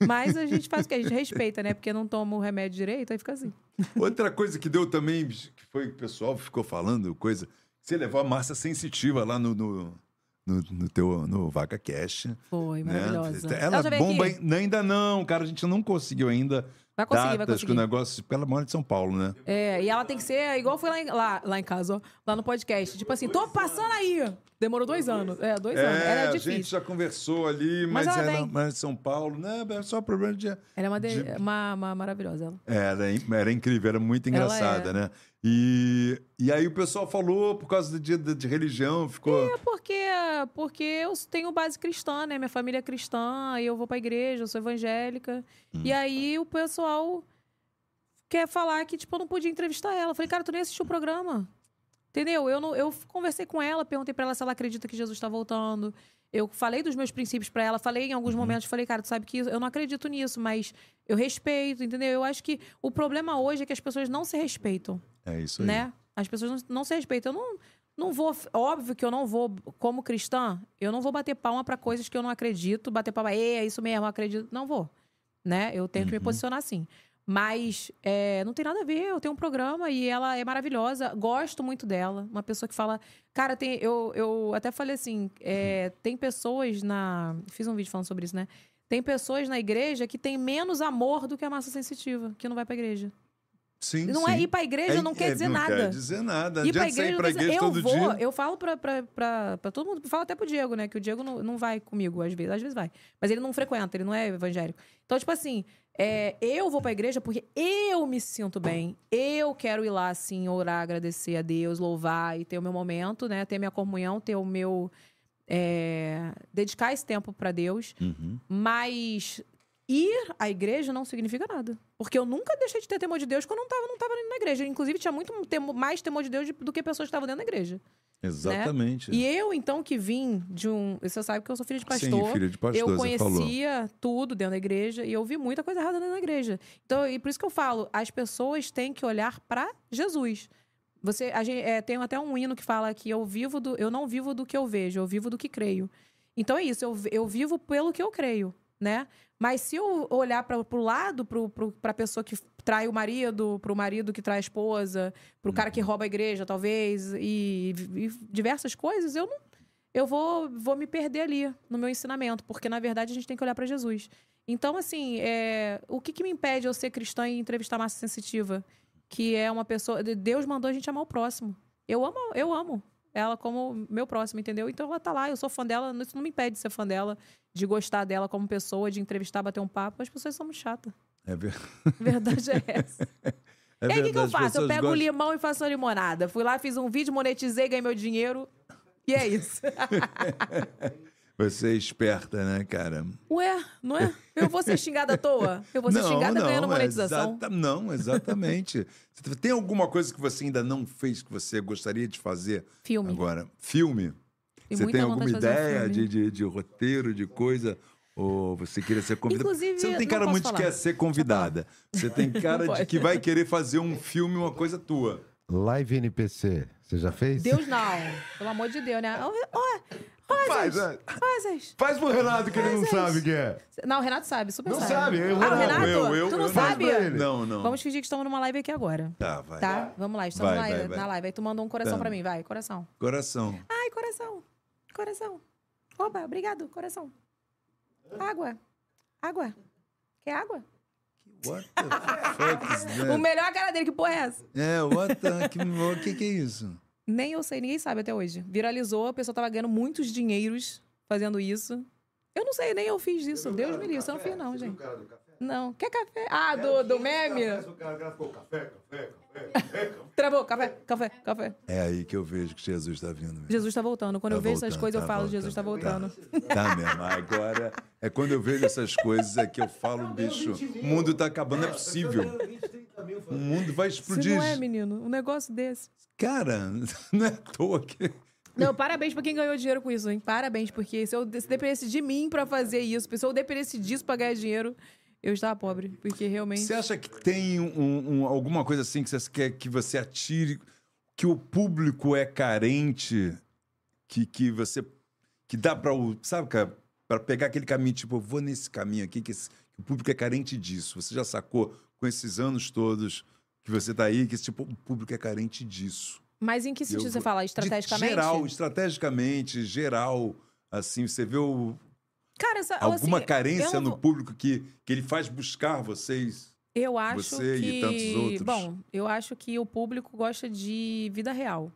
Mas a gente faz o que? A gente respeita, né? Porque não toma o remédio direito, aí fica assim. Outra coisa que deu também, que foi que o pessoal ficou falando, coisa. Você levou a massa sensitiva lá no, no, no, no teu no Vaca Cash. Foi, Né? maravilhosa. Ela já veio bomba. aqui? ai- Ainda não, cara, a gente não conseguiu ainda. Vai conseguir, vai datas que o conseguir. negócio. Porque ela mora de São Paulo, né? É, e ela tem que ser igual foi lá em, lá, lá em casa, ó, lá no podcast. Tipo assim, tô passando aí. Demorou dois anos. É, dois anos. É, Era a difícil. gente já conversou ali, mas, Mas ela ela vem. mas São Paulo, né? É só problema de. Ela é uma, de- de- uma, uma maravilhosa. Ela. Era, era incrível, era muito engraçada, é. né? E, e aí o pessoal falou por causa de, de, de religião, ficou. É porque, porque eu tenho base cristã, né? Minha família é cristã, e eu vou pra igreja, eu sou evangélica. Hum. E aí o pessoal quer falar que, tipo, eu não podia entrevistar ela. Eu falei, cara, tu nem assistiu o programa. Entendeu? Eu, não, eu conversei com ela, perguntei pra ela se ela acredita que Jesus tá voltando. Eu falei dos meus princípios pra ela, falei em Uhum. alguns momentos, falei, cara, tu sabe que eu não acredito nisso, mas eu respeito, entendeu? Eu acho que o problema hoje é que as pessoas não se respeitam É isso aí. né? As pessoas não, não se respeitam. Eu não, não vou. Óbvio que eu não vou, como cristã, eu não vou bater palma pra coisas que eu não acredito. Bater palma, "Ê, é isso mesmo, eu acredito. Não vou. Né? Eu tenho que me posicionar assim. Mas é, não tem nada a ver. Eu tenho um programa e ela é maravilhosa. Gosto muito dela. Uma pessoa que fala. Cara, tem, eu, eu até falei assim: é, tem pessoas na. Fiz um vídeo falando sobre isso, né? Tem pessoas na igreja que tem menos amor do que a massa sensitiva, que não vai pra igreja. Sim, Não é sim. ir pra igreja, não quer dizer não nada. quer dizer nada. Ir pra igreja, não pra igreja eu todo vou, dia. eu falo pra, pra, pra, pra todo mundo, falo até pro Diego, né? Que o Diego não, não vai comigo, às vezes, às vezes vai. Mas ele não frequenta, ele não é evangélico. Então, tipo assim, é, eu vou pra igreja porque eu me sinto bem. Eu quero ir lá, assim, orar, agradecer a Deus, louvar e ter o meu momento, né? Ter minha comunhão, ter o meu. é, dedicar esse tempo pra Deus. Uhum. Mas ir à igreja não significa nada. Porque eu nunca deixei de ter temor de Deus quando eu não tava, não tava indo na igreja. Inclusive, tinha muito mais temor de Deus de- do que pessoas que estavam dentro da igreja. Exatamente. E eu, então, que vim de um. Você sabe que eu sou filha de pastor. Sim, filha de pastor, eu conhecia tudo dentro da igreja e eu vi muita coisa errada dentro da igreja. Então, e por isso que eu falo, as pessoas têm que olhar para Jesus. Você, a gente, é, tem até um hino que fala que eu vivo do, eu não vivo do que eu vejo, eu vivo do que creio. Então é isso, eu, eu vivo pelo que eu creio, né? Mas se eu olhar para o lado, para a pessoa que trai o marido, para o marido que trai a esposa, para o cara que rouba a igreja, talvez, e, e diversas coisas, eu não, eu vou, vou me perder ali no meu ensinamento, porque na verdade a gente tem que olhar para Jesus. Então, assim, é, o que, que me impede eu ser cristã e entrevistar massa sensitiva? Que é uma pessoa. Deus mandou a gente amar o próximo. Eu amo, eu amo ela como meu próximo, entendeu? Então ela tá lá, eu sou fã dela, isso não me impede de ser fã dela, de gostar dela como pessoa, de entrevistar, bater um papo. As pessoas são muito chatas. É, ver... [laughs] Verdade é essa. [laughs] é e aí, o que, que eu faço? Eu pego o gostam- limão e faço uma limonada. Fui lá, fiz um vídeo, monetizei, ganhei meu dinheiro. E é isso. [laughs] Você é esperta, né, cara? Ué, não é? Eu vou ser xingada à toa? Eu vou ser xingada ganhando monetização? exata- não, exatamente. Tem alguma coisa que você ainda não fez que você gostaria de fazer Filme. agora? Filme? Tem você tem alguma um ideia de, de, de roteiro, de coisa? Ou você queria ser convidada? Inclusive, você não tem não cara posso muito falar. quer ser convidada. Você tem cara de que vai querer fazer um filme, uma coisa tua. Live NPC, você já fez? Deus não. Pelo amor de Deus, né? Faz, Rosas, é. Rosas. Faz pro Renato que ele não sabe isso. quem é. Não, o Renato sabe, super Não sabe. sabe, eu- ah, o Renato? eu- eu- tu não eu- sabe? Faz. Não, não. Vamos fingir que estamos numa live aqui agora. Tá, vai. Tá? Vamos lá, estamos Vai, lá vai, vai. na live. Aí tu mandou um coração Tá. pra mim, vai, coração. Coração. Ai, coração. Coração. Oba, obrigado, coração. Água. Água. Quer água? What the fuck is O melhor cara dele, que porra é essa? É, what the... que, o que, que é isso? Nem eu sei, ninguém sabe até hoje. Viralizou, a pessoa tava ganhando muitos dinheiros fazendo isso. Eu não sei, nem eu fiz isso. Deus me livre, você não fiz não, gente. Não. Quer café? Ah, do, do meme? Travou, café, café, café. É aí que eu vejo que Jesus está vindo. mesmo. Jesus tá voltando. Quando Tá eu vejo essas voltando, coisas, eu tá falo, Jesus tá voltando. voltando. Tá mesmo. Agora, é quando eu vejo essas coisas é que eu falo, bicho, o mundo tá acabando, não é possível. O mundo vai Se explodir. não é, menino, um negócio desse. Cara, [laughs] não é à toa que... Não, parabéns pra quem ganhou dinheiro com isso, hein? Parabéns, porque se eu se dependesse de mim pra fazer isso, se eu dependesse disso pra ganhar dinheiro, eu estava pobre. Porque realmente. Você acha que tem um- um- alguma coisa assim que você quer que você atire, que o público é carente, que, que você. que dá pra. o- Sabe, cara, pra pegar aquele caminho, tipo, eu vou nesse caminho aqui, que, esse- que o público é carente disso. Você já sacou com esses anos todos que você tá aí, que esse tipo, o público é carente disso. Mas em que sentido Eu- você fala? Estrategicamente? Geral, estrategicamente, geral. Assim, você vê o- Cara, essa, alguma assim, carência no vou- público que, que ele faz buscar vocês? Eu acho Você que. e tantos outros. Bom, eu acho que o público gosta de vida real.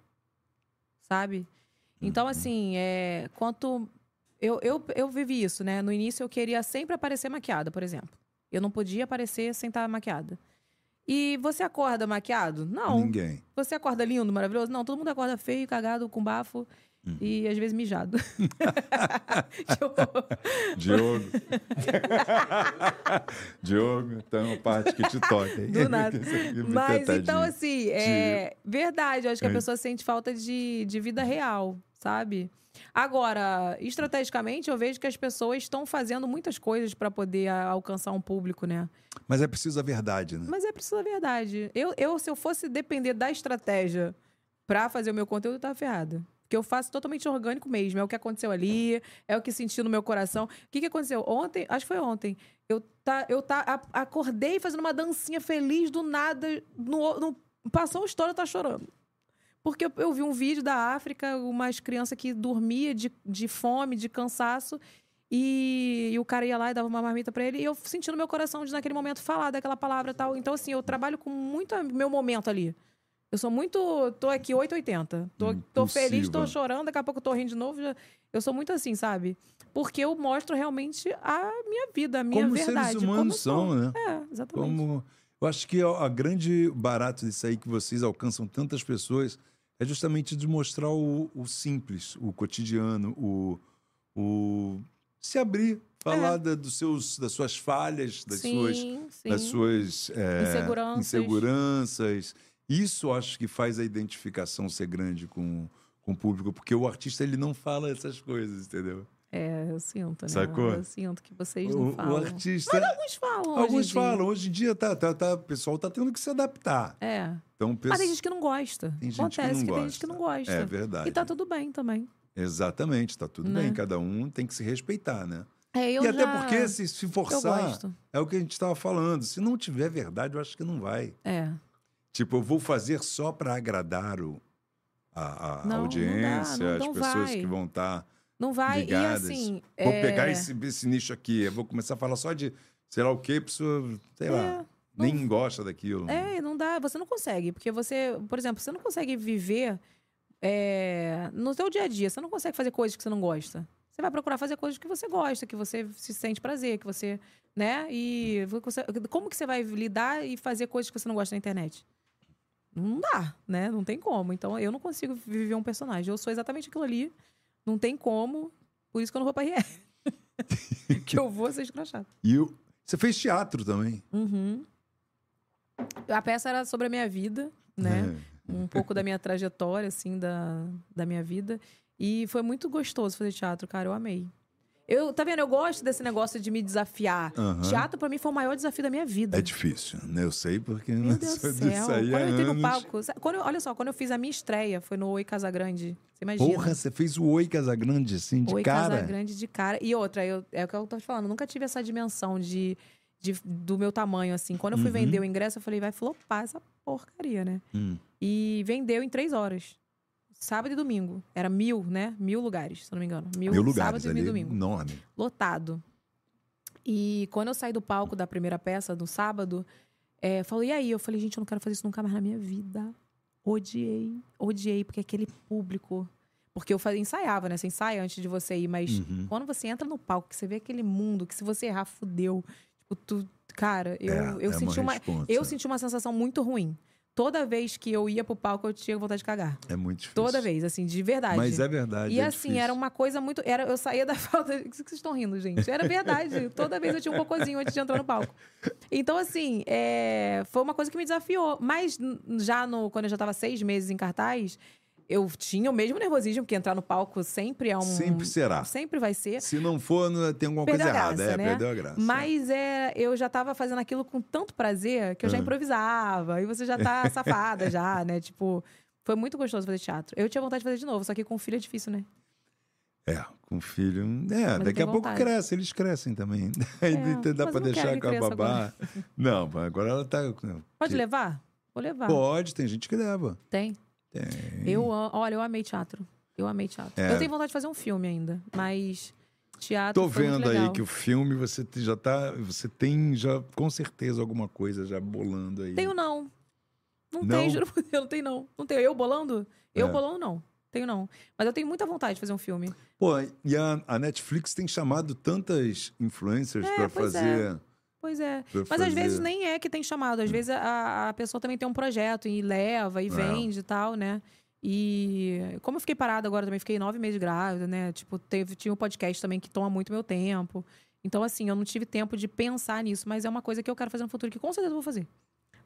Sabe? Então, Uhum. assim, é, quanto. Eu, eu, eu vivi isso, né? No início eu queria sempre aparecer maquiada, por exemplo. Eu não podia aparecer sem estar maquiada. E você acorda maquiado? Não. Ninguém. Você acorda lindo, maravilhoso? Não, todo mundo acorda feio, cagado, com bafo E às vezes mijado. [laughs] Horror. Diogo. [laughs] Diogo, tem uma parte que te toca. hein? Do nada. Mas Tadinho. então, assim, é verdade. Eu acho que a pessoa sente falta de, de vida real, sabe? Agora, estrategicamente, eu vejo que as pessoas estão fazendo muitas coisas para poder a- alcançar um público, né? Mas é preciso a verdade, né? Mas é preciso a verdade. Eu, eu, se eu fosse depender da estratégia pra fazer o meu conteúdo, eu tava ferrada. Porque eu faço totalmente orgânico mesmo. É o que aconteceu ali, é o que senti no meu coração. O que, que aconteceu? Ontem, acho que foi ontem. Eu, tá, eu tá, a- acordei fazendo uma dancinha feliz do nada. No, no- passou o história, tá chorando. Porque eu, eu vi um vídeo da África, umas crianças que dormia de, de fome, de cansaço. E, e o cara ia lá e dava uma marmita pra ele. E eu senti no meu coração de, naquele momento, falar daquela palavra tal. Então, assim, eu trabalho com muito meu momento ali. Eu sou muito. Tô aqui 880. Tô, tô feliz, tô chorando, daqui a pouco tô rindo de novo. já- Eu sou muito assim, sabe? Porque eu mostro realmente a minha vida, a minha Como verdade. seres humanos como são, né? É, exatamente. Como eu acho que a, a grande barato disso aí que vocês alcançam tantas pessoas é justamente de mostrar o, o simples, o cotidiano, o, o se abrir, falar da- dos seus, das suas falhas, das suas, É. sim, sim. das suas é, Inseguranças. inseguranças. Isso acho que faz a identificação ser grande com, com o público, porque o artista ele não fala essas coisas, entendeu? É, eu sinto, né? Sacou? Eu sinto que vocês O, não o falam. artista. Alguns falam. hoje Alguns dia. falam, hoje em dia tá, tá, tá, o pessoal tá tendo que se adaptar. É. Então, o Mas pessoal... tem gente que não gosta. Tem gente Acontece que não que gosta. tem gente que não gosta. É verdade. E tá tudo bem também. Exatamente, tá tudo Né? bem. Cada um tem que se respeitar, né? É, eu e até já- porque, se, se forçar, é o que a gente estava falando. Se não tiver verdade, eu acho que não vai. É. Tipo, eu vou fazer só para agradar o, a, a Não, não dá, audiência, não- as não pessoas vai. que vão estar Não vai. ligadas. E assim. Vou é... pegar esse, esse nicho aqui, eu vou começar a falar só de, sei lá o quê, a pessoa, sei lá, É, nem gosta daquilo. É, não dá, você não consegue. Porque você, por exemplo, você não consegue viver é, no seu dia a dia, você não consegue fazer coisas que você não gosta. Você vai procurar fazer coisas que você gosta, que você se sente prazer, que você, né? E você- como que você vai lidar e fazer coisas que você não gosta na internet? Não dá, né? Não tem como. Então, eu não consigo viver um personagem. Eu sou exatamente aquilo ali. Não tem como. Por isso que eu não vou pra RR. [laughs] que eu vou ser escrachado. E o- você fez teatro também. Uhum. A peça era sobre a minha vida, né? É. Um pouco da minha trajetória, assim, da, da minha vida. E foi muito gostoso fazer teatro, cara. Eu amei. Eu, tá vendo? Eu gosto desse negócio de me desafiar. Aham. Teatro, pra mim, foi o maior desafio da minha vida. É difícil, né? Eu sei porque Meu não Deus [laughs] sou céu. disso aí há Quando eu entrei no palco. Quando eu- olha só, quando eu fiz a minha estreia, foi no Oi Casagrande. Você imagina? Porra, você fez o Oi Casagrande assim, de Oi cara. Casagrande de cara. E outra, eu, é o que eu tô te falando, eu nunca tive essa dimensão de, de- do meu tamanho, assim. Quando eu fui Uhum. vender o ingresso, eu falei, vai flopar essa porcaria, né? Hum. E vendeu em três horas. Sábado e domingo. Era mil, né? Mil lugares, se não me engano. Mil, Mil sábado lugares e ali, mil domingo. enorme. Lotado. E quando eu saí do palco da primeira peça, no sábado, é, falou, e aí? Eu falei, gente, eu não quero fazer isso nunca mais na minha vida. Odiei, odiei, porque aquele público. Porque eu fazia, ensaiava, né? Você ensaia antes de você ir, mas Uhum. quando você entra no palco, que você vê aquele mundo, que se você errar, fudeu. Tipo, tu. Cara, eu, É, eu é senti uma. responsa. Eu senti uma sensação muito ruim. Toda vez que eu ia pro palco, eu tinha vontade de cagar. É muito difícil. Toda vez, assim, de verdade. Mas é verdade. E é assim, difícil. era uma coisa muito. Era, eu saía da [laughs] falta. O que vocês estão rindo, gente? Era verdade. Toda vez eu tinha um cocôzinho antes de entrar no palco. Então, assim, é, foi uma coisa que me desafiou. Mas já no, quando eu já tava seis meses em cartaz, eu tinha o mesmo nervosismo, porque entrar no palco sempre é um. Sempre será. Sempre vai ser. Se não for, não- tem alguma Perdeu coisa errada. graça, é, né? perdeu a graça. Mas é, eu já tava fazendo aquilo com tanto prazer que eu já Ah. improvisava. E você já tá [laughs] safada já, né? Tipo, foi muito gostoso fazer teatro. Eu tinha vontade de fazer de novo, só que com filho é difícil, né? É, com filho. É, eu daqui a pouco cresce, eles crescem também. [laughs] Aí É, dá mas não deixar com a babá. Não, agora ela tá. Pode que- levar? Vou levar. Pode, tem gente que leva. Tem. Tem. Eu, olha, eu amei teatro. Eu amei teatro. É. Eu tenho vontade de fazer um filme ainda, mas teatro Tô vendo aí que o filme você já tá. Você tem já com certeza alguma coisa já bolando aí. Tenho não. Não, Não? tem, [laughs] juro por Deus, não tem não. Não tenho. Eu bolando? Eu É. bolando não. Tenho não. Mas eu tenho muita vontade de fazer um filme. Pô, e a, a Netflix tem chamado tantas influencers É, pra pois é. Pois é. pra Mas às vezes nem é que tem chamado. Às vezes a, a pessoa também tem um projeto e leva e É. vende e tal, né? E como eu fiquei parada agora também, fiquei nove meses grávida, né? Tipo, teve, tinha um podcast também que toma muito meu tempo. Então, assim, eu não tive tempo de pensar nisso, mas é uma coisa que eu quero fazer no futuro, que com certeza eu vou fazer.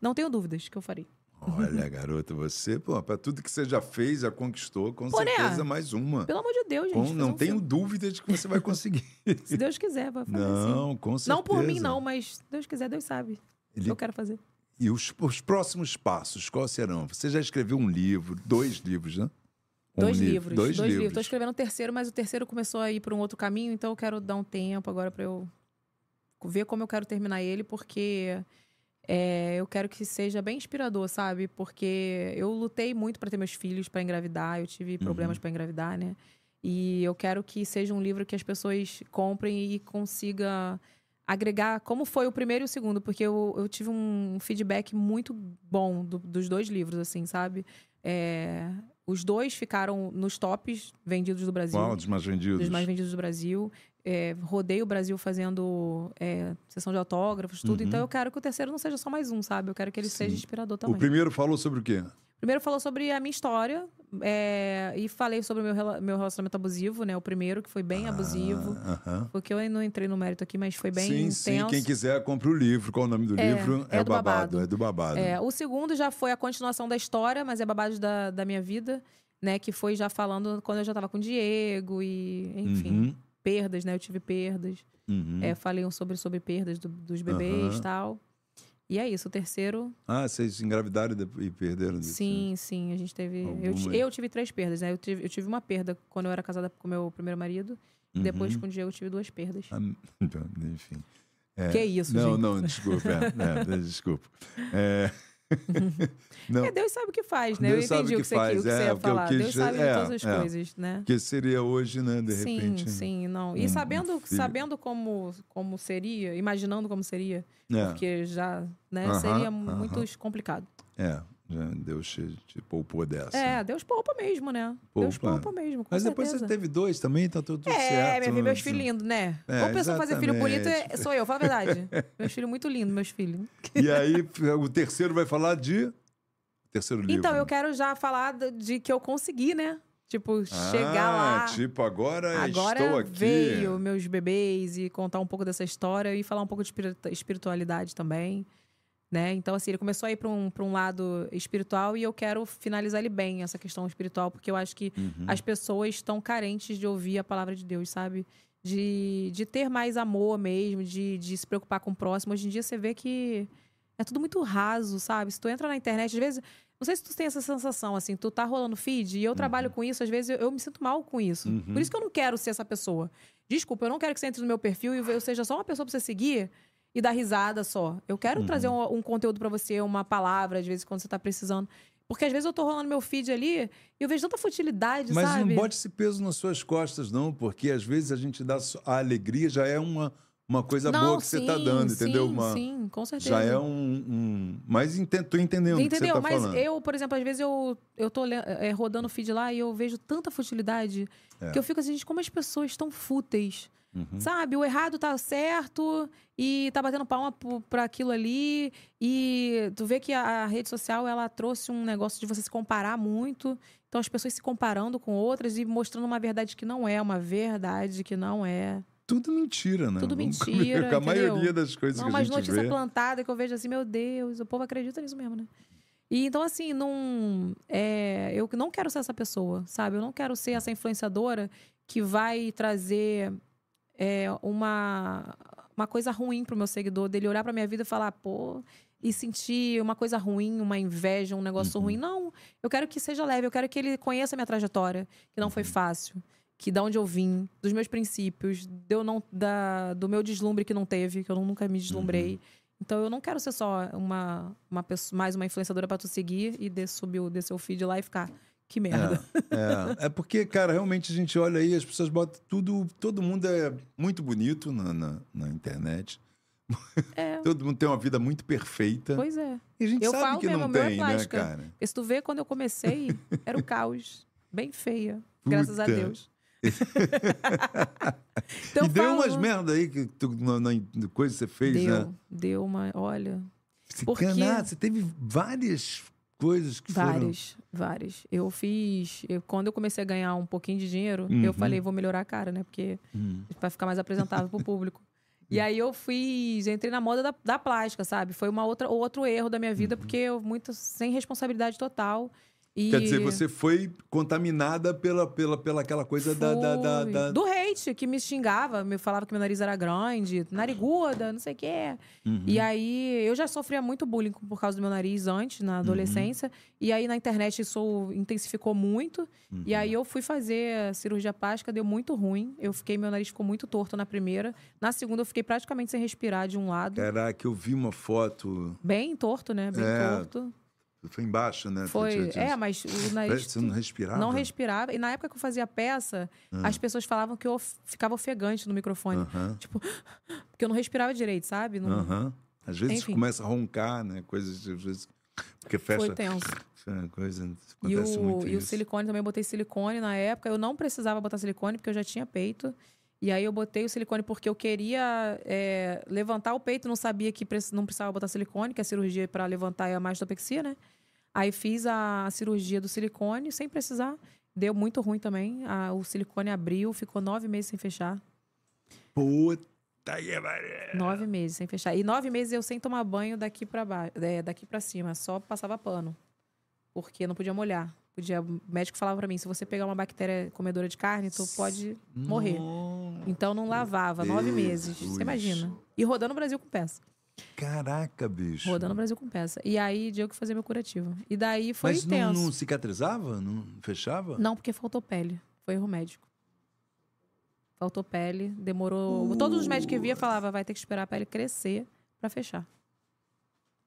Não tenho dúvidas que eu farei. Olha, garota, você, pô, pra tudo que você já fez, já conquistou, com Pô, né? certeza mais uma. Pelo amor de Deus, gente. Com- não um tenho filme. dúvida de que você vai conseguir. [laughs] Se Deus quiser, vai fazer não, com certeza. Não por mim, não, mas se Deus quiser, Deus sabe. Ele- Eu quero fazer. E os, os próximos passos, quais serão? Você já escreveu um livro, dois livros, né? Um Dois livro, livros. Dois, livros. livros. Tô escrevendo o terceiro, mas o terceiro começou a ir por um outro caminho, então eu quero dar um tempo agora pra eu ver como eu quero terminar ele, porque é, eu quero que seja bem inspirador, sabe? Porque eu lutei muito pra ter meus filhos, pra engravidar, eu tive problemas Uhum. pra engravidar, né? E eu quero que seja um livro que as pessoas comprem e consiga agregar como foi o primeiro e o segundo, porque eu, eu tive um feedback muito bom do- dos dois livros, assim, sabe? É, os dois ficaram nos tops vendidos do Brasil Qual dos mais vendidos? dos mais vendidos do Brasil. É, rodei o Brasil fazendo é, sessão de autógrafos, tudo. Uhum. Então eu quero que o terceiro não seja só mais um, sabe? Eu quero que ele seja inspirador também. O primeiro falou sobre o quê? Primeiro falou sobre a minha história é, e falei sobre o meu, meu relacionamento abusivo, né? O primeiro, que foi bem abusivo. Ah, aham. Porque eu não entrei no mérito aqui, mas foi bem sim, intenso. sim. Quem quiser, compra o livro. Qual o nome do É, livro? é o do babado. Babado. É do babado. É, o segundo já foi a continuação da história, mas é babado da, da minha vida, né? Que foi já falando quando eu já tava com o Diego e, enfim, Uhum, perdas, né? Eu tive perdas. uhum. É, falei um sobre, sobre perdas do- dos bebês e Aham. tal. E é isso, o terceiro, Ah, vocês engravidaram e de- perderam? sim, sim, a gente teve. Eu, eu tive três perdas, né? Eu tive, eu tive uma perda quando eu era casada com meu primeiro marido. E depois Uhum. com o Diego eu tive duas perdas. Ah, [laughs] Enfim. É. Que isso, Não, gente? não, desculpa. É, é, desculpa. [laughs] É... não, É, Deus sabe o que faz, né? Deus eu entendi o que que, você, faz, o que você é, ia que eu falar. quis Deus sabe é, todas as é. coisas, né? que seria hoje, né? De sim, repente. sim, não. E um- sabendo, um sabendo como, como seria, imaginando como seria, É, porque já, né, Aham, seria aham. muito complicado. é, Deus te, te poupou dessa. É, Deus poupa mesmo, né? Deus Poupa. poupa mesmo, Mas depois certeza. você teve dois também, tá tudo, tudo É, certo. minha filha, meus né? filhos lindos, né? É, Uma pessoa fazer filho bonito é- sou eu, fala a verdade. [laughs] meus filhos muito lindos, meus filhos. E aí, o terceiro vai falar de. Terceiro livro. Então, eu quero já falar de que eu consegui, né? Tipo, chegar ah, lá. Tipo, agora, Agora estou aqui. veio meus bebês e contar um pouco dessa história e falar um pouco de espiritu- espiritualidade também. Né? Então, assim, ele começou a ir para um, pra um lado espiritual e eu quero finalizar ele bem, essa questão espiritual, porque eu acho que Uhum. as pessoas estão carentes de ouvir a palavra de Deus, sabe? De, de ter mais amor mesmo, de, de se preocupar com o próximo. Hoje em dia você vê que é tudo muito raso, sabe? Se tu entra na internet, às vezes. Não sei se tu tem essa sensação, assim, tu tá rolando feed e eu trabalho com isso, às vezes eu, eu me sinto mal com isso. Uhum. Por isso que eu não quero ser essa pessoa. Desculpa, eu não quero que você entre no meu perfil e eu seja só uma pessoa pra você seguir e dar risada só. Eu quero trazer um, um conteúdo pra você, uma palavra, às vezes, quando você tá precisando. Porque às vezes eu tô rolando meu feed ali e eu vejo tanta futilidade, Mas sabe? não bote esse peso nas suas costas, não, porque às vezes a gente dá a alegria já é uma, uma coisa Não, boa que você está sim, dando, entendeu? Sim, Uma, sim, com certeza. já é um. um... Mas enten- tô entendendo o que você Entendeu? está Mas falando. eu, por exemplo, às vezes eu, eu tô é, rodando o feed lá e eu vejo tanta futilidade É. que eu fico assim, gente, como as pessoas estão fúteis. Uhum. Sabe? O errado tá certo e tá batendo palma pra aquilo ali. E tu vê que a, a rede social, ela trouxe um negócio de você se comparar muito. Então, as pessoas se comparando com outras e mostrando uma verdade que não é, uma verdade que não é. Tudo mentira, né? Tudo mentira, [laughs] A maioria das coisas Não, que a umas gente notícias vê. plantadas que eu vejo assim, meu Deus, o povo acredita nisso mesmo, né? E então, assim, não. É, eu não quero ser essa pessoa, sabe? Eu não quero ser essa influenciadora que vai trazer é, uma, uma coisa ruim pro meu seguidor, dele olhar pra minha vida e falar, pô, e sentir uma coisa ruim, uma inveja, um negócio Uhum. ruim. Não, eu quero que seja leve, eu quero que ele conheça a minha trajetória, que não Uhum. foi fácil. Que da onde eu vim, dos meus princípios, deu não, da, do meu deslumbre que não teve, que eu nunca me deslumbrei. Uhum. Então eu não quero ser só uma, uma pessoa, mais uma influenciadora pra tu seguir e de, subir o descer o feed lá e ficar. Que merda. É, é porque, cara, realmente a gente olha aí, as pessoas botam tudo. Todo mundo é muito bonito na, na, na internet. É. [laughs] Todo mundo tem uma vida muito perfeita. Pois é. E a gente Eu sabe falo que mesmo, não é tem, né, cara? Porque se tu vê, quando eu comecei, [laughs] era o caos. Bem feia. Graças a Puta. Deus. [laughs] então, e eu deu falo- umas merda aí que tu, na, na coisa que você fez, Deu, né? deu uma. Olha. Se Porque- canar, você teve várias coisas que foram. Várias, várias. Eu fiz. eu- quando eu comecei a ganhar um pouquinho de dinheiro, Uhum. eu falei, vou melhorar a cara, né? Porque Hum. Pra ficar mais apresentável pro público. [laughs] E aí eu fiz, entrei na moda da, da plástica, sabe? Foi uma outra outro erro da minha vida, porque eu muito sem responsabilidade total. E Uhum. Quer dizer, você foi contaminada pela, pela, pela aquela coisa da, da, da, da- do hate que me xingava, me falava que meu nariz era grande, nariguda, não sei o quê. Uhum. E aí eu já sofria muito bullying por causa do meu nariz antes, na adolescência. E aí na internet isso intensificou muito. Uhum. E aí eu fui fazer cirurgia plástica, deu muito ruim. Eu fiquei, meu nariz ficou muito torto na primeira. Na segunda eu fiquei praticamente sem respirar de um lado. Caraca, eu vi uma foto. Bem torto, né? Bem É. torto. Foi embaixo, né? Foi. Tinha- tinha- É, mas o nariz. Você não respirava? Não respirava. E na época que eu fazia peça, Ah. as pessoas falavam que eu ficava ofegante no microfone. Aham, Tipo, [gasps] porque eu não respirava direito, sabe? Não... aham. Às vezes Enfim. começa a roncar, né? Coisas. Às vezes, porque fecha. Foi tenso. Coisa, E acontece o, muito e o silicone também, eu botei silicone na época. Eu não precisava botar silicone porque eu já tinha peito. E aí eu botei o silicone porque eu queria é, levantar o peito, não sabia que não precisava botar silicone, que a cirurgia para levantar é a mastopexia, né? Aí fiz a cirurgia do silicone sem precisar. Deu muito ruim também. A- o silicone abriu, ficou nove meses sem fechar. Puta que pariu. Nove meses sem fechar. E nove meses eu sem tomar banho daqui para baixo, é, daqui para cima, só passava pano. Porque não podia molhar. Podia, o médico falava para mim, se você pegar uma bactéria comedora de carne, tu pode morrer. Nossa. Então não lavava, nove Deus. meses. Você imagina. E rodando o Brasil com peça. Caraca, bicho. Rodando o Brasil com peça. E aí, Diego fazer meu curativo. E daí foi Mas não, tenso. não cicatrizava? Não fechava? Não, porque faltou pele. Foi erro médico. Faltou pele, demorou. Todos os médicos que via falavam, vai ter que esperar a pele crescer pra fechar.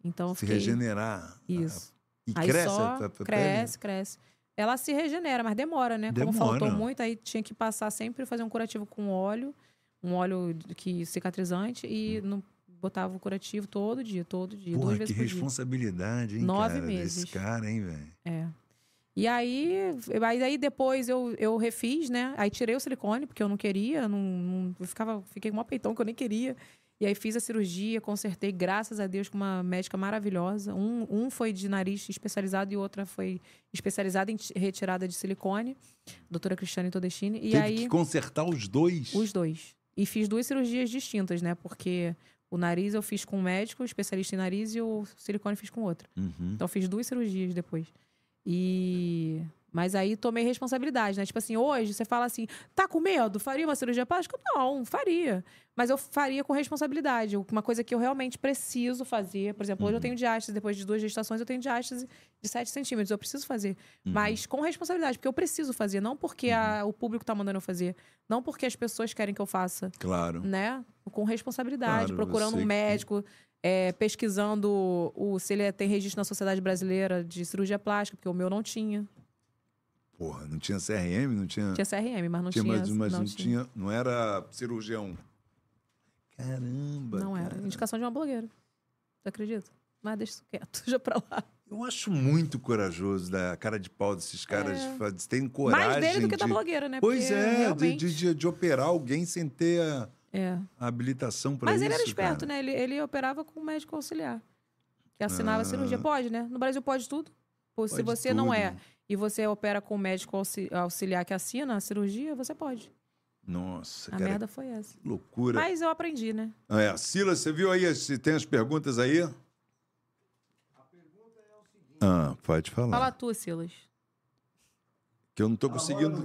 Então Se fiquei. regenerar. Isso. E Aí cresce só a, a pele? cresce, cresce. Ela se regenera, mas demora, né? Como Demora. faltou muito, aí tinha que passar sempre fazer um curativo com óleo, um óleo que cicatrizante e não botava o curativo todo dia, todo dia, Porra, duas que vezes por dia. responsabilidade, hein, Nove cara, meses. desse cara, hein, velho? É. E aí, aí, aí depois eu, eu refiz, né? Aí tirei o silicone, porque eu não queria, não, não- eu ficava, fiquei com um peitão que eu nem queria. E aí fiz a cirurgia, consertei, graças a Deus, com uma médica maravilhosa. Um, um foi de nariz especializado e outra foi especializada em retirada de silicone, doutora Cristiane Todestini. E Teve aí, que consertar os dois. os dois. E fiz duas cirurgias distintas, né? Porque o nariz eu fiz com um médico, especialista em nariz, e o silicone fiz com outro. Uhum. Então fiz duas cirurgias depois. E mas aí tomei responsabilidade, né? Tipo assim, hoje você fala assim, tá com medo? Faria uma cirurgia plástica? Não, faria. Mas eu faria com responsabilidade. Uma coisa que eu realmente preciso fazer. Por exemplo, hoje eu tenho diástase, depois de duas gestações, eu tenho diástase de 7 centímetros. Eu preciso fazer. Mas com responsabilidade, porque eu preciso fazer. Não porque a- o público tá mandando eu fazer. Não porque as pessoas querem que eu faça Claro. né? Com responsabilidade, Claro, procurando um que- médico, é, pesquisando o, se ele tem registro na Sociedade Brasileira de Cirurgia Plástica, porque o meu não tinha. Porra, não tinha CRM, não tinha. Tinha CRM, mas não tinha, tinha. mas, mas não, não, tinha. tinha. Não era cirurgião. Caramba. Não era. cara. Indicação de uma blogueira. Você acredita? Mas deixa isso quieto, [laughs] já pra lá. Eu acho muito corajoso da cara de pau desses caras. É. Tem coragem. Mais dele do que de... da blogueira, né? Pois Porque é, de, realmente- de, de- de operar alguém sem ter a, É. a habilitação para Mas isso. ele era esperto, cara. né? Ele, ele operava com médico auxiliar. Que assinava Ah. a cirurgia. Pode, né? No Brasil pode tudo. Pô, Se Pode você não tudo. é e você opera com um médico auxi- auxiliar que assina a cirurgia, você pode. Nossa, A cara, merda foi essa. loucura. Mas eu aprendi, né? É, Silas, você viu aí se tem as perguntas aí? A pergunta é o seguinte. Ah, pode falar. Fala tu, Silas. Que eu não tô conseguindo.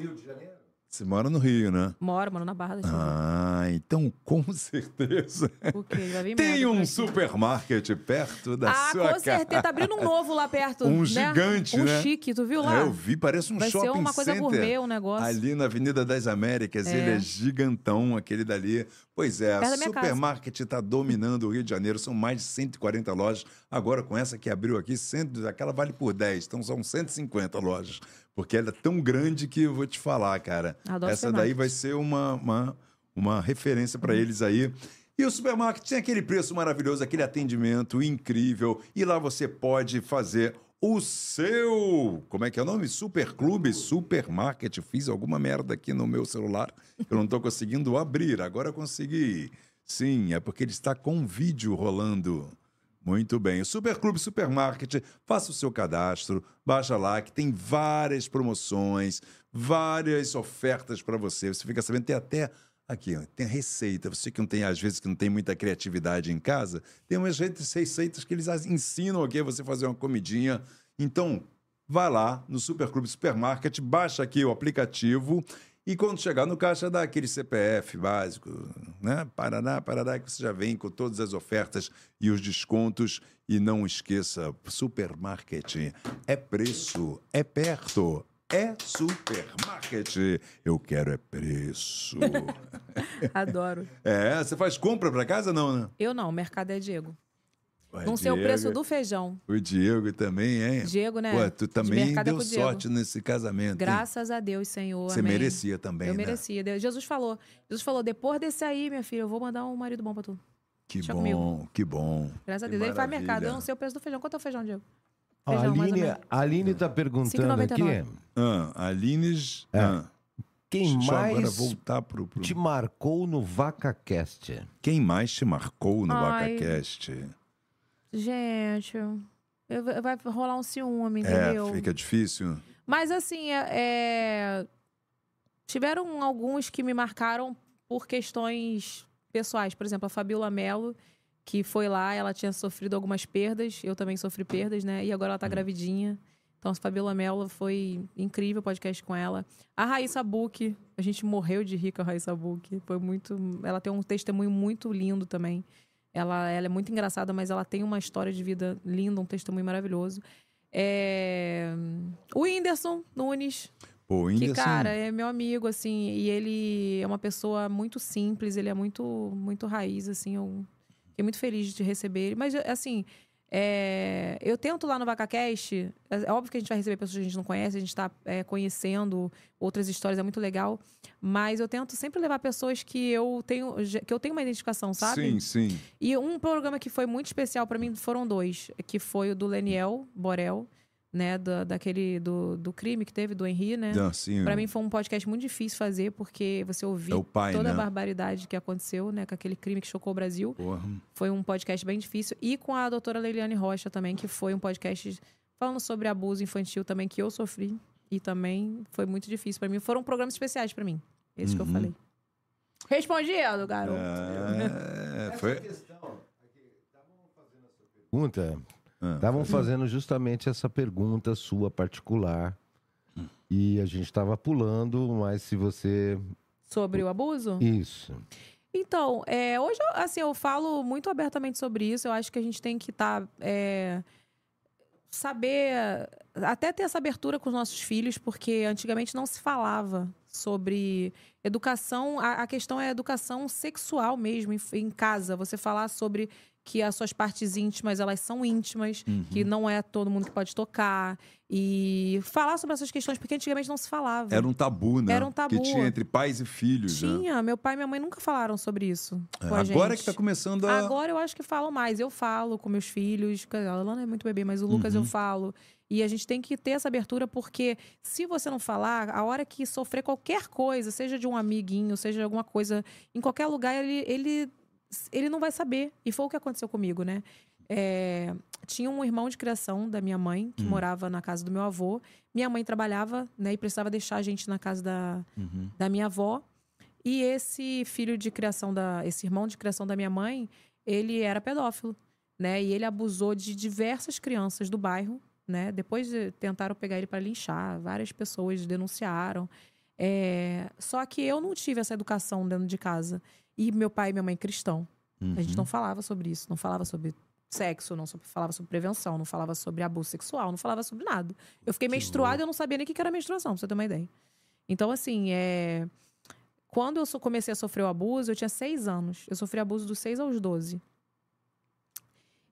Você mora no Rio, né? Moro, mano, na Barra da Tijuca. Ah, então com [laughs] certeza. O quê? Vai vir Tem um supermarket perto da Ah, sua com certeza. Tá abrindo um novo lá perto. Um né? gigante, um né? chique, tu viu casa. lá? É, eu vi, parece um Vai shopping ser uma coisa center. gourmet, um negócio. Ali na Avenida das Américas, É. ele é gigantão, aquele dali. Pois é, Perto casa. Supermarket está dominando o Rio de Janeiro, são mais de 140 lojas. Agora, com essa que abriu aqui, 100, aquela vale por 10, então são 150 lojas. Porque ela é tão grande que eu vou te falar, cara. Adoro essa daí vai ser uma, uma, uma referência para eles aí. E o supermarket tem aquele preço maravilhoso, aquele atendimento incrível. E lá você pode fazer o seu. Como é que é o nome? Superclube, Supermarket. Fiz alguma merda aqui no meu celular. Eu não estou conseguindo abrir. Agora eu consegui. Sim, é porque ele está com um vídeo rolando. Muito bem. O Superclube Supermarket, faça o seu cadastro, baixa lá que tem várias promoções, várias ofertas para você. Você fica sabendo, tem até aqui, tem a receita. Você que não tem, às vezes, que não tem muita criatividade em casa, tem umas re- receitas que eles ensinam aqui você fazer uma comidinha. Então, vai lá no Superclube Supermarket, baixa aqui o aplicativo e quando chegar no caixa, dá aquele CPF básico, né? Paraná, Paraná, que você já vem com todas as ofertas e os descontos. E não esqueça, supermarket é preço, é perto, é supermarket. Eu quero é preço. [laughs] Adoro. é, você faz compra para casa não, né? Eu não, o mercado é Diego. Ué, Não sei o preço do feijão. O Diego também, hein? Diego, né? Pô, tu De também mercado é deu Diego. sorte nesse casamento. hein? Graças a Deus, Senhor. Você amém. merecia também, Eu né? merecia. Deus- Jesus falou. Jesus falou: depois desse aí, minha filha, eu vou mandar um marido bom pra tu. Que Deixa bom, comigo. que bom. Graças a Deus. Ele faz mercado. Eu não sei o preço do feijão. Quanto é o feijão, Diego? A Feijão, ou Aline, a Aline tá perguntando aqui 5,99. Ah, Alines. É. ah, quem deixa eu agora mais voltar pro. pro- te marcou no VacaCast. Quem mais te marcou no Ai. VacaCast? Gente, eu- vai rolar um ciúme, É, entendeu? fica difícil. Mas assim, é- é, tiveram alguns que me marcaram por questões pessoais. Por exemplo, a Fabiola Mello, que foi lá, ela tinha sofrido algumas perdas. Eu também sofri perdas, né? E agora ela tá gravidinha. Então, a Fabiola Mello foi incrível o podcast com ela. A Raíssa Buck, a gente morreu de rir com a Raíssa Buck. Foi muito. Ela tem um testemunho muito lindo também. Ela, ela é muito engraçada, mas ela tem uma história de vida linda, um testemunho maravilhoso. É... O Whindersson Nunes, Pô, o que, Whindersson. cara, é meu amigo, assim, e ele é uma pessoa muito simples, ele é muito, muito raiz, assim, eu fiquei muito feliz de te receber ele. Mas, assim, é, eu tento lá no VacaCast, é óbvio que a gente vai receber pessoas que a gente não conhece, a gente tá é, conhecendo outras histórias, é muito legal, mas eu tento sempre levar pessoas que eu tenho, que eu tenho uma identificação, sabe? Sim, sim. E um programa que foi muito especial pra mim foram dois, que foi o do Leniel Borel, né, da, daquele do, do crime que teve do Henri, né? Não, sim, Pra mim foi um podcast muito difícil fazer porque você é ouviu pai, toda né? a barbaridade que aconteceu, né, com aquele crime que chocou o Brasil. Porra. Foi um podcast bem difícil e com a doutora Leiliane Rocha também, que foi um podcast falando sobre abuso infantil também que eu sofri e também foi muito difícil pra mim. Foram programas especiais pra mim. Esse que eu Uhum. falei. Respondido, garoto. É, [laughs] foi. Pergunta. Ah, Estavam fazendo justamente essa pergunta sua particular. E a gente estava pulando, mas se você. Sobre o abuso? Isso. Então, é, hoje, eu- assim, eu falo muito abertamente sobre isso. Eu acho que a gente tem que estar. saber. Até ter essa abertura com os nossos filhos, porque antigamente não se falava sobre educação. A, a questão é educação sexual mesmo, em, em casa. Você falar sobre que as suas partes íntimas, elas são íntimas, que não é todo mundo que pode tocar. E falar sobre essas questões, porque antigamente não se falava. Era um tabu, né? Era um tabu. Que tinha entre pais e filhos, né? Tinha, meu pai e minha mãe nunca falaram sobre isso. a Agora gente. que tá começando a. Agora eu acho que falam mais. Eu falo com meus filhos. A Alana é muito bebê, mas o Lucas Uhum. eu falo. E a gente tem que ter essa abertura, porque se você não falar, a hora que sofrer qualquer coisa, seja de um amiguinho, seja de alguma coisa, em qualquer lugar, ele, ele, ele não vai saber. E foi o que aconteceu comigo, né? É, tinha um irmão de criação da minha mãe, que morava na casa do meu avô. Minha mãe trabalhava, né? E precisava deixar a gente na casa da, Uhum. da minha avó. E esse filho de criação da. Esse irmão de criação da minha mãe, ele era pedófilo, né? E ele abusou de diversas crianças do bairro, né? Depois de- tentaram pegar ele para linchar, várias pessoas denunciaram. É, Só que eu não tive essa educação dentro de casa. E meu pai e minha mãe cristão. A gente não falava sobre isso, não falava sobre sexo, não falava sobre prevenção, não falava sobre abuso sexual, não falava sobre nada. Eu fiquei menstruada e eu não sabia nem o que que era menstruação, pra você ter uma ideia. Então, assim, é... quando eu comecei a sofrer o abuso, eu tinha seis anos. Eu sofri abuso dos seis aos 12.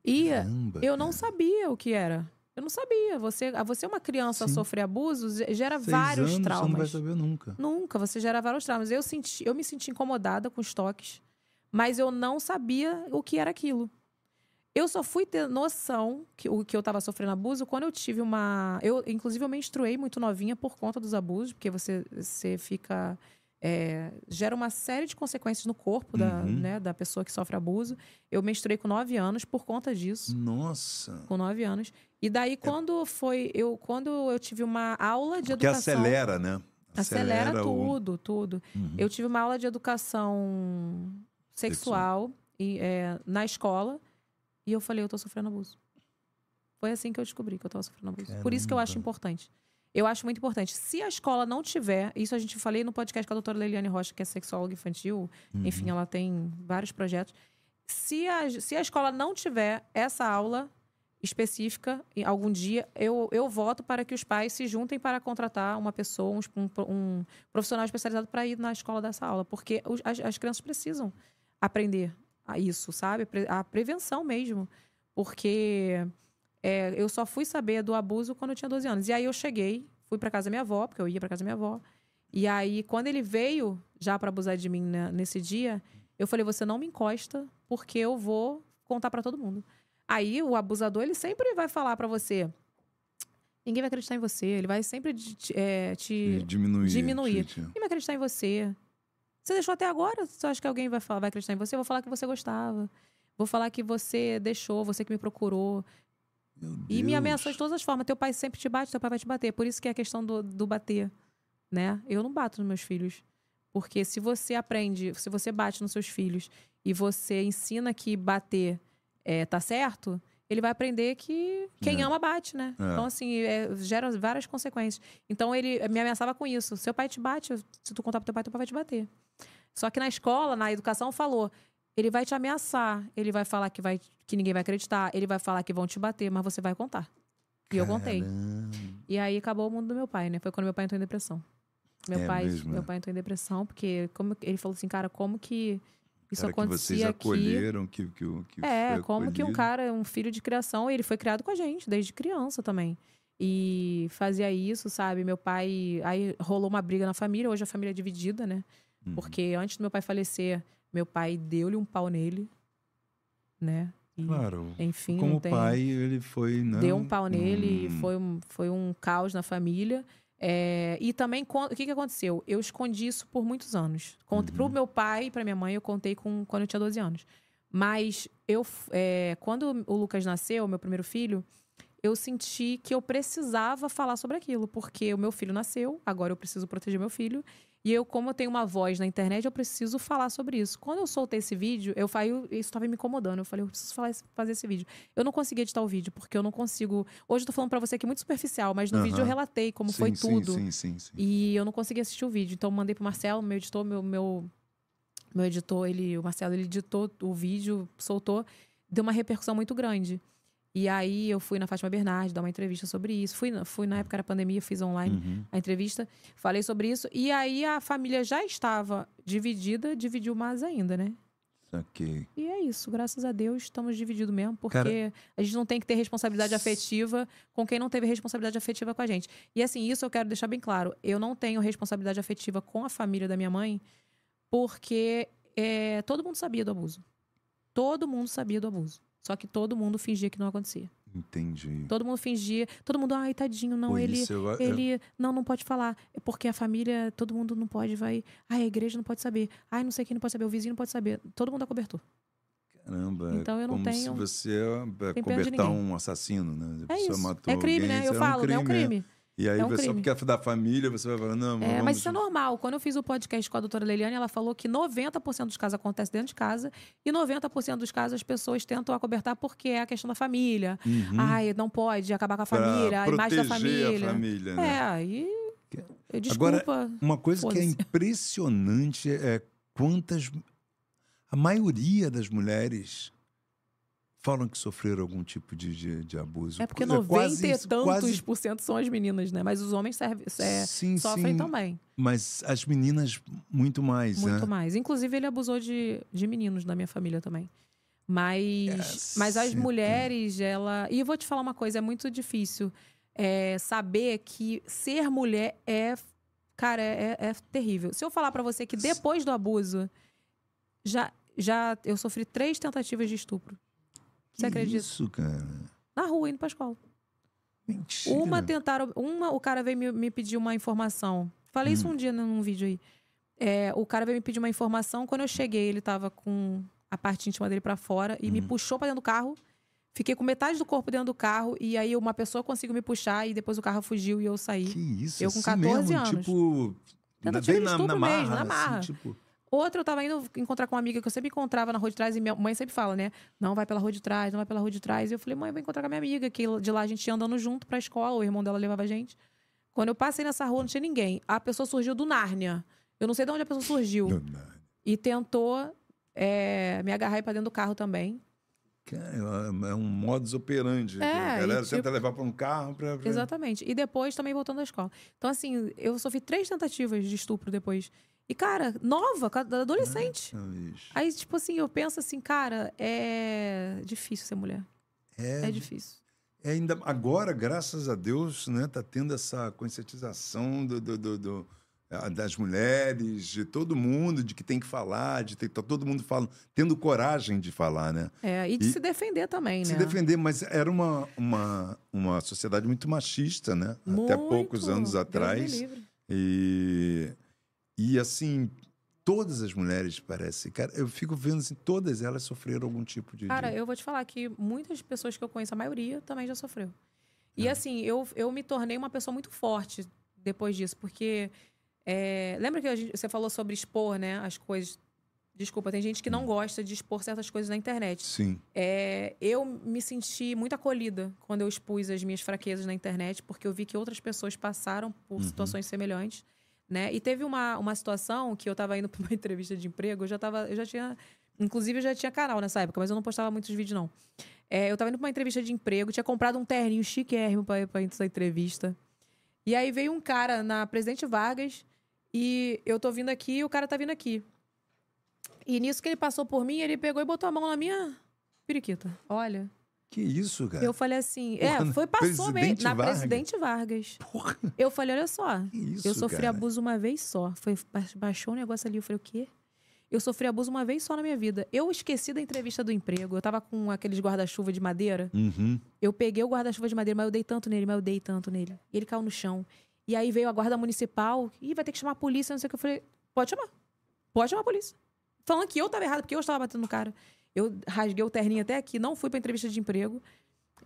E Caramba, eu não sabia o que era. Eu não sabia. Você, você é uma criança a Sim. sofrer abuso, ge- gera Seis vários anos, traumas. Você não vai saber nunca. Nunca, você gera vários traumas. Eu, senti, eu me senti incomodada com os toques, mas eu não sabia o que era aquilo. Eu só fui ter noção que o que eu estava sofrendo abuso quando eu tive uma. Eu, inclusive, eu menstruei muito novinha por conta dos abusos, porque você, você fica. É, gera uma série de consequências no corpo da, Uhum. né, da pessoa que sofre abuso. Eu menstruei com nove anos por conta disso Nossa. com nove anos. E daí, quando foi. Eu, quando eu tive uma aula de Porque educação. acelera, né? Acelera, o- tudo, tudo. Uhum. Eu tive uma aula de educação sexual e, é, na escola e eu falei, eu tô sofrendo abuso. Foi assim que eu descobri que eu tava sofrendo abuso. Por isso que eu acho Caramba. importante. Eu acho muito importante. Se a escola não tiver, isso a gente falei no podcast com a doutora Leiliane Rocha, que é sexóloga infantil, Uhum. enfim, ela tem vários projetos. Se a, se a escola não tiver essa aula específica, algum dia, eu, eu voto para que os pais se juntem para contratar uma pessoa, um, um- profissional especializado para ir na escola dessa aula. Porque os- as, as crianças precisam aprender a isso, sabe? A prevenção mesmo. Porque é, eu só fui saber do abuso quando eu tinha 12 anos. E aí eu cheguei, fui pra casa da minha avó, porque eu ia pra casa da minha avó. E aí, quando ele veio já pra abusar de mim nesse dia, eu falei: você não me encosta, porque eu vou contar pra todo mundo. Aí o abusador, ele sempre vai falar pra você. Ninguém vai acreditar em você. Ele vai sempre te, é, te Diminuir. diminuir. Ninguém vai acreditar em você. Você deixou até agora? Você acha que alguém vai, falar, vai acreditar em você? Eu vou falar que você gostava. Vou falar que você deixou, você que me procurou. E me ameaçou de todas as formas. Teu pai sempre te bate, teu pai vai te bater. Por isso que é a questão do, do bater, né? Eu não bato nos meus filhos. Porque se você aprende, se você bate nos seus filhos e você ensina que bater é, tá certo, ele vai aprender que quem É. ama bate, né? É. Então, assim, é, gera várias consequências. Então, ele me ameaçava com isso. Seu pai te bate, se tu contar pro teu pai, teu pai vai te bater. Só que na escola, na educação, falou: ele vai te ameaçar, ele vai falar que, vai, que ninguém vai acreditar, ele vai falar que vão te bater, mas você vai contar. E eu contei. E aí acabou o mundo do meu pai, né? Foi quando meu pai entrou em depressão. Meu, É pai, mesmo, meu é? pai entrou em depressão, porque como, ele falou assim, cara, como que isso Cara, que vocês acontecia aqui? acolheram, que, que, o- que É, como que um cara, um filho de criação, ele foi criado com a gente, desde criança também. E fazia isso, sabe? Meu pai. Aí rolou uma briga na família, hoje a família é dividida, né? Uhum. Porque antes do meu pai falecer, meu pai deu-lhe um pau nele, né? E, Claro. enfim, Como tem... pai, ele foi. Não, deu um pau nele e hum, foi um, foi um caos na família. É, e também, o que, que aconteceu? Eu escondi isso por muitos anos. Contei Uhum. Pro meu pai e pra minha mãe, eu contei com, quando eu tinha 12 anos. Mas eu, é, quando o Lucas nasceu, meu primeiro filho, eu senti que eu precisava falar sobre aquilo, porque o meu filho nasceu, agora eu preciso proteger meu filho. E eu, como eu tenho uma voz na internet, eu preciso falar sobre isso. Quando eu soltei esse vídeo, eu falei, isso estava me incomodando. Eu falei, eu preciso falar fazer esse vídeo. Eu não consegui editar o vídeo, porque eu não consigo. Hoje eu tô falando pra você que é muito superficial, mas no Aham. vídeo eu relatei como sim, foi tudo. Sim, sim, sim. E eu não consegui assistir o vídeo. Então eu mandei pro Marcelo, meu editor, meu, meu, meu editor, ele, o Marcelo, ele editou o vídeo, soltou, deu uma repercussão muito grande. E aí eu fui na Fátima Bernardes dar uma entrevista sobre isso. Fui, na- fui na época da pandemia, fiz online Uhum. a entrevista, falei sobre isso. E aí a família já estava dividida, dividiu mais ainda, né? Ok. E é isso, graças a Deus estamos divididos mesmo, porque Cara- a gente não tem que ter responsabilidade afetiva com quem não teve responsabilidade afetiva com a gente. E assim, isso eu quero deixar bem claro. Eu não tenho responsabilidade afetiva com a família da minha mãe, porque é, todo mundo sabia do abuso. Todo mundo sabia do abuso. Só que todo mundo fingia que não acontecia. Entendi. Todo mundo fingia, todo mundo, ai, tadinho, não, ele, eu- ele não, não pode falar. É Porque a família, todo mundo não pode, vai. Ai, a igreja não pode saber. Ai, não sei quem não pode saber, o vizinho não pode saber. Todo mundo acobertou. Caramba. Então eu não como se tenho- você é, cobertar um assassino, né? A É isso. matou É crime, alguém, né? Eu isso falo, né? É um é. E aí, É um você, crime. porque é da família, você vai falar, não, É, mas isso é normal. Quando eu fiz o podcast com a doutora Leiliane, ela falou que 90% dos casos acontece dentro de casa e 90% dos casos as pessoas tentam acobertar porque é a questão da família. Uhum. Ai, não pode acabar com a Pra família, a imagem da família. a família, né? É, aí. eu- Agora, Desculpa. Uma coisa que é [laughs] impressionante é quantas. A maioria das mulheres falam que sofreram algum tipo de, de, de abuso. É porque Coisa 90 quase- e tantos quase- por cento são as meninas, né? Mas os homens serve, é, sim, sofrem sim, também. Mas as meninas, muito mais, Muito né? mais. Inclusive, ele abusou de, de meninos da minha família também. Mas, mas as mulheres, ela. E eu vou te falar uma coisa: é muito difícil é, saber que ser mulher é. Cara, é, é terrível. Se eu falar pra você que depois do abuso, já, já eu sofri três tentativas de estupro. Você acredita? Isso, cara. Na rua, indo pra escola. Mentira. Uma tentaram. Uma, o cara veio me, me pedir uma informação. Falei isso um dia num vídeo aí. É, o cara veio me pedir uma informação. Quando eu cheguei, ele tava com a parte íntima dele pra fora e me puxou pra dentro do carro. Fiquei com metade do corpo dentro do carro e aí uma pessoa conseguiu me puxar e depois o carro fugiu e eu saí. Que isso, Eu com assim 14 mesmo, anos. Tipo. Tentativa de na, estupro na marra, mesmo, na assim, marra. tipo, Outra, eu tava indo encontrar com uma amiga que eu sempre encontrava na rua de trás, e minha mãe sempre fala, né? Não vai pela rua de trás, não vai pela rua de trás. E eu falei, mãe, eu vou encontrar com a minha amiga, que de lá a gente ia andando junto pra escola, o irmão dela levava a gente. Quando eu passei nessa rua, não tinha ninguém. A pessoa surgiu do Nárnia. Eu não sei de onde a pessoa surgiu. não, não. E tentou é, me agarrar aí pra dentro do carro também. Cara, é um modus operandi. É, a galera e tipo- tenta levar para um carro pra. pra- Exatamente. E depois também voltando à escola. Então, assim, eu sofri três tentativas de estupro depois. E, cara, nova, adolescente. Bicho. Aí, tipo assim, eu penso assim, cara, é difícil ser mulher. É, difícil. É ainda agora, graças a Deus, né, tá tendo essa conscientização do, do- do- do- ah, das mulheres, de todo mundo, de que tem que falar, de ter, tá todo mundo falando, tendo coragem de falar, né? É, e de E- se defender também, Se né? defender, mas era uma, uma, uma sociedade muito machista, né? Até Muito. poucos anos atrás. E, e assim, todas as mulheres, parece, cara, eu fico vendo assim, todas elas sofreram algum tipo de. Cara, eu vou te falar que muitas pessoas que eu conheço, a maioria, também já sofreu. É. E assim, eu, eu me tornei uma pessoa muito forte depois disso, porque. é, lembra que a gente- você falou sobre expor, né? As coisas. Desculpa, tem gente que Hum. não gosta de expor certas coisas na internet. Sim. É, eu me senti muito acolhida quando eu expus as minhas fraquezas na internet, porque eu vi que outras pessoas passaram por Uhum. situações semelhantes, né? E teve uma, uma situação que eu estava indo [laughs] para uma entrevista de emprego, eu já tava, eu já tinha, inclusive eu já tinha canal nessa época, mas eu não postava muitos vídeos não. É, eu estava indo para uma entrevista de emprego, tinha comprado um terninho chiquérrimo para para essa entrevista. E aí veio um cara na Presidente Vargas e eu tô vindo aqui e o cara tá vindo aqui. E nisso que ele passou por mim, ele pegou e botou a mão na minha periquita. Olha. Que isso, cara? Eu falei assim, Porra, é, foi, passou mesmo, na Vargas? Presidente Vargas. Porra, Eu falei, olha só, isso, eu sofri cara? abuso uma vez só. Foi, ba- baixou o negócio ali, eu falei, o quê? Eu sofri abuso uma vez só na minha vida. Eu esqueci da entrevista do emprego. Eu tava com aqueles guarda-chuva de madeira. Uhum. Eu peguei o guarda-chuva de madeira, mas eu dei tanto nele, mas eu dei tanto nele. E ele caiu no chão. E aí veio a guarda municipal. Ih, vai ter que chamar a polícia, não sei o que. Eu falei, pode chamar. Pode chamar a polícia. Falando que eu tava errado, porque eu estava batendo no cara. Eu rasguei o terninho até aqui, não fui pra entrevista de emprego.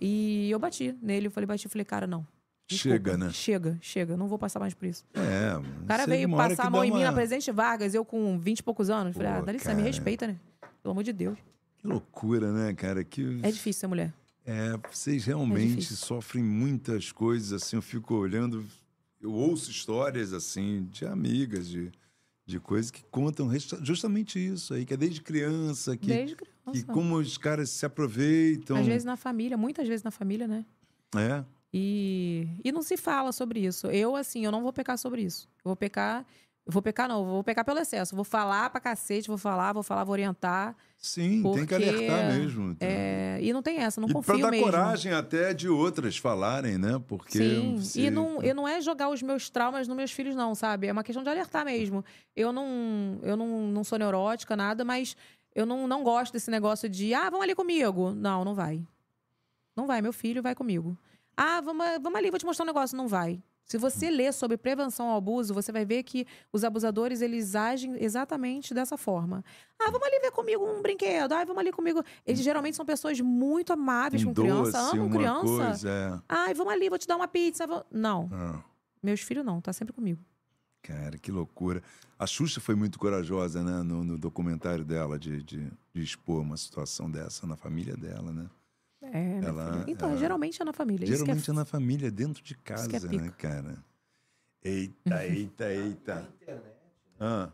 E eu bati nele. Eu falei, bati, eu falei, cara, não. Desculpa. Chega, né? Chega, chega. Não vou passar mais por isso. É. O cara veio passar a mão em mim na Presidente Vargas, eu com 20 e poucos anos. Falei, ah, dá licença, cara. me respeita, né? Pelo amor de Deus. Que loucura, né, cara? Que... É difícil ser mulher. É, vocês realmente difícil. sofrem muitas coisas, assim, eu fico olhando, eu ouço histórias, assim, de amigas, de, de coisas que contam justamente isso aí, que é desde criança, que, Desde que criança. como os caras se aproveitam. Às vezes na família, muitas vezes na família, né? É, E, e não se fala sobre isso. Eu, assim, eu não vou pecar sobre isso. Eu vou pecar. Vou pecar, não, vou pecar pelo excesso. Vou falar pra cacete, vou falar, vou falar, vou orientar. sim, tem que Porque, alertar mesmo. É, e não tem essa, não e confio dar mesmo. coragem até de outras falarem, né? Porque Sim, se- e não, e não é jogar os meus traumas nos meus filhos, não, sabe? É uma questão de alertar mesmo. Eu não, eu não, não sou neurótica, nada, mas eu não, não gosto desse negócio de, ah, vamos ali comigo. Não, não vai. Não vai, meu filho vai comigo. Ah, vamos, vamos ali, vou te mostrar um negócio. Não vai. Se você ler sobre prevenção ao abuso, você vai ver que os abusadores, eles agem exatamente dessa forma. Ah, vamos ali ver comigo um brinquedo. Ah, vamos ali comigo. Eles geralmente são pessoas muito amáveis com criança, doce, amam criança. coisa, é. Ai, vamos ali, vou te dar uma pizza. vou- Não, Ah. meus filhos não, tá sempre comigo. Cara, que loucura. A Xuxa foi muito corajosa, né? No, no documentário dela, de, de, de expor uma situação dessa na família dela, né? É, minha Ela- filha. Então, ela- geralmente é na família. que Geralmente é... é na família, dentro de é casa, né, pica. cara? Eita, [laughs] eita, eita. Ah,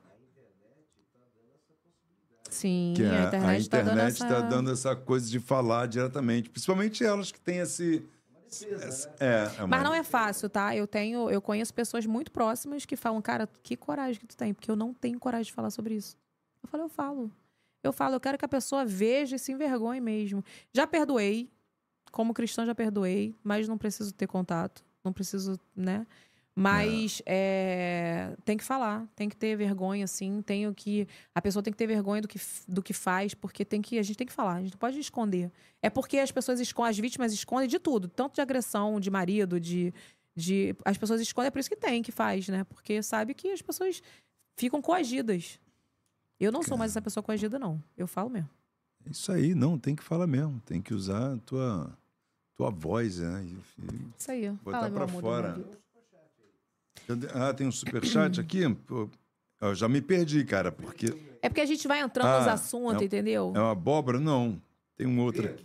Sim, que a internet, tá dando internet essa... tá dando essa coisa de falar diretamente. Principalmente elas que têm esse. É, é uma- Mas não é fácil, tá? Eu tenho, eu conheço pessoas muito próximas que falam, cara, que coragem que tu tem, porque eu não tenho coragem de falar sobre isso. Eu falo, eu falo. Eu falo, eu quero que a pessoa veja e se envergonhe mesmo. Já perdoei, como cristã já perdoei, mas não preciso ter contato, não preciso, né? Mas é, tem que falar, tem que ter vergonha, assim, tenho que. A pessoa tem que ter vergonha do que, do que faz, porque tem que, a gente tem que falar, a gente não pode esconder. É porque as pessoas escondem, as vítimas escondem de tudo, tanto de agressão, de marido, de. de as pessoas escondem, é por isso que tem, que faz, né? Porque sabe que as pessoas ficam coagidas. Eu não sou mais essa pessoa coagida, não. Eu falo mesmo. Isso aí, não, tem que falar mesmo. Tem que usar a tua, tua voz, né? E- e Isso aí. Botar da fora. Ah, tem um superchat [clears throat] aqui? Pô, Eu já me perdi, cara, porque É porque a gente vai entrando nos Ah, assuntos, é entendeu? é uma abóbora? Não. Tem um outro aqui.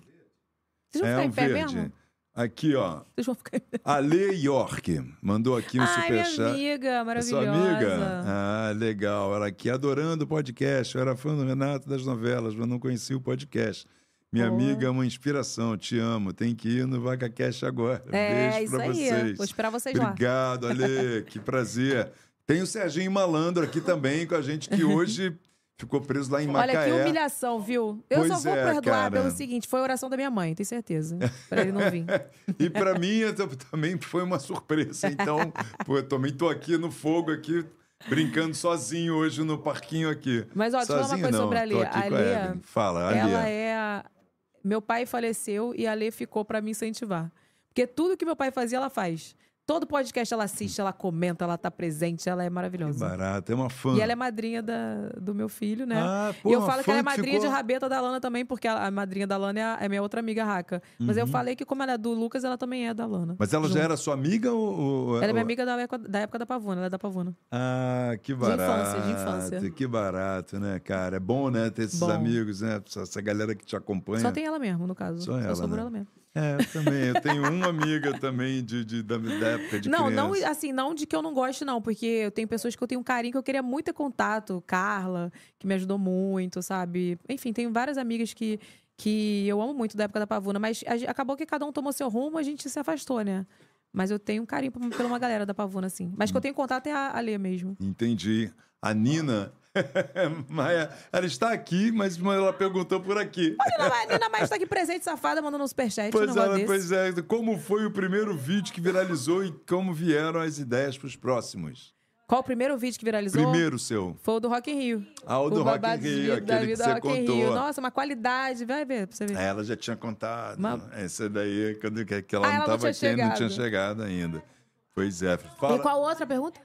Vocês vão É ficar um em pé verde. mesmo? Aqui, ó. Vocês vão ficar. [laughs] Ale York mandou aqui um Ai, minha superchat. amiga, É maravilhosa. sua amiga? Ah, legal. Ela aqui adorando o podcast. Eu era fã do Renato das novelas, mas não conhecia o podcast. Minha Boa. amiga é uma inspiração. Te amo. Tem que ir no Vaca Cash agora. É, Beijo isso pra aí. vocês. Vou esperar vocês lá. Obrigado, Ale. que prazer. [laughs] Tem o Serginho Malandro aqui também com a gente, que [laughs] hoje ficou preso lá em Olha Macaé. que humilhação, viu? Eu só Pois vou é, perdoar cara. pelo seguinte: foi a oração da minha mãe, tenho certeza. Pra ele não vir. [laughs] E pra mim também foi uma surpresa. Então, [laughs] pô, eu também tô aqui no fogo aqui, brincando sozinho hoje no parquinho aqui. Mas, ó, deixa eu falar uma coisa não, sobre a Lê. A Lê. Fala, a ela Lê. é. a- Meu pai faleceu e a Lê ficou pra me incentivar. Porque tudo que meu pai fazia, ela faz. Todo podcast ela assiste, ela comenta, ela tá presente, ela é Que maravilhosa. barato, é uma fã. E ela é madrinha da, do meu filho, né? Ah, pô, e eu falo que ela é que madrinha ficou- de rabeta da Lana também, porque a, a madrinha da Lana é, a- é minha outra amiga Raca. Mas Uhum. eu falei que, como ela é do Lucas, ela também é da Lana. Mas ela já Junto. era sua amiga ou... ou- Ela é minha ou- amiga da época, da época da Pavuna, ela é da Pavuna. Ah, que infância, barato. de infância. Que barato, né, cara? É bom, né, ter esses Bom. amigos, né? Essa, essa galera que te acompanha. Só tem ela mesmo, no caso. Só ela, Só né? ela mesmo. É, eu também. Eu tenho uma amiga também de, de- da, da época de não, não, criança. assim, não de que eu não goste, não, porque eu tenho pessoas que eu tenho um carinho que eu queria muito ter contato. Carla, que me ajudou muito, sabe? Enfim, tenho várias amigas que, que eu amo muito da época da Pavuna, mas a acabou que cada um tomou seu rumo, a gente se afastou, né? Mas eu tenho um carinho por- pela uma galera da Pavuna, assim. Mas que eu tenho contato é a, a Lê mesmo. Entendi. A Nina... [laughs] Maia, ela está aqui, mas ela perguntou por aqui. A Nina mais tá aqui presente, safada, mandando um superchat. Pois, ela, pois é, como foi o primeiro vídeo que viralizou e como vieram as ideias para os próximos? Qual o primeiro vídeo que viralizou? Primeiro seu. Foi o do Rock in Rio. Ah, o do Rock in Rio, aquele que você Rock contou. Nossa, uma qualidade. Vai ver, pra você ver. Ela já tinha contado. Uma- Essa daí, quando, que ela Ah, não estava aqui, não tinha chegado. ainda. Pois é. E Fala. qual outra pergunta?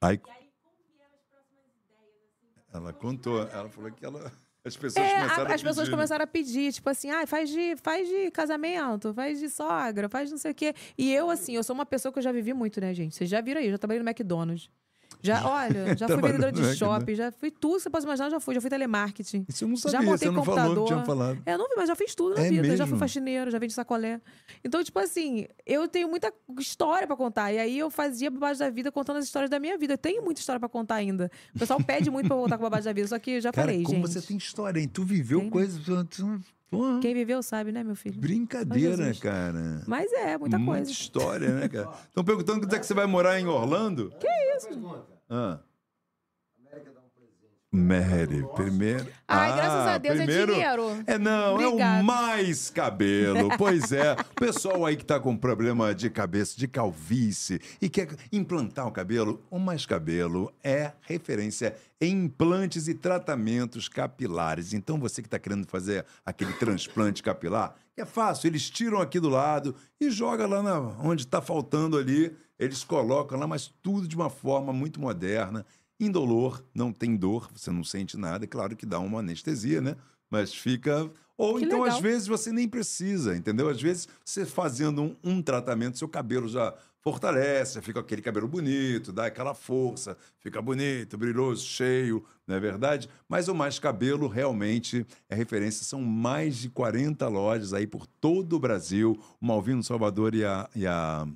Aí, ela contou, ela falou que ela, [laughs] as pessoas É, começaram a- a as pessoas pedir, né? começaram a pedir, tipo assim, ah, faz de, faz de casamento, faz de sogra, faz de não sei o quê. E eu, assim, eu sou uma pessoa que eu já vivi muito, né, gente? Vocês já viram aí, eu já trabalhei no McDonald's. Já, olha, já [laughs] fui vendedora de McDonald's. shopping, já fui tudo que você pode imaginar, já fui. Já fui telemarketing. Isso eu não Já sabia, montei você não falou, computador. não tinha falado. É, eu não vi, mas já fiz tudo na É vida. Já mesmo? fui faxineira, já vendi sacolé. Então, tipo assim, eu tenho muita história pra contar. E aí eu fazia babagem da vida contando as histórias da minha vida. Eu tenho muita história pra contar ainda. O pessoal pede muito pra eu voltar com babagem da vida, só que eu já Cara, falei, como gente. você tem história, hein? Tu viveu Tem, né? coisas... tu- Porra, Quem viveu sabe, né, meu filho? brincadeira, Jesus. cara. Mas é, muita coisa. história, né, cara? Estão perguntando quando é que você vai morar em Orlando? Que isso? Ah. Mary, primeiro. Ai, Ah, graças a Deus, primeiro... é dinheiro. É, não, é Obrigada. o mais cabelo. Pois é. [laughs] O pessoal aí que tá com problema de cabeça, de calvície e quer implantar o cabelo, o mais cabelo é referência em implantes e tratamentos capilares. Então, você que está querendo fazer aquele transplante capilar, é fácil. Eles tiram aqui do lado e joga lá na, onde está faltando ali. Eles colocam lá, mas tudo de uma forma muito moderna indolor, não tem dor, você não sente nada, é claro que dá uma anestesia, né? Mas fica. Ou Que então, legal. às vezes, você nem precisa, entendeu? Às vezes, você fazendo um, um tratamento, seu cabelo já fortalece, fica aquele cabelo bonito, dá aquela força, fica bonito, brilhoso, cheio, não é verdade? Mas o Mais Cabelo realmente é referência. São mais de 40 lojas aí por todo o Brasil. O Malvino Salvador e a, e a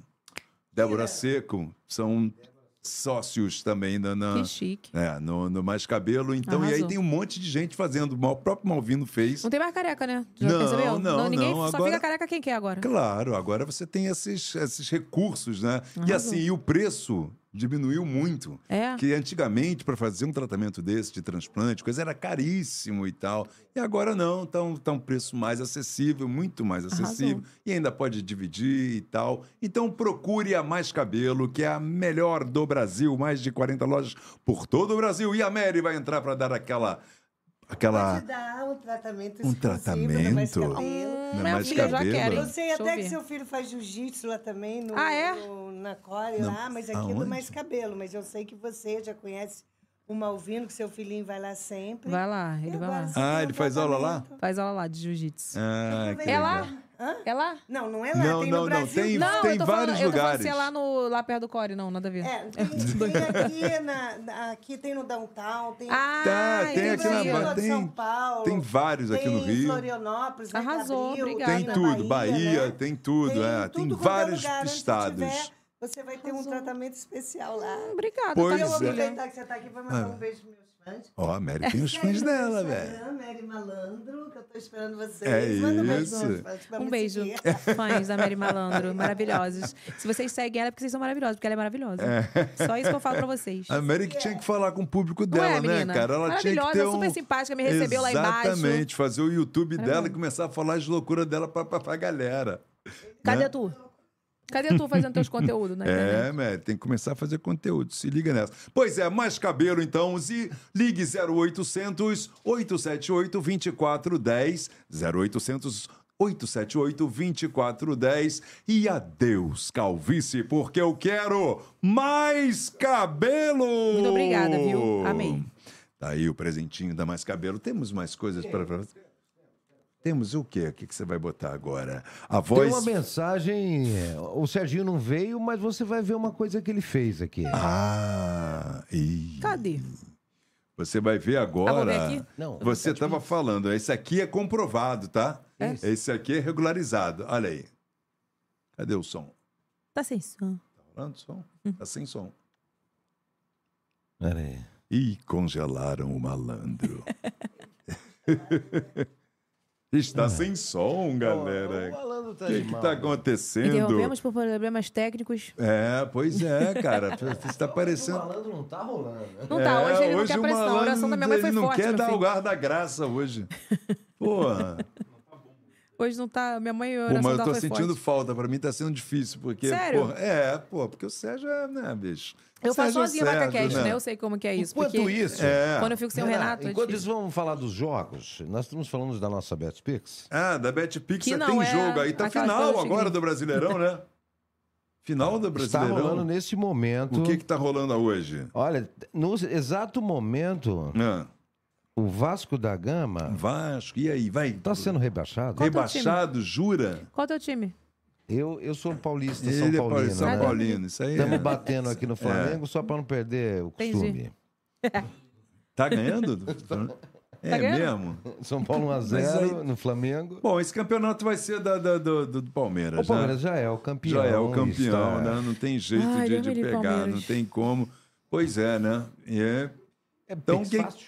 Débora Seco são sócios também na, na- Que chique. é, no, no Mais Cabelo. Então, e aí Arrasou. tem um monte de gente fazendo. O próprio Malvino fez. Não tem mais careca, né? Já Não, percebeu? não, ninguém não, só agora- fica careca quem quer agora. Claro, agora você tem esses, esses recursos, né? E Arrasou. assim, e o preço diminuiu muito. É. Que antigamente, para fazer um tratamento desse de transplante, coisa era caríssimo e tal. E agora não, tá um, tá um preço mais acessível, muito mais acessível. Arrasou. E ainda pode dividir e tal. Então procure a Mais Cabelo, que é a melhor do Brasil. Mais de 40 lojas por todo o Brasil. E a Mary vai entrar para dar aquela. Aquela Pode dar um tratamento um exclusivo da Mais tratamento. Cabelo. Não é mais filha já cabelo? quer, hein? Eu sei Deixa até ver. que seu filho faz jiu-jitsu lá também, no, Ah, é? no- na Core Não. lá, mas aqui Aonde? do Mais Cabelo. Mas eu sei que você já conhece o Malvino, que seu filhinho vai lá sempre. Vai lá, ele vai lá. Ah, ele faz aula lá? tratamento. Faz aula lá de jiu-jitsu. Ah, É lá? Hã? É lá? Não, não é lá, Não, tem não, no não, Brasil. tem- Não, tem eu tô vários falando, eu tô falando lugares. se é lá, no, lá perto do Core, não, nada a ver. É, [laughs] tem, tem aqui, na, aqui tem no Downtown, tem, Ah, Tá, tem tem aqui na Bahia, tem- São Paulo. tem vários aqui no tem Rio. Florianópolis, né, Arrasou, Cabril, obrigada. Tem tudo, Bahia, né? tem tudo, é, tem tudo quanto é vários lugar. Onde estados. tiver, Você vai ter um tratamento especial lá. Obrigada, Pois tá, eu vou é. aproveitar que você está aqui para mandar um beijo para meus fãs. Ó, a Mary [laughs] tem os Segue fãs dela, velho. Mary Malandro, que eu tô esperando vocês. É Manda um beijo isso. fãs, pra Um beijo, [laughs] fãs da Mary Malandro, [laughs] maravilhosos. Se vocês seguem ela, é porque vocês são maravilhosos, porque ela é maravilhosa. Só isso que eu falo pra vocês. A Mary que tinha que falar com o público dela, é, né, cara? Ela tinha que ter Maravilhosa, um... super simpática, me recebeu lá embaixo. Exatamente, fazer o YouTube dela e começar a falar as loucuras dela pra, pra, pra galera. Cadê né? tu? Cadê tu fazendo teus conteúdos na [laughs] internet? É, Mary, tem que começar a fazer conteúdo. Se liga nessa. Pois é, mais cabelo então. E ligue 0800 878 2410. 0800 878 2410. E adeus, calvície, porque eu quero mais cabelo! Muito obrigada, viu? Amei. Tá aí o presentinho da Mais Cabelo. Temos mais coisas para. Temos o quê? O que que você vai botar agora? A Tem voz. uma mensagem. é, O Serginho não veio, mas você vai ver uma coisa que ele fez aqui. Ah, ih. Cadê? Você vai ver Ah, agora. aqui? Não. Você estava falando, esse aqui é comprovado, tá? É? Esse aqui é regularizado. Olha aí. Cadê o som? Tá sem som. Tá rolando som? Hum. Tá sem som. Pera aí. Ih, congelaram o malandro. [laughs] Está sem som, galera. O tá O que de que mal. tá acontecendo? Interrompemos por problemas técnicos. É, pois é, cara. Você [laughs] está O parecendo. malandro não tá rolando. né? Não tá, hoje ele não quer É, o pressão. A oração da minha mãe foi ele não forte, quer meu dar filho. o lugar da graça hoje. Porra. [laughs] Hoje não tá. Minha mãe, Pô, mas eu tô sentindo forte. falta. Pra mim tá sendo difícil, porque. Sério? porra, é, pô, porque o Sérgio é, né, bicho? Eu faço é sozinha o Sérgio, VacaCast, né? né? Eu sei como que é isso. Enquanto porque isso, É. Quando eu fico sem o Renato, é enquanto difícil. isso, vamos falar dos jogos. Nós estamos falando da nossa BetPix. Ah, da BetPix Que tem não é jogo aí. Tá final agora do Brasileirão, né? [laughs] Final do Está rolando Brasileirão. nesse momento. O que que tá rolando hoje? Olha, no exato momento, Ah, o Vasco da Gama Vasco, e aí? Vai. está sendo rebaixado. Qual? Rebaixado, jura? Qual é o teu time? Eu, eu sou paulista, São Ele é Paulino. São né? Paulino, isso aí. Estamos É. batendo aqui no Flamengo só para não perder o Entendi. costume. [laughs] Tá ganhando? [laughs] É Tá ganhando? mesmo? São Paulo 1x0 aí- no Flamengo. Bom, esse campeonato vai ser da, da- do, do Palmeiras, O Palmeiras né? já é o campeão. Já é o campeão, está- né? Não tem jeito Ai, de, de pegar, Palmeiras. não tem como. Pois é, né? E é, É Então, quem- fácil.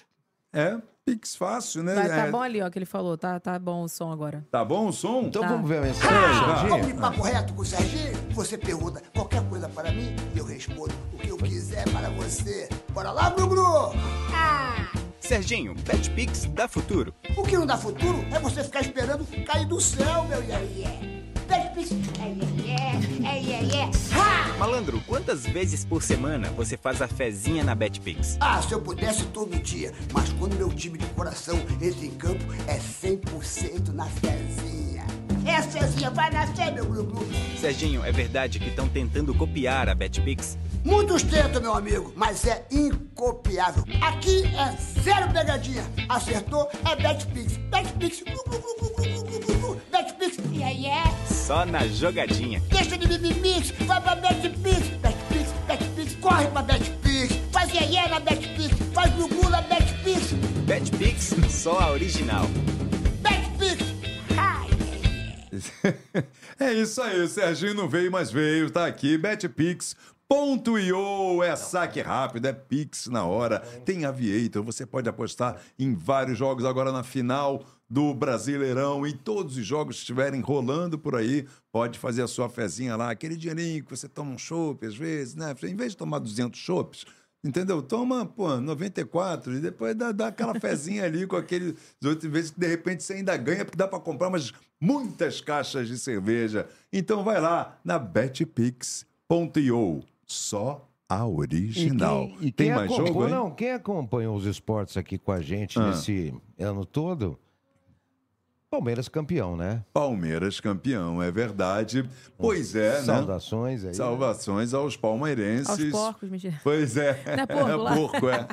É Pix fácil, né? Tá, tá É. bom ali, ó, que ele falou. Tá, tá bom o som agora. Tá bom o som? Então Tá. vamos ver a mensagem, Ah? Vamos de papo reto com o Serginho? Você pergunta qualquer coisa para mim e eu respondo o que eu quiser para você. Bora lá, Bruno! Serginho, BetPix dá futuro. O que não dá futuro é você ficar esperando cair do céu, meu iê Malandro, quantas vezes por semana você faz a fezinha na Betpix? Ah, se eu pudesse todo dia, mas quando meu time de coração entra em campo, é 100% na fezinha. Essa fezinha vai nascer, meu grupo. Serginho, é verdade que estão tentando copiar a Betpix? Muitos tentam, meu amigo, mas é incopiável. Aqui é zero pegadinha. Acertou é Betpix. Betpix. Uh, uh, uh, Betpix. Yeah, yeah. Só na jogadinha. Deixa de mimimix, vai pra Betpix. Betpix, Betpix, corre pra Betpix. Faz yeah na Betpix, faz gugu na Betpix. BetPix, só a original. Betpix, ai, [laughs] É isso aí, o Serginho não veio, mas veio, tá aqui, betpix.io, é saque rápido, é Pix na hora, tem Aviator, você pode apostar em vários jogos agora na final do Brasileirão e todos os jogos que estiverem rolando por aí, pode fazer a sua fezinha lá, aquele dinheirinho que você toma um chopp às vezes, né? Em vez de tomar 200 chopps, Entendeu? Toma, pô, 94 e depois dá, dá aquela fezinha ali com aqueles outros vezes que de repente você ainda ganha, porque dá para comprar umas muitas caixas de cerveja. Então vai lá na betpix.io. Só a original. E quem, e Tem quem mais jogo, hein? Não, quem acompanhou os esportes aqui com a gente Ah. nesse ano todo, Palmeiras campeão, né? Palmeiras campeão, é verdade. Pois é, né? Saudações aí. Salvações aos palmeirenses. Aos porcos, mentira. Pois é. Não é porco [laughs] lá?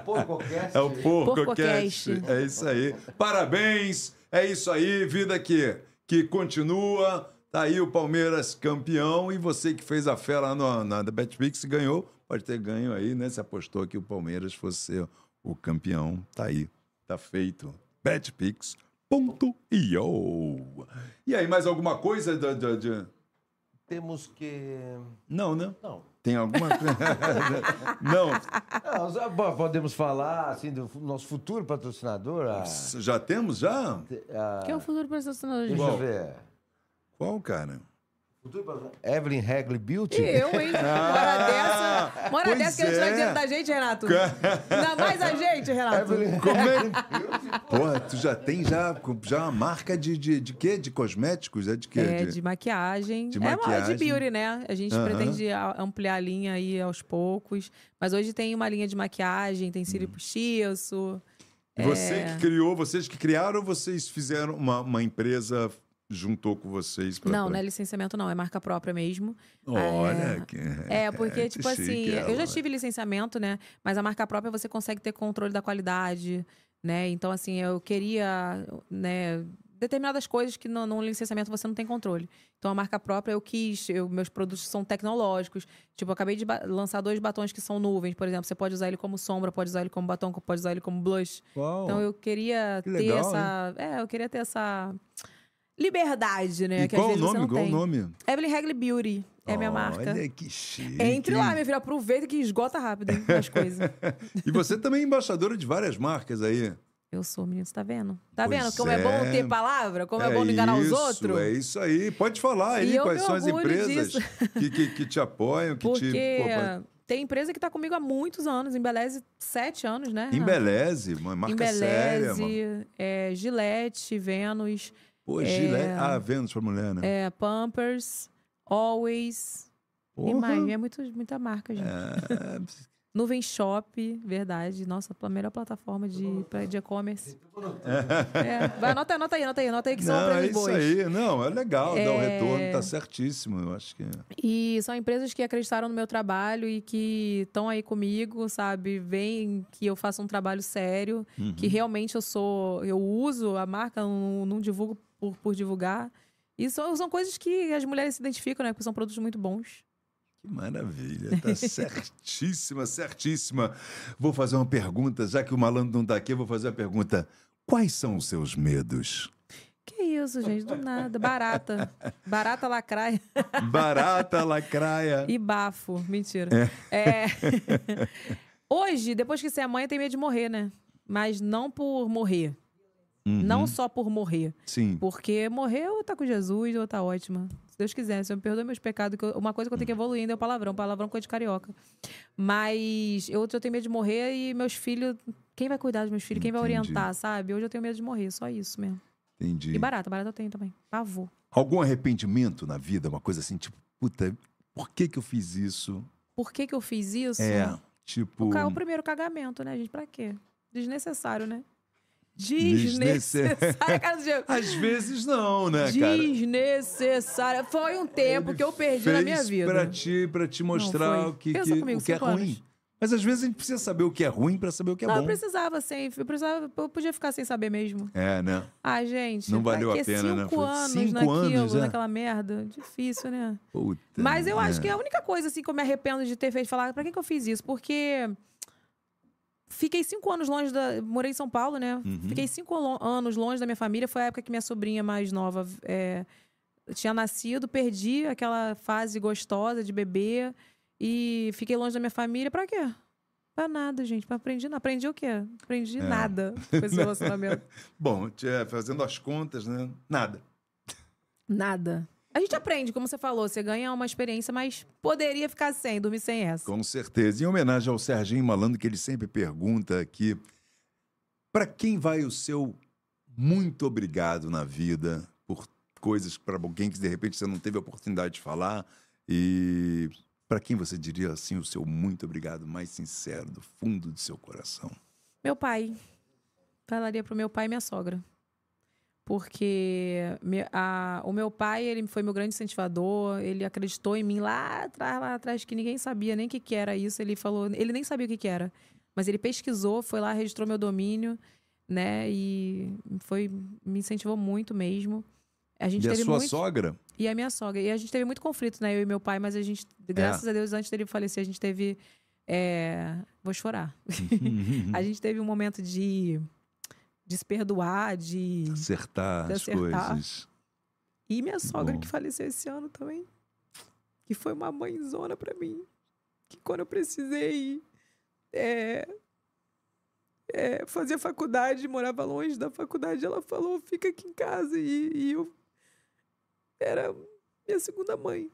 porco, é. É o PorcoCast. PorcoCast. É isso aí. Parabéns. É isso aí. Vida que, que continua. Tá aí o Palmeiras campeão. E você que fez a fé lá no, na da BetPix ganhou. Pode ter ganho aí, né? Se apostou que o Palmeiras fosse o campeão. Tá aí. Tá feito. BetPix.io. E aí, mais alguma coisa de... de, de... temos que. Não, né? Não. Tem alguma [laughs] Não. Não, po- podemos falar assim do nosso futuro patrocinador. a- Já temos já? a- Que é o futuro patrocinador, gente? Deixa eu ver. Qual, cara? Evelyn Hagley Beauty. E eu, hein? [laughs] Uma hora dessa. Pois dessa que a gente vai é. dinheiro da gente, Renato. Ainda mais a gente, Renato. Evelyn [laughs] Como é? Porra, tu já tem já, já uma marca de, de, de quê? De cosméticos? É de quê? É, de maquiagem. de É uma maquiagem. de beauty, né? A gente Aham. pretende a- ampliar a linha aí aos poucos. Mas hoje tem uma linha de maquiagem, tem Hum. cílio postiço. Você É. que criou, vocês que criaram ou vocês fizeram uma, uma empresa juntou com vocês? Pra, Não, pra- não é licenciamento, não. É marca própria mesmo. Olha, É. que... É, porque, tipo chique assim, ela. eu já tive licenciamento, né? Mas a marca própria você consegue ter controle da qualidade, né? Então, assim, eu queria, né? Determinadas coisas que no, no licenciamento você não tem controle. Então, a marca própria eu quis, eu- meus produtos são tecnológicos. Tipo, eu acabei de lançar dois batons que são nuvens, por exemplo. Você pode usar ele como sombra, pode usar ele como batom, pode usar ele como blush. Uau. Então, eu queria Que ter legal, essa. É, eu queria ter essa liberdade, né? E que qual o nome? Qual o nome? Evelyn Hagley Beauty é a minha marca. Olha que chique. Entre lá, minha filha, aproveita que esgota rápido hein, as coisas. [laughs] E você também é embaixadora de várias marcas aí. Eu sou, menino, você tá vendo? Tá Pois vendo como é. é. bom ter palavra? Como é, bom não enganar os isso, outros? É isso aí. Pode falar aí E quais são as empresas que, que, que te apoiam, que Porque te. pô, tem empresa que tá comigo há muitos anos, embeleze sete anos, né? Embeleze, uma marca séria. Mano. Embeleze, é, Gillette, Vênus, Pô, Gillette. Ah, Vênus pra mulher, né? é, Pampers, Always. E Porra. mais, é muito, muita marca, gente. É, Nuvem Shop, verdade. Nossa, a melhor plataforma de, pra- de e-commerce. É, vai, anota, anota aí, anota aí, anota aí que são não, é empresas isso boas. aí. Não, é legal dar o É. retorno, tá certíssimo. Eu acho que. E são empresas que acreditaram no meu trabalho e que estão aí comigo, sabe? Veem que eu faço um trabalho sério, Uhum. que realmente eu sou. Eu uso a marca, não, não divulgo por, por divulgar. E são, são coisas que as mulheres se identificam, né? Porque são produtos muito bons. Que maravilha, tá [laughs] certíssima, certíssima. Vou fazer uma pergunta, já que o malandro não tá aqui, eu vou fazer a pergunta. Quais são os seus medos? Que isso, gente? Do nada. Barata. Barata lacraia. Barata, lacraia. E bafo. Mentira. É. [laughs] Hoje, depois que você é mãe, tenho medo de morrer, né? Mas não por morrer. Uhum. Não só por morrer. Sim. Porque morrer ou tá com Jesus ou tá ótima. Se Deus quiser, se eu me perdoe meus pecados. que eu- uma coisa que eu tenho que evoluir ainda é o palavrão. Palavrão é coisa de carioca. Mas eu, eu tenho medo de morrer e meus filhos. Quem vai cuidar dos meus filhos? Quem vai Entendi. orientar, sabe? Hoje eu tenho medo de morrer, só isso mesmo. Entendi. E barata, barata eu tenho também. Pavor. Algum arrependimento na vida? Uma coisa assim, tipo, puta, por que que eu fiz isso? Por que, que eu fiz isso? É, tipo. O, o primeiro cagamento, né, gente? Pra quê? Desnecessário, né? Desnecessário, [laughs] cara. Às vezes não, né, cara? Desnecessário. Foi um tempo que eu perdi na minha vida. Pra te, pra te mostrar foi. o que, que- comigo, o que é cinco ruim. Mas às vezes a gente precisa saber o que é ruim pra saber o que é não, eu bom. precisava, sim. Eu, precisava, eu podia ficar sem saber mesmo. É, né? Ah, gente. Não valeu a quê? pena, né? cinco Foi anos cinco naquilo, anos, é. naquela merda. Difícil, né? Puta, Mas eu acho é. que a única coisa assim que eu me arrependo de ter feito falar, pra que, que eu fiz isso? Porque fiquei cinco anos longe da. Morei em São Paulo, né? Uhum. Fiquei cinco anos longe da minha família. Foi a época que minha sobrinha mais nova é, tinha nascido, perdi aquela fase gostosa de bebê e fiquei longe da minha família. Pra quê? Pra nada, gente. Pra aprendi, não aprendi o quê? Aprendi É. nada com esse [laughs] relacionamento. Bom, tchê, fazendo as contas, né? Nada. Nada. A gente aprende, como você falou, você ganha uma experiência, mas poderia ficar sem, dormir sem essa. Com certeza. Em homenagem ao Serginho Malandro, que ele sempre pergunta aqui: para quem vai o seu muito obrigado na vida por coisas para alguém que de repente você não teve a oportunidade de falar e para quem você diria assim o seu muito obrigado mais sincero do fundo do seu coração? Meu pai. Falaria pro meu pai e minha sogra. Porque a- o meu pai, ele foi meu grande incentivador, ele acreditou em mim lá atrás, lá atrás, que ninguém sabia nem o que, que era isso. Ele falou, ele nem sabia o que, que era. Mas ele pesquisou, foi lá, registrou meu domínio, né? E foi, me incentivou muito mesmo. A gente E a teve sua muito... sogra? E a minha sogra. E a gente teve muito conflito, né? Eu e meu pai, mas a gente, É. graças a Deus, antes dele falecer, a gente teve. é, Vou chorar. [laughs] a gente teve um momento de, de se perdoar, de. Acertar De as acertar. coisas. E minha sogra, Bom. que faleceu esse ano também. que foi uma mãezona pra mim. Que quando eu precisei é, é, fazer faculdade, morava longe da faculdade, ela falou, fica aqui em casa. E, e eu era minha segunda mãe.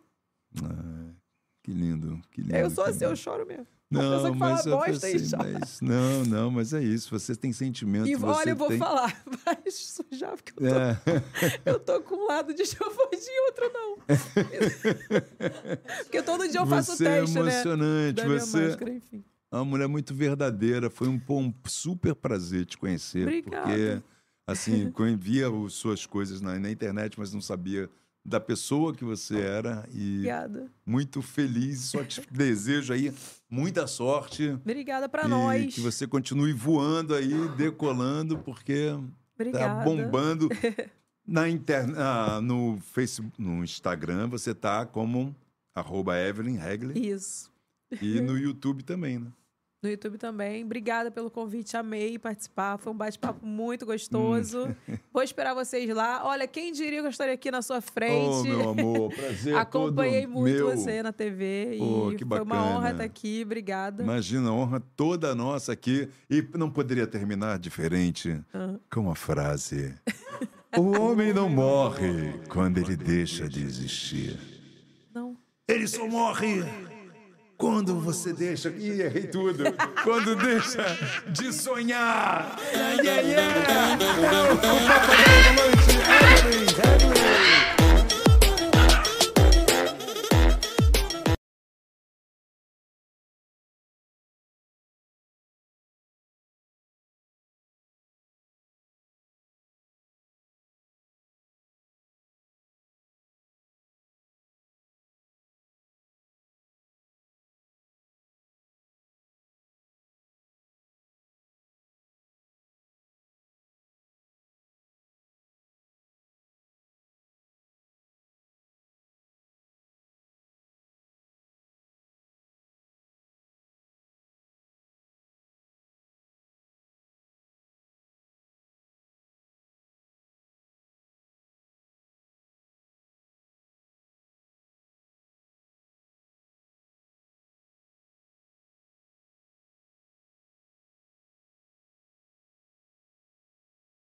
Ah, que lindo, que lindo. É, eu sou assim, eu lindo. choro mesmo. Não, mas bosta chora. mas não, não, mas é isso. Você tem sentimento. E olha, eu vou tem... falar, [laughs] vai sujar, porque eu tô, É. [laughs] eu tô com um lado de [laughs] Giovanni e outro não. porque todo dia eu faço você é teste, né? emocionante, minha você máscara, enfim. é uma mulher muito verdadeira. Foi um, um super prazer te conhecer. Obrigada. Porque, assim, eu via as suas coisas na, na internet, mas não sabia da pessoa que você era. E Obrigada. muito feliz. Só te [laughs] desejo aí muita sorte. Obrigada pra e nós. que você continue voando aí, decolando, porque Obrigada. tá bombando. [laughs] Na internet, no Facebook, no Instagram, você tá como arroba Evelyn Regler. Isso. E no [laughs] YouTube também, né? No YouTube também. Obrigada pelo convite, amei participar. Foi um bate-papo muito gostoso. Hum. [laughs] Vou esperar vocês lá. Olha, quem diria que eu estaria aqui na sua frente. Oh, meu amor, prazer [laughs] Acompanhei todo muito meu. você na TV Oh, e que foi uma bacana. honra estar aqui. Obrigada. Imagina, a honra toda nossa aqui. E não poderia terminar diferente Ah. com a frase: [laughs] O homem não morre quando ele deixa de existir. Não. Ele só morre quando você deixa. Ih, errei tudo. Quando deixa de sonhar. Yeah, yeah, yeah. É o Papagaio Volante, Evelyn, Evelyn.